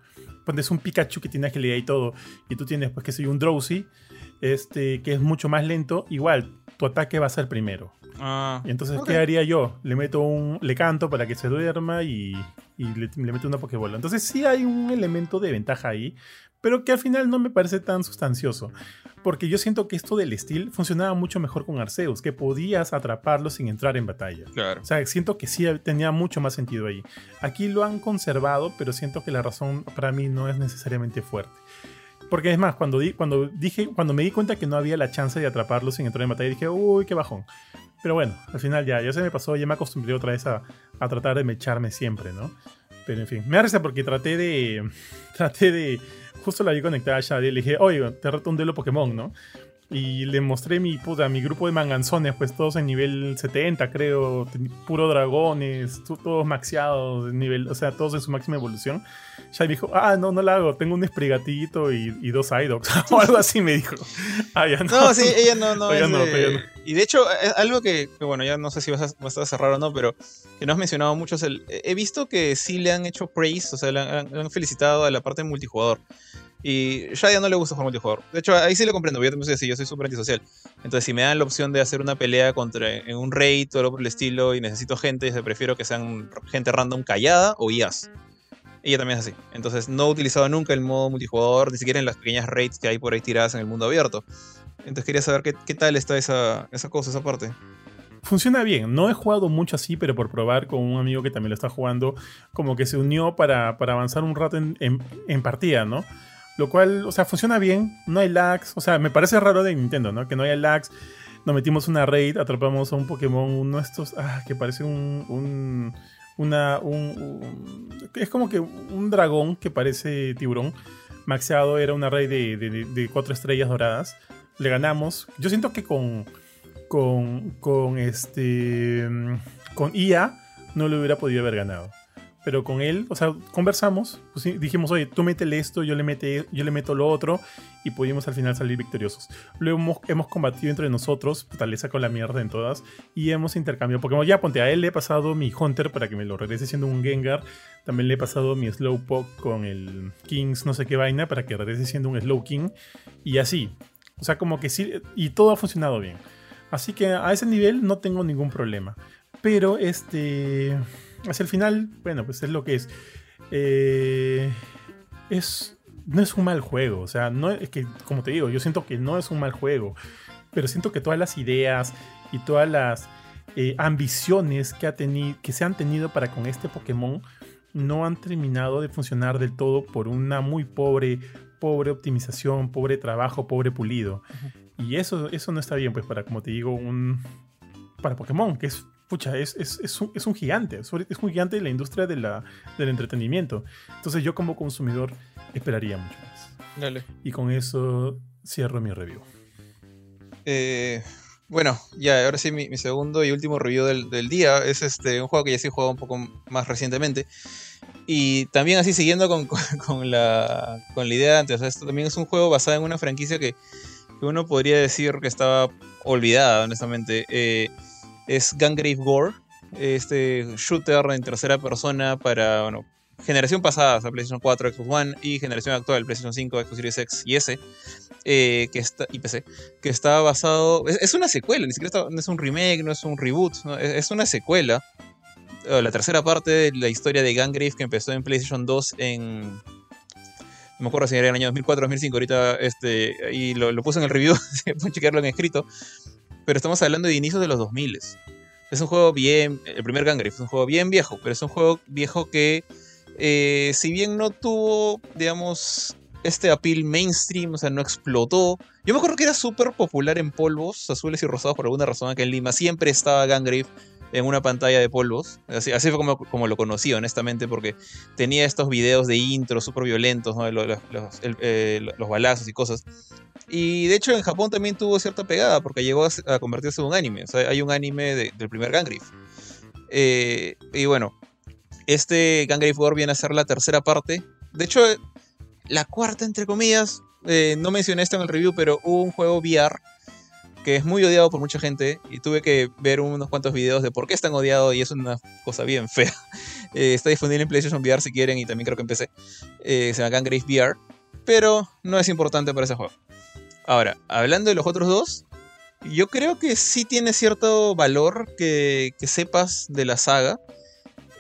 pones un Pikachu que tiene agilidad y todo, y tú tienes, pues, que soy un Drowsy, este, que es mucho más lento, igual, tu ataque va a ser primero. Ah, Y entonces. ¿qué haría yo? Le meto un. Le canto para que se duerma y, y le, le meto una Pokébola. Entonces, sí hay un elemento de ventaja ahí, pero que al final no me parece tan sustancioso. Porque yo siento que esto del steel funcionaba mucho mejor con Arceus, que podías atraparlo sin entrar en batalla. claro. O sea, siento que sí tenía mucho más sentido ahí. Aquí lo han conservado, pero siento que la razón para mí no es necesariamente fuerte. Porque es más, cuando, di- cuando, dije, cuando me di cuenta que no había la chance de atraparlo sin entrar en batalla, dije, uy, qué bajón. Pero bueno, al final ya, ya se me pasó, ya me acostumbré otra vez a, a tratar de mecharme siempre, ¿no? Pero en fin, me da risa porque traté de. <laughs> Traté de. Justo la vi conectada a Shadi y le dije, oye, te reto un duelo Pokémon, ¿no? Y le mostré mi puta, mi grupo de manganzones, pues todos en nivel 70, creo, puro dragones, todos maxeados, nivel, o sea, todos en su máxima evolución. Shai me dijo, ah, no, no la hago, tengo un Sprigatito y, y dos Idox, <laughs> o algo así me dijo. Ah, ya no. No, sí, ella no, no. Es no. Y de hecho, es algo que, que, bueno, ya no sé si vas a, vas a cerrar o no, pero que no has mencionado mucho es el. He visto que sí le han hecho praise, o sea, le han, le han felicitado a la parte multijugador. Y ya no le gusta jugar multijugador. De hecho, ahí sí lo comprendo, yo también soy así, yo soy súper antisocial. Entonces, si me dan la opción de hacer una pelea contra en un raid o algo por el estilo y necesito gente, yo prefiero que sean gente random callada o IAs. Ella también es así. Entonces, no he utilizado nunca el modo multijugador, ni siquiera en las pequeñas raids que hay por ahí tiradas en el mundo abierto. Entonces quería saber qué, qué tal está esa, esa cosa, esa parte. Funciona bien. No he jugado mucho así, pero por probar con un amigo que también lo está jugando, como que se unió para, para avanzar un rato en, en- en partida, ¿no? Lo cual, o sea, funciona bien. No hay lags. O sea, me parece raro de Nintendo, ¿no? Que no haya lags. Nos metimos una raid, atrapamos a un Pokémon, uno de estos, ah, que parece un, un- una, un, es como que un dragón que parece tiburón. Maxeado era una raid de, de- de- cuatro estrellas doradas. Le ganamos. Yo siento que con, con, con este, con IA no le hubiera podido haber ganado. Pero con él, o sea, conversamos, pues dijimos, oye, tú métele esto, yo le, mete, yo le meto lo otro, y pudimos al final salir victoriosos. Luego hemos, combatido entre nosotros, puta, le saco la mierda en todas, y hemos intercambiado Pokémon. Ya, ponte, a él le he pasado mi Hunter para que me lo regrese siendo un Gengar. También le he pasado mi Slowpoke con el Kings, no sé qué vaina, para que regrese siendo un Slowking. Y así. O sea, como que sí, y todo ha funcionado bien. Así que a ese nivel no tengo ningún problema. Pero este. Hacia el final, bueno, pues es lo que es. Eh, es. No es un mal juego. O sea, no es que, como te digo, yo siento que no es un mal juego. Pero siento que todas las ideas y todas las eh, ambiciones que, ha que se han tenido para con este Pokémon no han terminado de funcionar del todo por una muy pobre, pobre optimización, pobre trabajo, pobre pulido. Y eso, eso no está bien, pues, para, como te digo, un. Para Pokémon, que es. Pucha, es, es, es un, es un gigante. Es un gigante de la industria de la, del entretenimiento. Entonces, yo como consumidor esperaría mucho más. Dale. Y con eso cierro mi review. Eh, bueno, ya, ahora sí, mi, mi segundo y último review del, del día es este un juego que ya sí he jugado un poco más recientemente. Y también así siguiendo con, <laughs> con- con la, con la idea de antes, o sea, esto también es un juego basado en una franquicia que, que uno podría decir que estaba olvidada, honestamente. Eh, es Gangrave Gore, este shooter en tercera persona para, bueno, generación pasada, sea, PlayStation 4, Xbox One y generación actual, PlayStation 5, Xbox Series X y S, eh, que está, y PC, que está basado, es, una secuela, no es un remake, no es un reboot, ¿no? es, es una secuela. eh, La tercera parte de la historia de Gangrave que empezó en PlayStation 2 en no me acuerdo si era en el año 2004 2005, ahorita este, y lo, lo puse en el review, <laughs> pueden chequearlo en escrito, pero estamos hablando de inicios de los 2000. Es un juego bien. El primer Gangrave es un juego bien viejo, pero es un juego viejo que, eh, si bien no tuvo, digamos, este appeal mainstream, o sea, no explotó. Yo me acuerdo que era súper popular en polvos azules y rosados por alguna razón acá en Lima. Siempre estaba Gangrave en una pantalla de polvos. Así, fue como, lo conocí, honestamente, porque tenía estos videos de intro súper violentos, ¿no? eh, los, balazos y cosas. Y de hecho en Japón también tuvo cierta pegada, porque llegó a, convertirse en un anime. O sea, hay un anime de, del primer Gangrave. Eh, y bueno, este Gangrave War viene a ser la tercera parte. De hecho, la cuarta, entre comillas. Eh, no mencioné esto en el review, pero hubo un juego VR que es muy odiado por mucha gente y tuve que ver unos cuantos videos de por qué están odiados y es una cosa bien fea. <laughs> Eh, está disponible en PlayStation VR si quieren y también creo que en PC. Eh, se llama Gangrave VR, pero no es importante para ese juego. Ahora, hablando de los otros dos, yo creo que sí tiene cierto valor que, que sepas de la saga.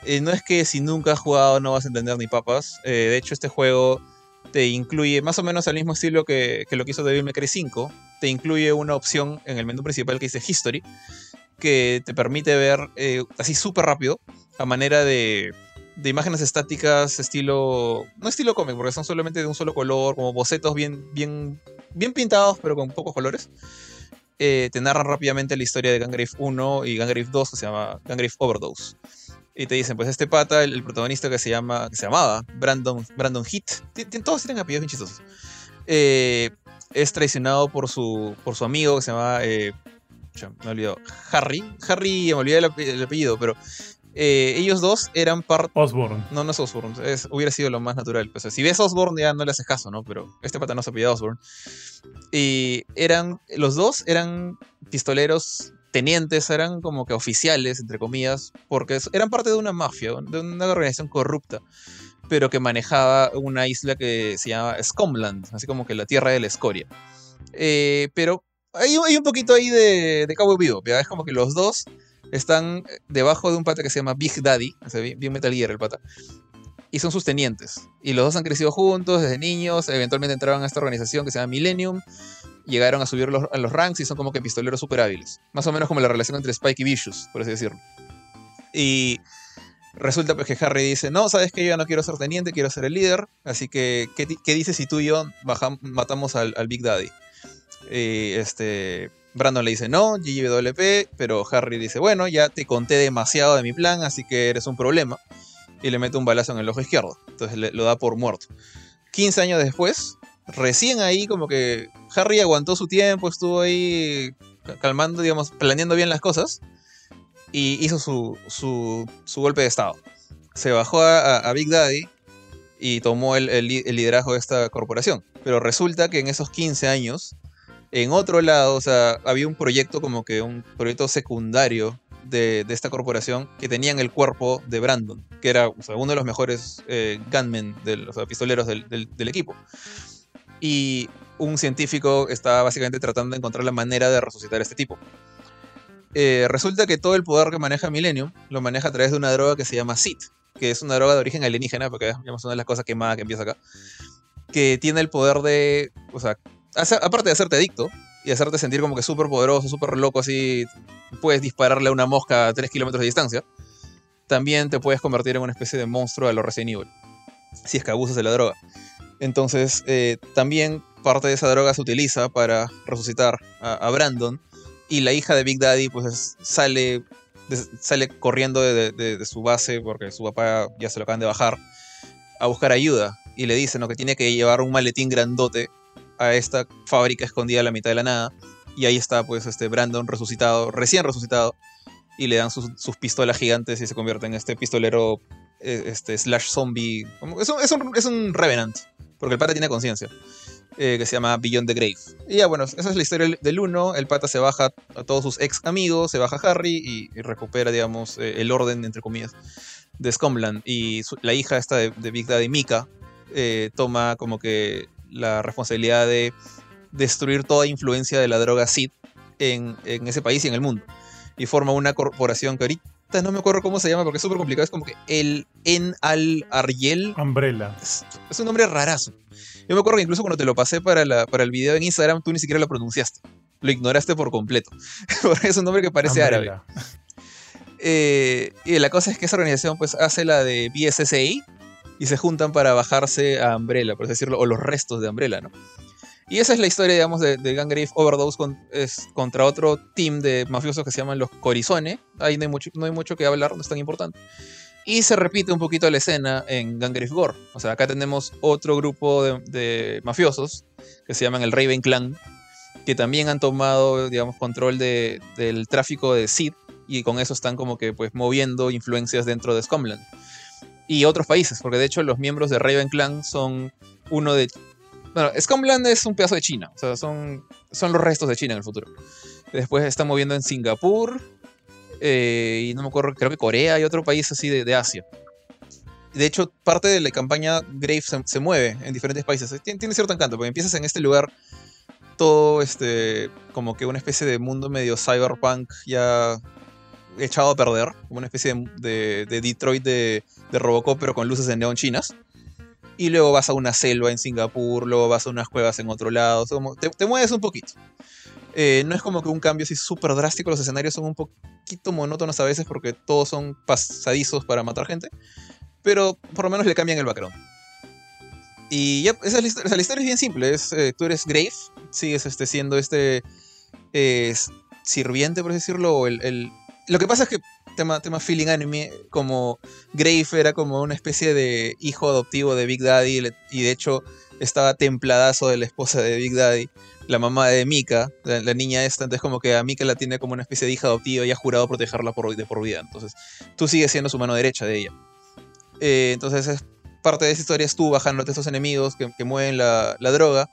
Eh, no es que si nunca has jugado no vas a entender ni papas. Eh, de hecho, este juego te incluye más o menos al mismo estilo que, que lo que hizo Devil May Cry 5. Te incluye una opción en el menú principal que dice History, que te permite ver eh, así súper rápido, a manera de, imágenes estáticas, estilo. No estilo cómic, porque son solamente de un solo color, como bocetos bien, bien, bien pintados, pero con pocos colores. Eh, te narran rápidamente la historia de Gangrave 1 y Gangrave 2, que se llama Gangrave Overdose. Y te dicen, pues este pata, el, el, protagonista que se llama, que se llamaba Brandon, Brandon Heat, todos tienen apellidos bien chistosos. Eh, es traicionado por su, por su amigo que se llama, eh, me olvidó, Harry. Harry, me olvidé el, el apellido, pero eh, ellos dos eran parte. Osborne. No, no es Osborne. Es, hubiera sido lo más natural. Pues, si ves Osborne ya no le haces caso, ¿no? Pero este pata no se apellida Osborne. Y eran. Los dos eran pistoleros tenientes eran como que oficiales, entre comillas, porque eran parte de una mafia, de una organización corrupta, pero que manejaba una isla que se llama Scumland, así como que la tierra de la escoria. Eh, pero hay, hay, un poquito ahí de, de Cabo Vivo, ¿ya? es como que los dos están debajo de un pata que se llama Big Daddy, o sea, bien Metal Gear el pata, y son sus tenientes. Y los dos han crecido juntos desde niños, eventualmente entraron a esta organización que se llama Millennium, llegaron a subir los, a los ranks y son como que pistoleros super hábiles. Más o menos como la relación entre Spike y Vicious, por así decirlo. Y resulta pues que Harry dice, no, sabes que yo ya no quiero ser teniente, quiero ser el líder, así que, ¿qué, qué dices si tú y yo matamos al, al, Big Daddy? Y este... Brandon le dice no, GGWP, pero Harry dice, bueno, ya te conté demasiado de mi plan, así que eres un problema. Y le mete un balazo en el ojo izquierdo. Entonces lo da por muerto. 15 años después, recién ahí como que Harry aguantó su tiempo, estuvo ahí calmando, digamos, planeando bien las cosas y hizo su, su, su golpe de estado. Se bajó a, Big Daddy y tomó el, el, liderazgo de esta corporación. Pero resulta que en esos 15 años, en otro lado, o sea, había un proyecto como que un proyecto secundario de, de esta corporación que tenían el cuerpo de Brandon, que era uno de los mejores eh, gunmen, del, o sea, pistoleros del, del, del equipo y un científico está básicamente tratando de encontrar la manera de resucitar a este tipo. Eh, resulta que todo el poder que maneja Millennium lo maneja a través de una droga que se llama SIT, que es una droga de origen alienígena, porque es una de las cosas quemadas que empieza acá, que tiene el poder de, o sea, aparte de hacerte adicto y hacerte sentir como que súper poderoso, súper loco, así, puedes dispararle a una mosca a 3 kilómetros de distancia, también te puedes convertir en una especie de monstruo de los Resident Evil, si es que abusas de la droga. Entonces, eh, también parte de esa droga se utiliza para resucitar a Brandon. Y la hija de Big Daddy, pues es, sale, sale corriendo de, su base, porque su papá ya se lo acaban de bajar, a buscar ayuda. Y le dicen ¿no? que tiene que llevar un maletín grandote a esta fábrica escondida a la mitad de la nada. Y ahí está, pues, este Brandon resucitado, recién resucitado. Y le dan sus, sus pistolas gigantes y se convierte en este pistolero este, slash zombie. Es un, es un, Revenant porque el pata tiene conciencia, eh, que se llama Beyond the Grave. Y ya, bueno, esa es la historia del 1. El pata se baja a todos sus ex amigos, se baja a Harry y, y recupera, digamos, eh, el orden, entre comillas, de Scumland. Y su, la hija esta de, de, Big Daddy, Mika, eh, toma como que la responsabilidad de destruir toda influencia de la droga Sid en, en ese país y en el mundo. Y forma una corporación que ahorita no me acuerdo cómo se llama porque es súper complicado. Es como que el En Al Ariel. Umbrella. Es, es, un nombre rarazo. Yo me acuerdo que incluso cuando te lo pasé para, la, para el video en Instagram, tú ni siquiera lo pronunciaste. Lo ignoraste por completo. <laughs> es un nombre que parece Umbrella. árabe. Eh, y la cosa es que esa organización pues hace la de BSSA y se juntan para bajarse a Umbrella, por así decirlo, o los restos de Umbrella, ¿no? Y esa es la historia, digamos, de, de Gangrave Overdose con- es contra otro team de mafiosos que se llaman los Corizone. Ahí no hay, mucho, no hay mucho que hablar, no es tan importante. Y se repite un poquito la escena en Gangrave Gore. O sea, acá tenemos otro grupo de, de mafiosos que se llaman el Raven Clan, que también han tomado, digamos, control de- del tráfico de Seed y con eso están como que pues moviendo influencias dentro de Scumland. Y otros países, porque de hecho los miembros de Raven Clan son uno de... Bueno, Scumland es un pedazo de China, o sea, son, son los restos de China en el futuro. Después están moviendo en Singapur, eh, y no me acuerdo, creo que Corea y otro país así de, Asia. De hecho, parte de la campaña Grave se, mueve en diferentes países. Tiene, tiene cierto encanto, porque empiezas en este lugar todo este como que una especie de mundo medio cyberpunk ya echado a perder, como una especie de, de- de Detroit de, Robocop, pero con luces de neón chinas. Y luego vas a una selva en Singapur, luego vas a unas cuevas en otro lado, te, te mueves un poquito. Eh, no es como que un cambio así súper drástico, los escenarios son un poquito monótonos a veces porque todos son pasadizos para matar gente, pero por lo menos le cambian el background. Y ya, esa es la, historia, o la historia es bien simple, es, eh, tú eres Grave, sigues este, siendo este eh, sirviente, por así decirlo, el, el- Lo que pasa es que, tema, tema feeling anime, como Grave era como una especie de hijo adoptivo de Big Daddy, y de hecho estaba templadazo de la esposa de Big Daddy, la mamá de Mika, la, niña esta, entonces como que a Mika la tiene como una especie de hija adoptiva y ha jurado protegerla por, de por vida, entonces tú sigues siendo su mano derecha de ella. Eh, entonces es parte de esa historia es tú bajándote a estos enemigos que, mueven la, la droga.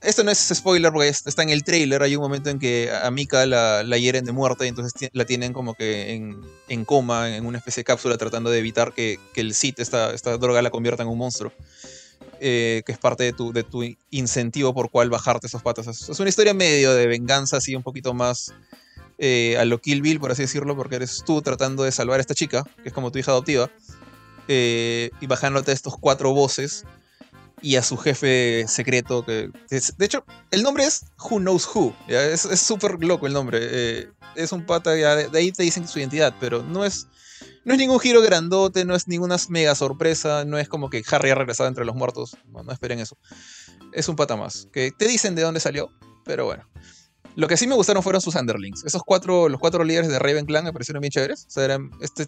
Esto no es spoiler porque es- está en el trailer. Hay un momento en que a Mika la, la hieren de muerte y entonces la tienen como que en, en coma, en una especie de cápsula, tratando de evitar que, que el SIT, esta, esta droga, la convierta en un monstruo. Eh, que es parte de tu, de tu incentivo por cual bajarte esos patas. Es, una historia medio de venganza, así un poquito más eh, a lo Kill Bill, por así decirlo, porque eres tú tratando de salvar a esta chica, que es como tu hija adoptiva eh, y bajándote a estos cuatro voces y a su jefe secreto que, de hecho el nombre es Who Knows Who es súper loco el nombre es un pata ya de ahí te dicen su identidad pero no es no es ningún giro grandote no es ninguna mega sorpresa no es como que Harry ha regresado entre los muertos no, no esperen eso es un pata más que te dicen de dónde salió pero bueno lo que sí me gustaron fueron sus underlings. Esos cuatro, los cuatro líderes de Raven Clan me parecieron bien chéveres. O sea, eran este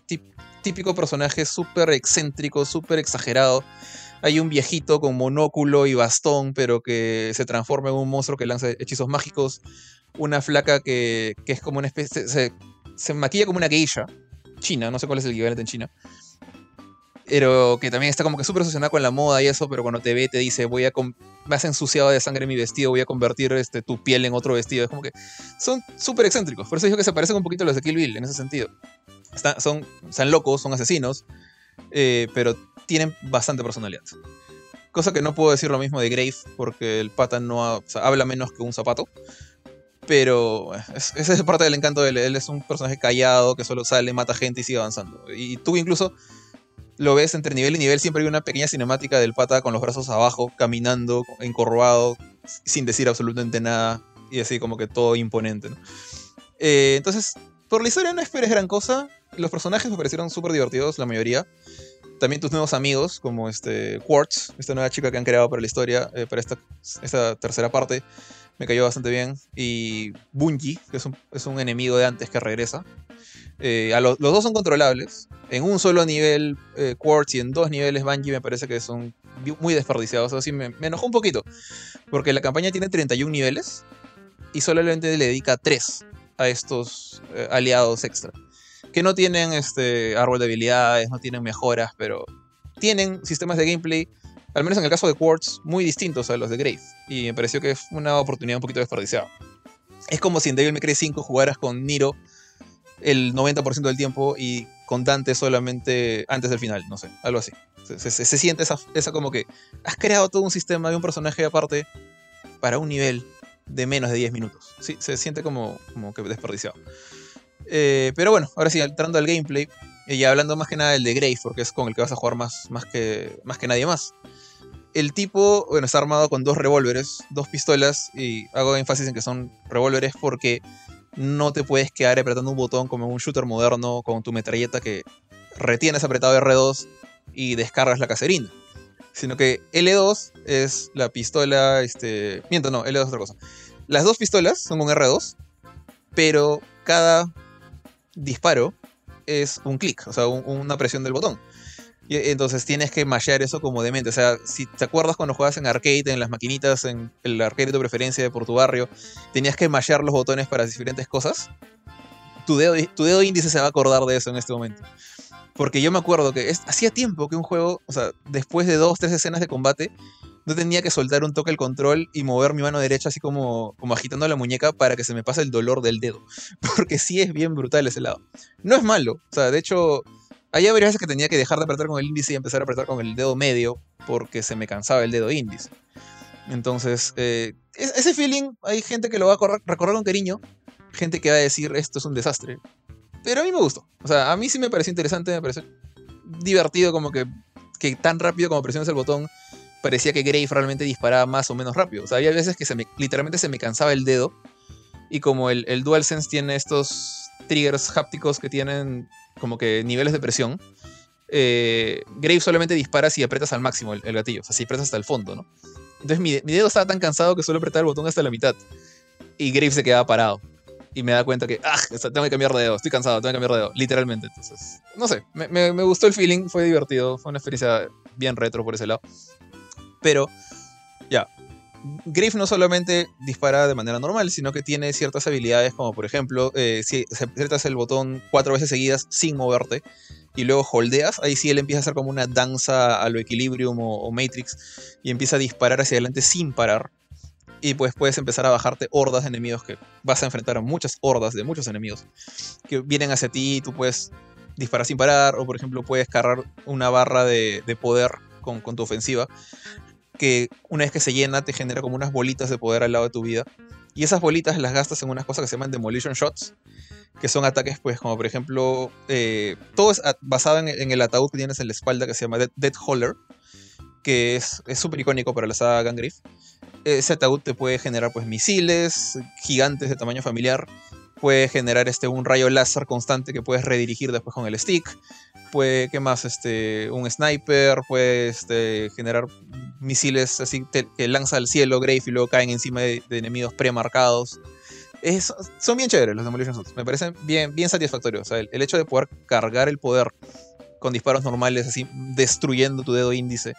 típico personaje súper excéntrico, súper exagerado. Hay un viejito con monóculo y bastón, pero que se transforma en un monstruo que lanza hechizos mágicos. Una flaca que, que es como una especie. Se, se maquilla como una geisha. China, no sé cuál es el equivalente en China. Pero que también está como que súper obsesionada con la moda y eso, pero cuando te ve te dice, voy a me has ensuciado de sangre mi vestido, voy a convertir este, tu piel en otro vestido. Es como que son súper excéntricos. Por eso digo que se parecen un poquito a los de Kill Bill en ese sentido. Está- son, están locos, son asesinos, eh, pero tienen bastante personalidad. Cosa que no puedo decir lo mismo de Grave, porque el pata no habla menos que un zapato. Pero eh, es- parte del encanto de él. Él es un personaje callado que solo sale, mata gente y sigue avanzando. Y tú incluso lo ves entre nivel y nivel. Siempre hay una pequeña cinemática del pata con los brazos abajo, caminando, encorvado, sin decir absolutamente nada. Y así como que todo imponente. Eh, entonces, por la historia no esperes gran cosa. Los personajes me parecieron súper divertidos, la mayoría. También tus nuevos amigos, como este Quartz, esta nueva chica que han creado para la historia, eh, para esta, esta tercera parte, me cayó bastante bien. Y Bungie, que es un, es un enemigo de antes que regresa. Eh, a lo- los dos son controlables. En un solo nivel eh, Quartz y en dos niveles Bungie me parece que son muy desperdiciados. Así me, me enojó un poquito. Porque la campaña tiene 31 niveles y solamente le dedica 3 a estos eh, aliados extra. Que no tienen este árbol de habilidades, no tienen mejoras, pero tienen sistemas de gameplay, al menos en el caso de Quartz, muy distintos a los de Grave. Y me pareció que es una oportunidad un poquito desperdiciada. Es como si en Devil May Cry 5 jugaras con Niro el 90% del tiempo y con Dante solamente antes del final, no sé, algo así. Se, siente esa, como que has creado todo un sistema de un personaje aparte para un nivel de menos de 10 minutos. Sí, se siente como, como que desperdiciado. Eh, pero bueno, ahora sí, entrando al gameplay, y hablando más que nada del de Grave, porque es con el que vas a jugar más, más, que, más que nadie más. El tipo, está armado con dos revólveres, dos pistolas, y hago énfasis en que son revólveres porque no te puedes quedar apretando un botón como en un shooter moderno con tu metralleta que retienes apretado R2 y descargas la caserina. Sino que L2 es la pistola, este... Miento, no, L2 es otra cosa. Las dos pistolas son un R2, pero cada disparo es un clic, o sea, un- una presión del botón. Y entonces tienes que mashear eso como demente. O sea, si te acuerdas cuando jugabas en arcade, en las maquinitas, en el arcade de tu preferencia por tu barrio, tenías que mashear los botones para diferentes cosas. Tu dedo, tu dedo índice se va a acordar de eso en este momento. Porque yo me acuerdo que es- hacía tiempo que un juego, o sea, después de dos, tres escenas de combate, no tenía que soltar un toque el control y mover mi mano derecha así como, como agitando la muñeca para que se me pase el dolor del dedo. <laughs> Porque sí es bien brutal ese lado. No es malo. O sea, de hecho, había varias veces que tenía que dejar de apretar con el índice y empezar a apretar con el dedo medio porque se me cansaba el dedo índice. Entonces, eh, es- ese feeling hay gente que lo va a recordar con cariño, gente que va a decir esto es un desastre. Pero a mí me gustó. O sea, a mí sí me pareció interesante, me pareció divertido como que, que tan rápido como presionas el botón parecía que Grave realmente disparaba más o menos rápido. O sea, había veces que se me, literalmente se me cansaba el dedo y como el, el DualSense tiene estos triggers hápticos que tienen como que niveles de presión, eh, Grave solamente dispara si apretas al máximo el, gatillo, o sea, si apretas hasta el fondo, ¿no? Entonces mi, mi dedo estaba tan cansado que solo apretaba el botón hasta la mitad y Grave se quedaba parado. Y me da cuenta que, ah, tengo que cambiar de dedo, estoy cansado, tengo que cambiar de dedo, literalmente. Entonces, no sé, me- me gustó el feeling, fue divertido, fue una experiencia bien retro por ese lado. Pero, ya, Grave no solamente dispara de manera normal, sino que tiene ciertas habilidades, como por ejemplo, eh, si aprietas el botón cuatro veces seguidas sin moverte y luego holdeas, ahí sí él empieza a hacer como una danza a lo Equilibrium o, Matrix y empieza a disparar hacia adelante sin parar. Y pues puedes empezar a bajarte hordas de enemigos que vas a enfrentar a muchas hordas de muchos enemigos que vienen hacia ti y tú puedes disparar sin parar o por ejemplo puedes cargar una barra de, de poder con tu ofensiva que una vez que se llena te genera como unas bolitas de poder al lado de tu vida. Y esas bolitas las gastas en unas cosas que se llaman Demolition Shots, que son ataques, pues, como por ejemplo, eh, todo es basado en, el ataúd que tienes en la espalda que se llama Dead, Holler, que es súper icónico para la saga Gangrif. Ese ataúd te puede generar, pues, misiles gigantes de tamaño familiar, puede generar este, un rayo láser constante que puedes redirigir después con el stick, puede, ¿qué más? Este, un sniper, puede este, generar misiles así que lanza al cielo Grave y luego caen encima de, enemigos premarcados. Son bien chéveres los Demolition Suits. Me parecen bien, bien satisfactorios. El, hecho de poder cargar el poder con disparos normales, así destruyendo tu dedo índice,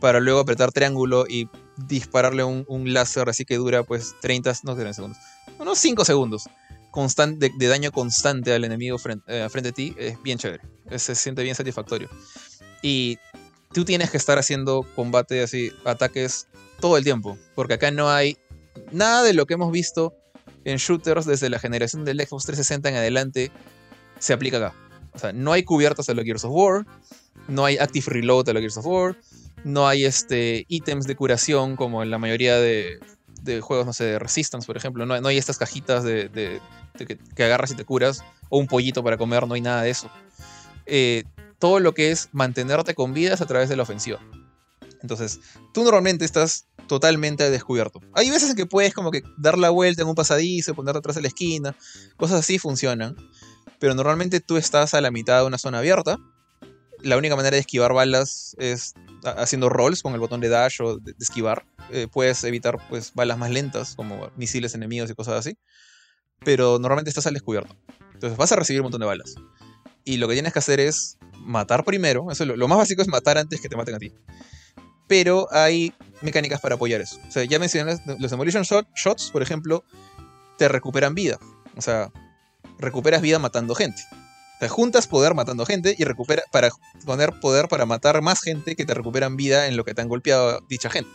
para luego apretar triángulo y dispararle un, un láser así que dura pues 30, no 30 segundos, unos 5 segundos constan- de, daño constante al enemigo frente, eh, frente a ti, es bien chévere. Se siente bien satisfactorio. Y tú tienes que estar haciendo combate así, ataques todo el tiempo, porque acá no hay nada de lo que hemos visto en shooters desde la generación del Xbox 360 en adelante se aplica acá. O sea, no hay cubiertas a los Gears of War, no hay Active Reload a los Gears of War, no hay este, ítems de curación como en la mayoría de, de juegos, no sé, de Resistance, por ejemplo. No, no hay estas cajitas de que, que agarras y te curas, o un pollito para comer, no hay nada de eso. Eh, todo lo que es mantenerte con vidas a través de la ofensiva. Entonces, tú normalmente estás totalmente descubierto. Hay veces en que puedes como que dar la vuelta en un pasadizo, ponerte atrás de la esquina, cosas así funcionan. Pero normalmente tú estás a la mitad de una zona abierta. La única manera de esquivar balas es ha- haciendo rolls con el botón de dash o de, esquivar. Eh, puedes evitar pues balas más lentas, como misiles enemigos y cosas así. Pero normalmente estás al descubierto. Entonces vas a recibir un montón de balas. Y lo que tienes que hacer es matar primero. Eso es lo, lo más básico es matar antes que te maten a ti. Pero hay mecánicas para apoyar eso. O sea, ya mencioné los Demolition Shot- Shots, por ejemplo, te recuperan vida. O sea, recuperas vida matando gente. Sea, juntas poder matando gente y recupera para poner poder para matar más gente que te recuperan vida en lo que te han golpeado dicha gente.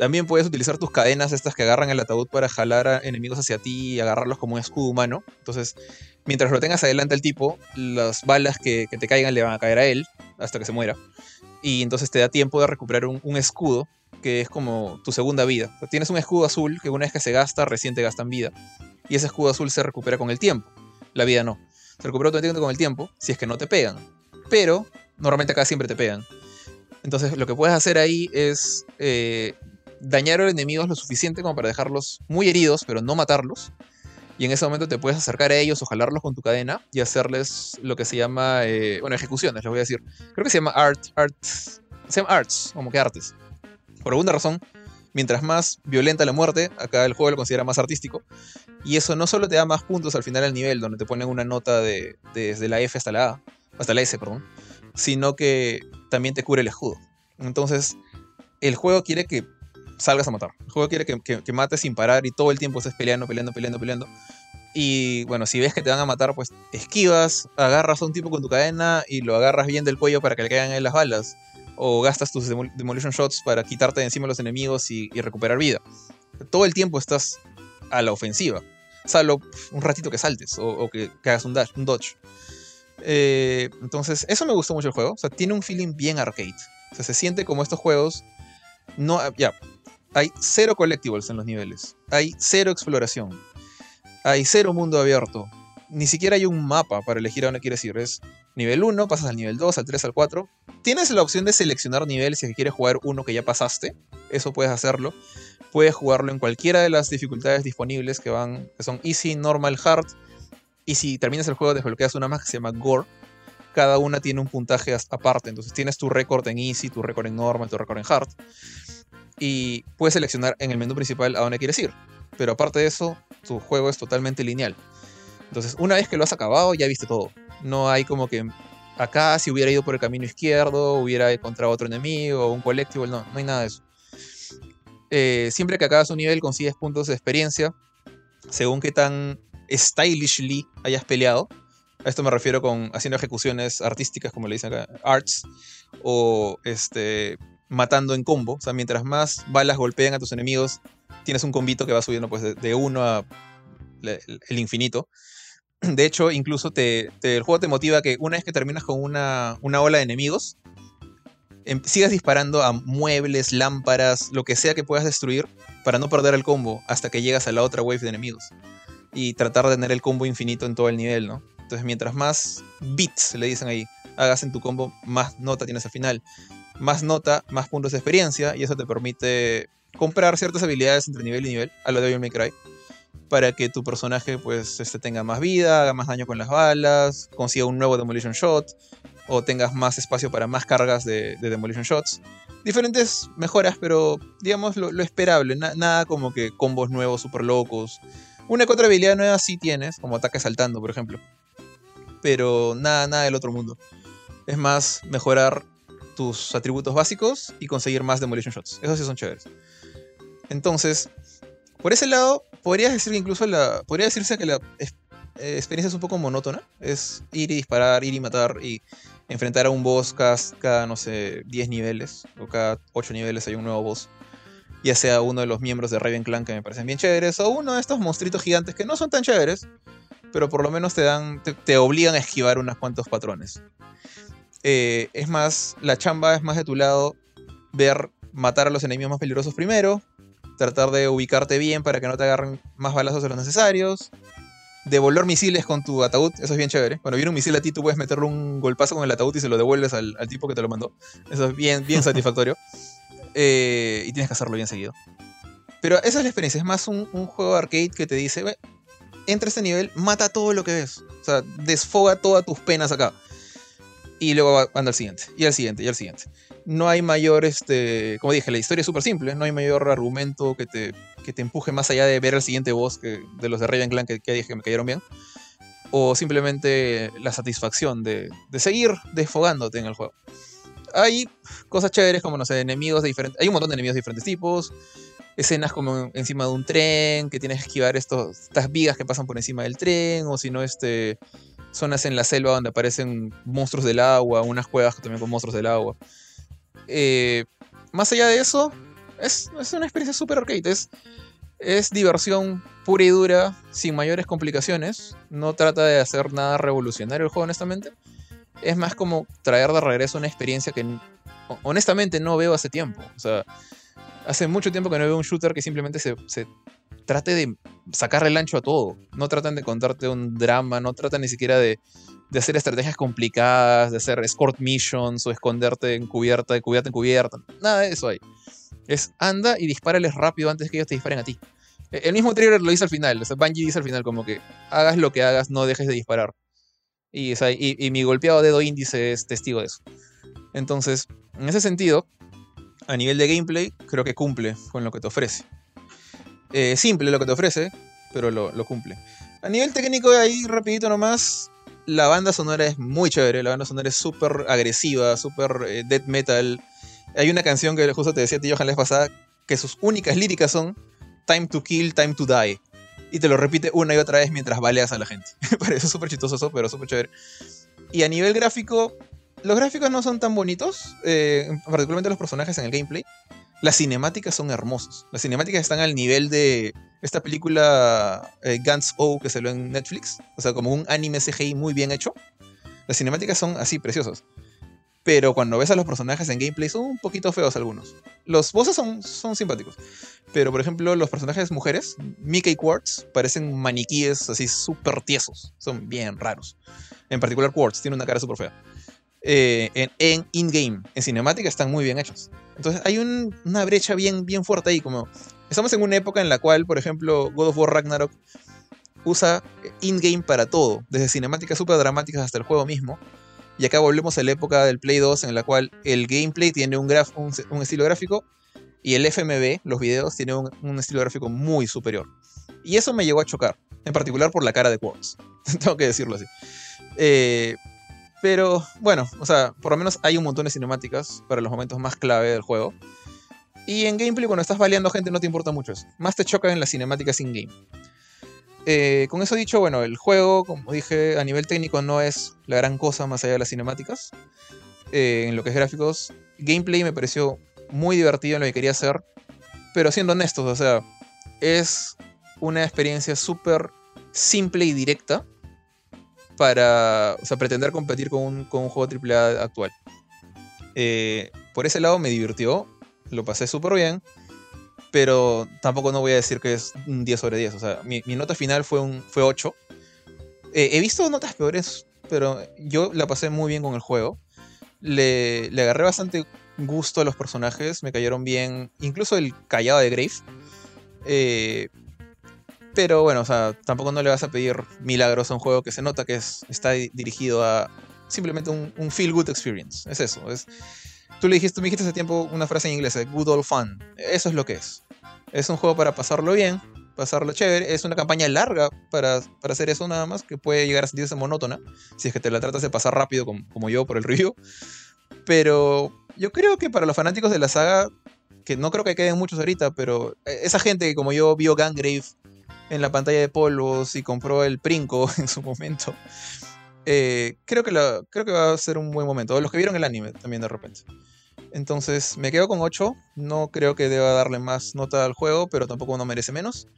También puedes utilizar tus cadenas estas que agarran el ataúd para jalar a enemigos hacia ti y agarrarlos como un escudo humano. Entonces, mientras lo tengas adelante al tipo, las balas que, te caigan le van a caer a él hasta que se muera. Y entonces te da tiempo de recuperar un, escudo que es como tu segunda vida. Tienes un escudo azul que una vez que se gasta, recién te gastan vida. Y ese escudo azul se recupera con el tiempo. La vida no. Se recupera automáticamente con el tiempo si es que no te pegan. Pero normalmente acá siempre te pegan. Entonces lo que puedes hacer ahí es eh, dañar a los enemigos lo suficiente como para dejarlos muy heridos, pero no matarlos. Y en ese momento te puedes acercar a ellos o jalarlos con tu cadena y hacerles lo que se llama, eh, bueno, ejecuciones, les voy a decir. Creo que se llama art, art, se llama arts, como que artes. Por alguna razón, mientras más violenta la muerte, acá el juego lo considera más artístico. Y eso no solo te da más puntos al final del nivel, donde te ponen una nota de, desde la F hasta la A, hasta la S, perdón, sino que también te cubre el escudo. Entonces, el juego quiere que salgas a matar. El juego quiere que, que, mates sin parar y todo el tiempo estés peleando, peleando, peleando, peleando. Y bueno, si ves que te van a matar, pues esquivas, agarras a un tipo con tu cadena y lo agarras bien del cuello para que le caigan en las balas. O gastas tus demol demolition shots para quitarte de encima a los enemigos y, recuperar vida. Todo el tiempo estás a la ofensiva. Salvo un ratito que saltes o, que, hagas un, dodge. Eh, entonces, eso me gustó mucho el juego. O sea, tiene un feeling bien arcade. O sea, se siente como estos juegos. No, ya, hay cero collectibles en los niveles. Hay cero exploración. Hay cero mundo abierto. Ni siquiera hay un mapa para elegir a dónde quieres ir. Es nivel 1, pasas al nivel 2, al 3, al 4. Tienes la opción de seleccionar nivel si quieres jugar uno que ya pasaste. Eso puedes hacerlo. Puedes jugarlo en cualquiera de las dificultades disponibles que van, que son Easy, Normal, Hard. Y si terminas el juego desbloqueas una más que se llama Gore. Cada una tiene un puntaje aparte. Entonces tienes tu récord en Easy, tu récord en Normal, tu récord en Hard y puedes seleccionar en el menú principal a dónde quieres ir. Pero aparte de eso, tu juego es totalmente lineal. Entonces, una vez que lo has acabado, ya viste todo. No hay como que acá, si hubiera ido por el camino izquierdo, hubiera encontrado otro enemigo un colectivo, no, no hay nada de eso. Eh, siempre que acabas un nivel, consigues puntos de experiencia, según qué tan stylishly hayas peleado. A esto me refiero con haciendo ejecuciones artísticas, como le dicen acá, arts, o este, matando en combo. O sea, mientras más balas golpean a tus enemigos, tienes un combito que va subiendo pues, de 1 a el infinito. <clears throat> De hecho, incluso te, el juego te motiva que una vez que terminas con una, una ola de enemigos, em, sigas disparando a muebles, lámparas, lo que sea que puedas destruir, para no perder el combo hasta que llegas a la otra wave de enemigos. Y tratar de tener el combo infinito en todo el nivel, ¿no? Entonces, mientras más bits, le dicen ahí, hagas en tu combo, más nota tienes al final más nota, más puntos de experiencia, y eso te permite comprar ciertas habilidades entre nivel y nivel, a lo de Devil May Cry, para que tu personaje pues este, tenga más vida, haga más daño con las balas, consiga un nuevo Demolition Shot, o tengas más espacio para más cargas de, de Demolition Shots. Diferentes mejoras, pero digamos lo, esperable, Na, nada como que combos nuevos super locos. Una que otra habilidad nueva sí tienes, como ataque saltando, por ejemplo. Pero nada, nada del otro mundo. Es más, mejorar tus atributos básicos y conseguir más Demolition Shots. Esos sí son chéveres. Entonces, por ese lado, podrías decir que incluso la. Podría decirse que la eh, experiencia es un poco monótona. Es ir y disparar, ir y matar y enfrentar a un boss cada, no sé, 10 niveles. O cada 8 niveles hay un nuevo boss. Ya sea uno de los miembros de Raven Clan que me parecen bien chéveres. O uno de estos monstruitos gigantes que no son tan chéveres. Pero por lo menos te dan. te, te obligan a esquivar unos cuantos patrones. Eh, es más, la chamba es más de tu lado ver matar a los enemigos más peligrosos primero, tratar de ubicarte bien para que no te agarren más balazos de los necesarios, devolver misiles con tu ataúd, eso es bien chévere. Cuando viene un misil a ti, tú puedes meterle un golpazo con el ataúd y se lo devuelves al, al tipo que te lo mandó. Eso es bien, bien <laughs> satisfactorio. Eh, y tienes que hacerlo bien seguido. Pero esa es la experiencia, es más un, un juego arcade que te dice, entra a este nivel, mata todo lo que ves. O sea, desfoga todas tus penas acá y luego anda al siguiente, y al siguiente, y al siguiente. No hay mayor, este, como dije, la historia es súper simple, no hay mayor argumento que te, que te empuje más allá de ver el siguiente boss que, de los de Raven Clan que, que dije que me cayeron bien. O simplemente la satisfacción de, de seguir desfogándote en el juego. Hay cosas chéveres como, no sé, enemigos de diferentes... Hay un montón de enemigos de diferentes tipos. Escenas como encima de un tren, que tienes que esquivar estos, estas vigas que pasan por encima del tren, o si no, este, zonas en la selva donde aparecen monstruos del agua, unas cuevas también con monstruos del agua. Eh, más allá de eso, es, es una experiencia súper arcade. Es, es, diversión pura y dura, sin mayores complicaciones. No trata de hacer nada revolucionario el juego, honestamente. Es más como traer de regreso una experiencia que honestamente no veo hace tiempo. O sea, hace mucho tiempo que no veo un shooter que simplemente se, se trate de sacarle el ancho a todo. No tratan de contarte un drama, no tratan ni siquiera de, de hacer estrategias complicadas, de hacer escort missions o esconderte en cubierta, de cubierta en cubierta. Nada de eso hay. Es anda y dispárales rápido antes que ellos te disparen a ti. E- El mismo trailer lo dice al final, o sea, Bungie dice al final como que hagas lo que hagas, no dejes de disparar. Y, o sea, y, y mi golpeado dedo índice es testigo de eso. Entonces, en ese sentido, a nivel de gameplay, creo que cumple con lo que te ofrece. Eh, simple lo que te ofrece, pero lo, lo cumple. A nivel técnico, ahí rapidito nomás, la banda sonora es muy chévere, la banda sonora es súper agresiva, súper eh, death metal. Hay una canción que justo te decía a ti, Johan, la vez pasada, que sus únicas líricas son Time to kill, time to die. Y te lo repite una y otra vez mientras baleas a la gente. <laughs> Parece súper chistoso pero súper chévere. Y a nivel gráfico, los gráficos no son tan bonitos, eh, particularmente los personajes en el gameplay. Las cinemáticas son hermosas. Las cinemáticas están al nivel de esta película eh, Guns O que salió en Netflix. O sea, como un anime CGI muy bien hecho. Las cinemáticas son así, preciosas. Pero cuando ves a los personajes en gameplay son un poquito feos algunos. Los bosses son, son simpáticos. Pero, por ejemplo, los personajes mujeres, Mika y Quartz, parecen maniquíes así súper tiesos. Son bien raros. En particular Quartz, tiene una cara súper fea. Eh, en in-game, en cinemática, están muy bien hechos. Entonces hay un- una brecha bien, bien fuerte ahí. Como estamos en una época en la cual, por ejemplo, God of War Ragnarok usa in-game para todo, desde cinemáticas súper dramáticas hasta el juego mismo. Y acá volvemos a la época del Play 2 en la cual el gameplay tiene un, estilo gráfico y el FMV, los videos, tiene un, un estilo gráfico muy superior. Y eso me llegó a chocar, en particular por la cara de Quartz. <laughs> Tengo que decirlo así. Eh, pero bueno, o sea, por lo menos hay un montón de cinemáticas para los momentos más clave del juego. Y en gameplay, cuando estás baleando gente, no te importa mucho eso. Más te chocan en las cinemáticas in-game. Eh, con eso dicho, bueno, el juego, como dije, a nivel técnico no es la gran cosa más allá de las cinemáticas. Eh, en lo que es gráficos, gameplay me pareció muy divertido en lo que quería hacer. Pero siendo honestos, o sea, es una experiencia súper simple y directa para o sea, pretender competir con un, con un juego AAA actual. Eh, por ese lado me divirtió, lo pasé súper bien, pero tampoco no voy a decir que es un 10 sobre 10. O sea, mi, mi nota final fue, un, fue 8. Eh, he visto notas peores, pero yo la pasé muy bien con el juego. Le, le agarré bastante gusto a los personajes, me cayeron bien, incluso el callado de Grave. Eh, pero bueno, o sea, tampoco no le vas a pedir milagros a un juego que se nota que es, está di- dirigido a simplemente un, un feel good experience. Es eso. Es, tú le dijiste, tú me dijiste hace tiempo una frase en inglés, eh, good old fun. Eso es lo que es. Es un juego para pasarlo bien, pasarlo chévere. Es una campaña larga para, para hacer eso nada más, que puede llegar a sentirse monótona, si es que te la tratas de pasar rápido como, como yo por el review. Pero yo creo que para los fanáticos de la saga, que no creo que queden muchos ahorita, pero eh, esa gente que como yo vio Gangrave en la pantalla de polvos y compró el Princo <laughs> en su momento, eh, creo, que creo que va a ser un buen momento. Los que vieron el anime también de repente. Entonces me quedo con 8. No creo que deba darle más nota al juego, pero tampoco no merece menos.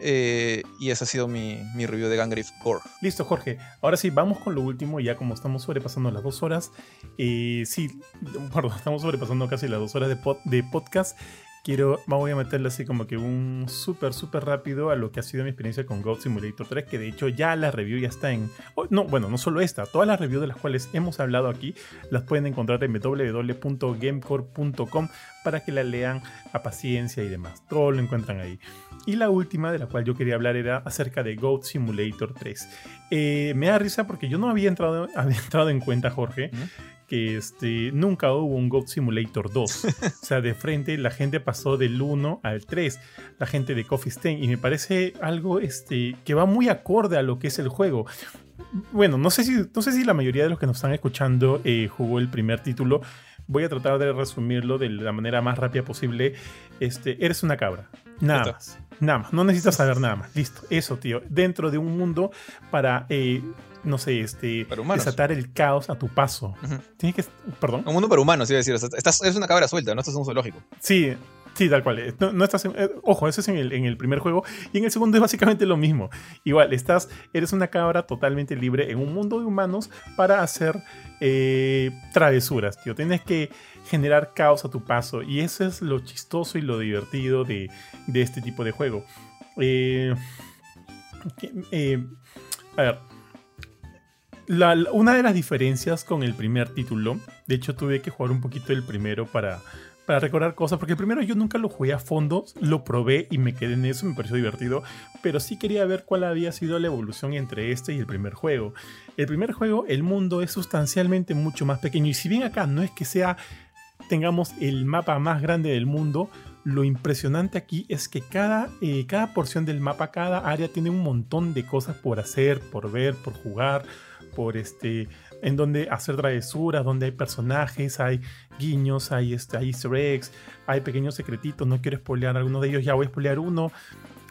Eh, y ese ha sido mi, mi review de Gangrave Core. Listo, Jorge. Ahora sí, vamos con lo último. Ya como estamos sobrepasando las dos horas. eh, sí, <laughs> perdón, estamos sobrepasando casi las dos horas de, de podcast. Quiero, voy a meterle así como que un súper, súper rápido a lo que ha sido mi experiencia con Goat Simulator 3, que de hecho ya la review ya está en... no, bueno, no solo esta, todas las reviews de las cuales hemos hablado aquí las pueden encontrar en www.gamecore.com para que la lean a paciencia y demás. Todo lo encuentran ahí. Y la última de la cual yo quería hablar era acerca de Goat Simulator 3. Eh, me da risa porque yo no había entrado, <laughs> había entrado en cuenta, Jorge, Ujú. Que este, nunca hubo un Goat Simulator 2. <laughs> o sea, de frente la gente pasó del 1 al 3, la gente de Coffee Stain, y me parece algo este, que va muy acorde a lo que es el juego. Bueno, no sé si, no sé si la mayoría de los que nos están escuchando eh, jugó el primer título. Voy a tratar de resumirlo de la manera más rápida posible. Este, eres una cabra. Nada más. Nada más. No necesitas saber nada más. Listo. Eso, tío. Dentro de un mundo para, eh, no sé, este, desatar el caos a tu paso. Tienes que. Perdón. Un mundo para humanos, iba a decir. estás, es una cabra suelta, no estás en un zoológico. Sí, sí, tal cual. Eh, No, no estás en- eh, ojo, eso es en el, en el primer juego. Y en el segundo es básicamente lo mismo. Igual, estás, eres una cabra totalmente libre en un mundo de humanos para hacer eh, travesuras, tío. Tienes que generar caos a tu paso. Y eso es lo chistoso y lo divertido de, de este tipo de juego. Eh, eh, a ver. Una de las diferencias con el primer título, de hecho tuve que jugar un poquito el primero para, para recordar cosas, porque el primero yo nunca lo jugué a fondo, lo probé y me quedé en eso, me pareció divertido, pero sí quería ver cuál había sido la evolución entre este y el primer juego. El primer juego, el mundo es sustancialmente mucho más pequeño, y si bien acá no es que sea, tengamos el mapa más grande del mundo, lo impresionante aquí es que cada, eh, cada porción del mapa, cada área tiene un montón de cosas por hacer, por ver, por jugar, por este, en donde hacer travesuras, donde hay personajes, hay guiños, hay, este, hay easter eggs, hay pequeños secretitos, no quiero spoilear alguno de ellos, ya voy a spoilear uno.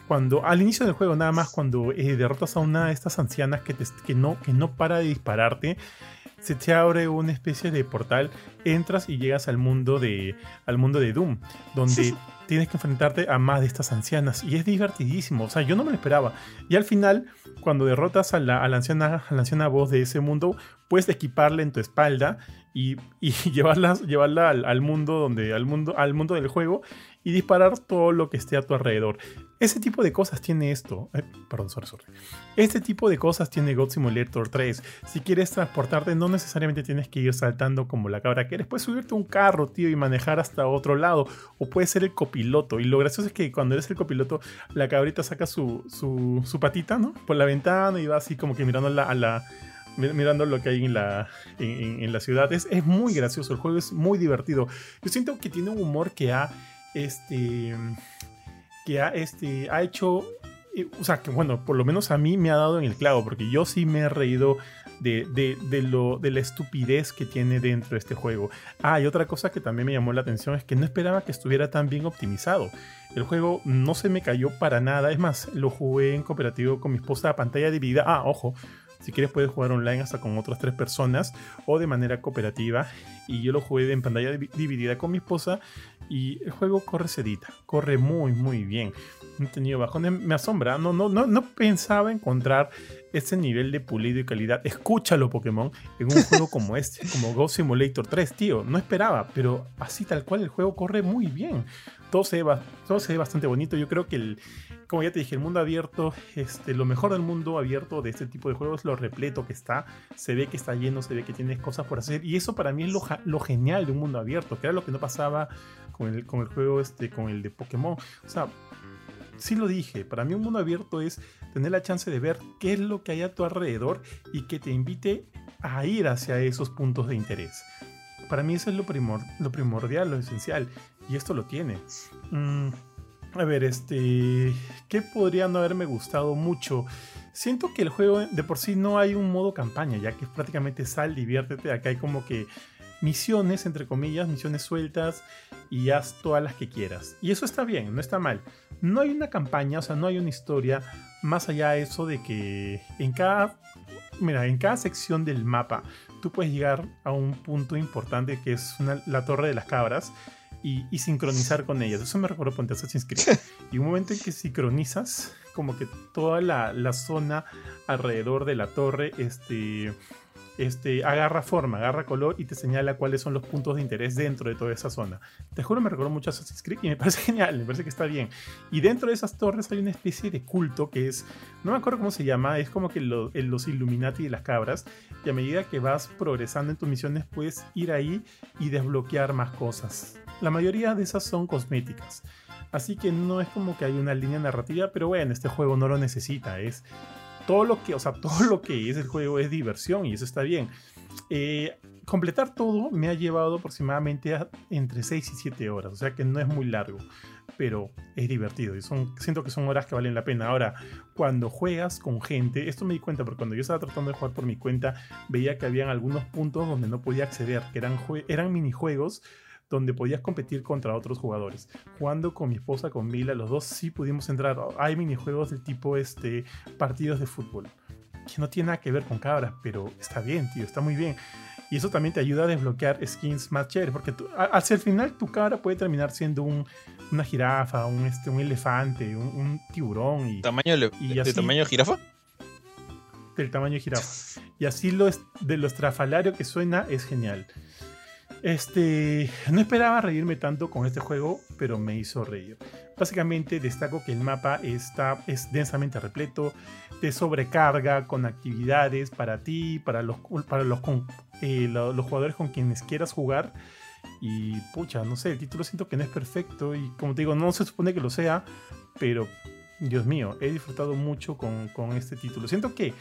Cuando, al inicio del juego, nada más cuando eh, derrotas a una de estas ancianas que, que, no, que no para de dispararte, se te abre una especie de portal, entras y llegas al mundo de, al mundo de Doom, donde tienes que enfrentarte a más de estas ancianas y es divertidísimo, o sea, yo no me lo esperaba. Y al final, cuando derrotas a la, anciana, a la anciana voz de ese mundo, puedes equiparla en tu espalda y, <laughs> llevarla, llevarla al, mundo donde, al mundo, al mundo del juego y disparar todo lo que esté a tu alrededor. Ese tipo de cosas tiene esto. Eh, perdón, sorry, sorry. Este tipo de cosas tiene God Simulator 3. Si quieres transportarte, no necesariamente tienes que ir saltando como la cabra que eres. Puedes subirte a un carro, tío, y manejar hasta otro lado. O puedes ser el copiloto. Y lo gracioso es que cuando eres el copiloto, la cabrita saca su, su, patita, ¿no? Por la ventana y va así como que mirando la mirando lo que hay en la, en, la ciudad. Es, muy gracioso, el juego es muy divertido. Yo siento que tiene un humor que ha, este, que ha, este, ha hecho, eh, o sea, que bueno, por lo menos a mí me ha dado en el clavo, porque yo sí me he reído de, de, de, lo, de la estupidez que tiene dentro de este juego. Ah, y otra cosa que también me llamó la atención es que no esperaba que estuviera tan bien optimizado. El juego no se me cayó para nada, es más, lo jugué en cooperativo con mi esposa a pantalla dividida. Ah, ojo, si quieres puedes jugar online hasta con otras tres personas o de manera cooperativa. Y yo lo jugué en pantalla dividida con mi esposa y el juego corre sedita, corre muy muy bien. No he tenido bajones, me asombra, no, no, no, no pensaba encontrar ese nivel de pulido y calidad. Escúchalo Pokémon en un juego como <laughs> este, como Ghost Simulator 3, tío. No esperaba, pero así tal cual el juego corre muy bien. Todo se ve, todo se ve bastante bonito. Yo creo que el, como ya te dije, el mundo abierto, este, lo mejor del mundo abierto de este tipo de juegos, lo repleto que está, se ve que está lleno, se ve que tienes cosas por hacer, y eso para mí es lo, genial de un mundo abierto, que era lo que no pasaba con el, con el juego, este, con el de Pokémon. O sea, sí lo dije, para mí un mundo abierto es tener la chance de ver qué es lo que hay a tu alrededor y que te invite a ir hacia esos puntos de interés. Para mí eso es lo, lo primordial, lo esencial, y esto lo tiene. Mm, a ver, este. ¿Qué podría no haberme gustado mucho? Siento que el juego de por sí no hay un modo campaña, ya que prácticamente sal, diviértete. Acá hay como que misiones, entre comillas, misiones sueltas y haz todas las que quieras. Y eso está bien, no está mal. No hay una campaña, o sea, no hay una historia más allá de eso de que en cada. Mira, en cada sección del mapa tú puedes llegar a un punto importante que es la Torre de las Cabras y, sincronizar con ellas. Eso me recuerda a Assassin's Creed. <laughs> Y un momento en que sincronizas, como que toda la, la zona alrededor de la torre, este, este, agarra forma, agarra color y te señala cuáles son los puntos de interés dentro de toda esa zona. Te juro, me recuerdo mucho a Assassin's Creed y me <laughs> parece genial, me parece que está bien. Y dentro de esas torres hay una especie de culto que es, no me acuerdo cómo se llama, es como que los Illuminati de las cabras. Y a medida que vas progresando en tus misiones, puedes ir ahí y desbloquear más cosas. La mayoría de esas son cosméticas. Así que no es como que hay una línea narrativa, pero bueno, este juego no lo necesita. Es todo lo que, o sea, <laughs> todo lo que es el juego es diversión y eso está bien. Eh, completar todo me ha llevado aproximadamente entre 6 y 7 horas, o sea que no es muy largo, pero es divertido y son, siento que son horas que valen la pena. Ahora, cuando juegas con gente, esto me di cuenta porque cuando yo estaba tratando de jugar por mi cuenta, veía que habían algunos puntos donde no podía acceder, que eran, eran minijuegos donde podías competir contra otros jugadores. Jugando con mi esposa, con Mila, los dos sí pudimos entrar. Hay minijuegos del tipo este, partidos de fútbol, que no tiene nada que ver con cabras, pero está bien, tío, está muy bien. Y eso también te ayuda a desbloquear skins más chéveres, porque hacia el final tu cabra puede terminar siendo un, una jirafa, un, este, un elefante, un, tiburón. Y, ¿Tamaño y ¿De tamaño jirafa? Del tamaño de jirafa. <laughs> Y así lo de lo estrafalario que suena es genial. Este, no esperaba reírme tanto con este juego, pero me hizo reír. Básicamente destaco que el mapa está, es densamente repleto, de sobrecarga con actividades para ti, para los, para los, eh, los jugadores con quienes quieras jugar. Y pucha, no sé, el título siento que no es perfecto y como te digo, no se supone que lo sea, pero Dios mío, he disfrutado mucho con, con este título. Siento que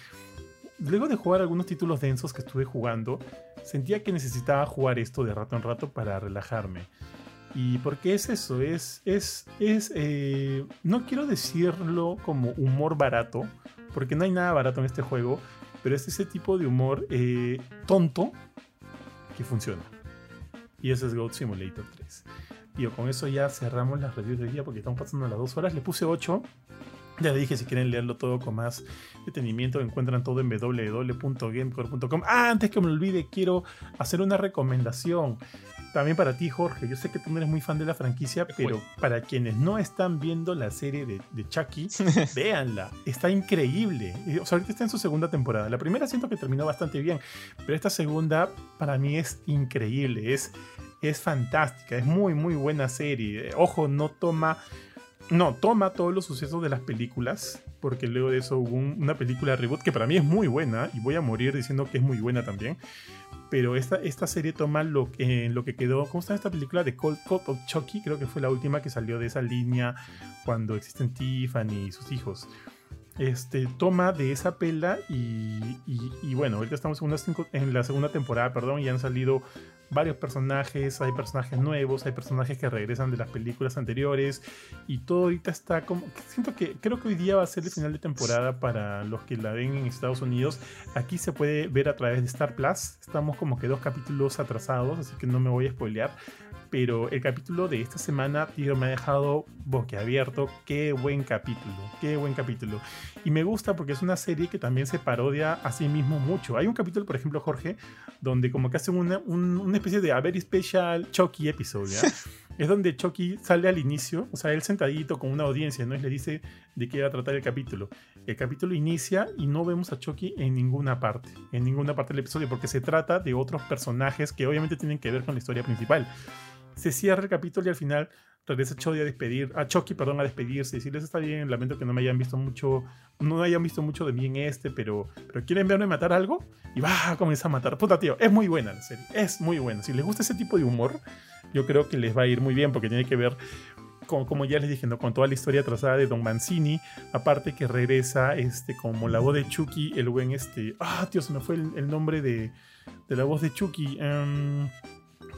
luego de jugar algunos títulos densos que estuve jugando, sentía que necesitaba jugar esto de rato en rato para relajarme. ¿Y por qué es eso? Es, es, es eh, no quiero decirlo como humor barato, porque no hay nada barato en este juego, pero es ese tipo de humor eh, tonto que funciona. Y ese es Goat Simulator 3. Y con eso ya cerramos las reviews de día porque estamos pasando las dos horas. Le puse 8 ya dije, si quieren leerlo todo con más detenimiento, encuentran todo en www.gamecore.com. Ah, antes que me olvide, quiero hacer una recomendación. También para ti, Jorge. Yo sé que tú no eres muy fan de la franquicia, pero para quienes no están viendo la serie de, Chucky, <laughs> véanla. Está increíble. O sea, ahorita está en su segunda temporada. La primera siento que terminó bastante bien, pero esta segunda para mí es increíble. Es, es fantástica. Es muy, muy buena serie. Ojo, no toma no, toma todos los sucesos de las películas, porque luego de eso hubo una película reboot que para mí es muy buena, y voy a morir diciendo que es muy buena también. Pero esta, esta serie toma lo, lo que quedó. ¿Cómo está esta película de Cold Code of Chucky? Creo que fue la última que salió de esa línea cuando existen Tiffany y sus hijos. Este, toma de esa pela y, y, bueno, ahorita estamos en, en la segunda temporada, perdón, y han salido varios personajes, hay personajes nuevos, hay personajes que regresan de las películas anteriores y todo ahorita está como... Siento que creo que hoy día va a ser el final de temporada para los que la ven en Estados Unidos. Aquí se puede ver a través de Star Plus. Estamos como que dos capítulos atrasados, así que no me voy a spoilear pero el capítulo de esta semana, tío, me ha dejado boquiabierto. Qué buen capítulo, qué buen capítulo. Y me gusta porque es una serie que también se parodia a sí mismo mucho. Hay un capítulo, por ejemplo, Jorge, donde como que hacen una, una especie de a very special Chucky episode, <laughs> es donde Chucky sale al inicio, o sea, él sentadito con una audiencia, ¿no? Y le dice de qué va a tratar el capítulo. El capítulo inicia y no vemos a Chucky en ninguna parte, en ninguna parte del episodio, porque se trata de otros personajes que obviamente tienen que ver con la historia principal se cierra el capítulo y al final regresa Chucky a despedir, a Chucky, perdón, a despedirse, decirles está bien, lamento que no me hayan visto mucho, no hayan visto mucho de mí en este, pero, pero quieren verme matar algo y va a comenzar a matar. Puta tío, es muy buena la serie, es muy buena. Si les gusta ese tipo de humor, yo creo que les va a ir muy bien porque tiene que ver como, como, ya les dije, con toda la historia trazada de Don Mancini, aparte que regresa este, como la voz de Chucky, el buen este, ah, tío, se me fue el, nombre de, de, la voz de Chucky. Um,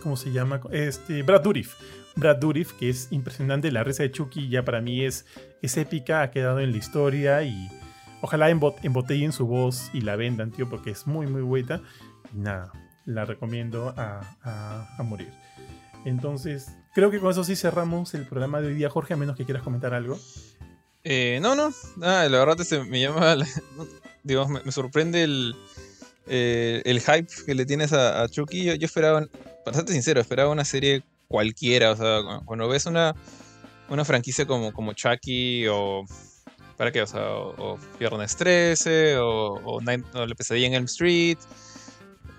¿cómo se llama? Este, Brad Dourif. Brad Dourif, que es impresionante. La risa de Chucky ya para mí es, es épica, ha quedado en la historia y ojalá embotellen su voz y la vendan, tío, porque es muy, muy buena. Y nada, la recomiendo a, a, morir. Entonces, creo que con eso sí cerramos el programa de hoy día, Jorge, a menos que quieras comentar algo. Eh, no, no, la verdad es me llama, <laughs> digamos, me sorprende el, eh, el hype que le tienes a, Chucky, yo, esperaba, bastante sincero, esperaba una serie cualquiera. O sea, cuando ves una, una franquicia como, como Chucky o. ¿Para qué? O sea, o, Viernes 13 o, o, La Pesadilla en Elm Street,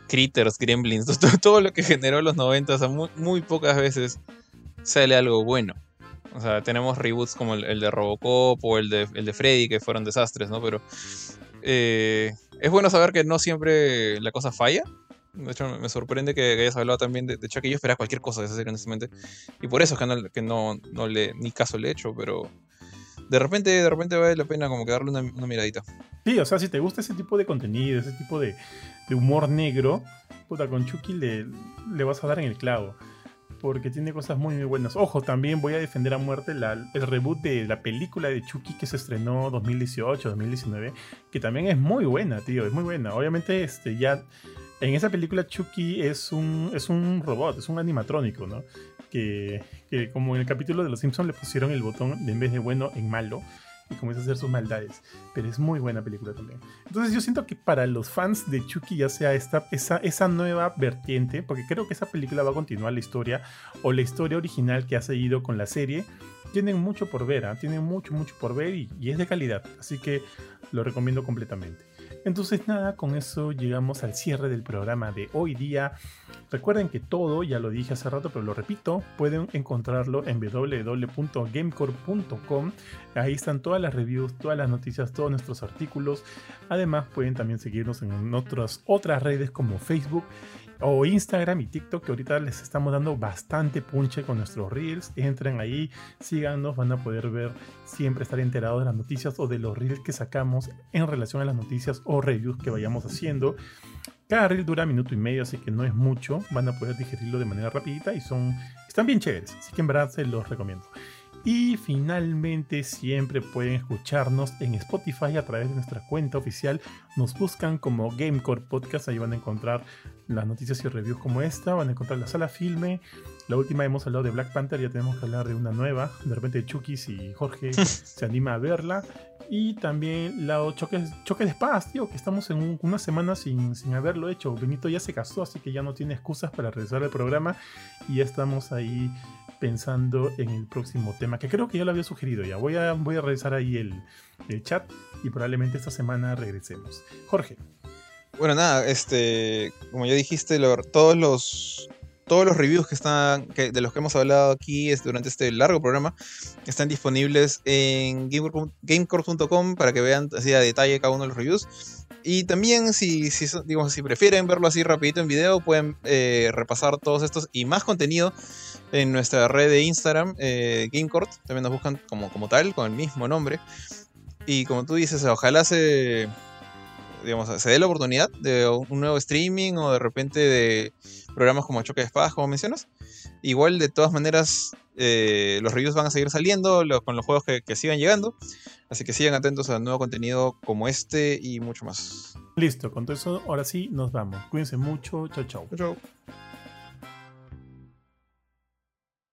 Critters, Gremlins, <laughs> todo, lo que generó los 90, o sea, muy, pocas veces sale algo bueno. O sea, tenemos reboots como el, de Robocop o el de, el de Freddy, que fueron desastres, ¿no? Pero eh, es bueno saber que no siempre la cosa falla. De hecho, me sorprende que hayas hablado también de, de Chucky. Yo esperaba cualquier cosa de esa honestamente. Y por eso es que no, que no le, ni caso le he hecho, pero de repente, de repente vale la pena como que darle una, miradita. Sí, o sea, si te gusta ese tipo de contenido, ese tipo de, de humor negro, puta, con Chucky le, le vas a dar en el clavo porque tiene cosas muy, muy buenas. Ojo, también voy a defender a muerte el reboot de la película de Chucky que se estrenó 2018, 2019, que también es muy buena, tío, es muy buena. Obviamente, este, ya en esa película Chucky es un, es un robot, es un animatrónico, ¿no? Que, que como en el capítulo de Los Simpsons le pusieron el botón de en vez de bueno en malo y comienza a hacer sus maldades. Pero es muy buena película también. Entonces yo siento que para los fans de Chucky ya sea esta, esa, esa nueva vertiente, porque creo que esa película va a continuar la historia o la historia original que ha seguido con la serie, tienen mucho por ver, ¿ah? tienen mucho, mucho por ver y es de calidad. Así que lo recomiendo completamente. Entonces nada, con eso llegamos al cierre del programa de hoy día. Recuerden que todo, ya lo dije hace rato, pero lo repito, pueden encontrarlo en www.gamecore.com. Ahí están todas las reviews, todas las noticias, todos nuestros artículos. Además, pueden también seguirnos en otras, otras redes como Facebook o Instagram y TikTok, que ahorita les estamos dando bastante punche con nuestros reels. Entren ahí, síganos, van a poder ver siempre estar enterados de las noticias o de los reels que sacamos en relación a las noticias o reviews que vayamos haciendo. Cada reel dura minuto y medio, así que no es mucho. Van a poder digerirlo de manera rapidita y son están bien chéveres. Así que en verdad se los recomiendo. Y finalmente siempre pueden escucharnos en Spotify a través de nuestra cuenta oficial. Nos buscan como Gamecore Podcast. Ahí van a encontrar las noticias y reviews como esta. Van a encontrar la sala filme. La última hemos hablado de Black Panther. Ya tenemos que hablar de una nueva. De repente Chucky si Jorge <laughs> se anima a verla. Y también la choque, choque de espadas, tío, que estamos en una semana sin, sin haberlo hecho. Benito ya se casó, así que ya no tiene excusas para regresar al programa. Y ya estamos ahí pensando en el próximo tema, que creo que ya lo había sugerido ya. Voy a, voy a revisar ahí el, el chat y probablemente esta semana regresemos. Jorge. Bueno, nada, este, como ya dijiste, todos los todos los reviews que están que, de los que hemos hablado aquí es, durante este largo programa están disponibles en gamecore.com para que vean así a detalle cada uno de los reviews. Y también si, si, digamos, si prefieren verlo así rapidito en video, pueden eh, repasar todos estos y más contenido en nuestra red de Instagram, eh, Gamecourt. También nos buscan como, como tal, con el mismo nombre. Y como tú dices, ojalá se, digamos, se dé la oportunidad de un nuevo streaming o de repente de programas como Choque de Espadas, como mencionas. Igual, de todas maneras, eh, los reviews van a seguir saliendo con los juegos que, que, sigan llegando. Así que sigan atentos a nuevo contenido como este y mucho más. Listo, con todo eso, ahora sí nos vamos. Cuídense mucho. Chao. Chao, chao.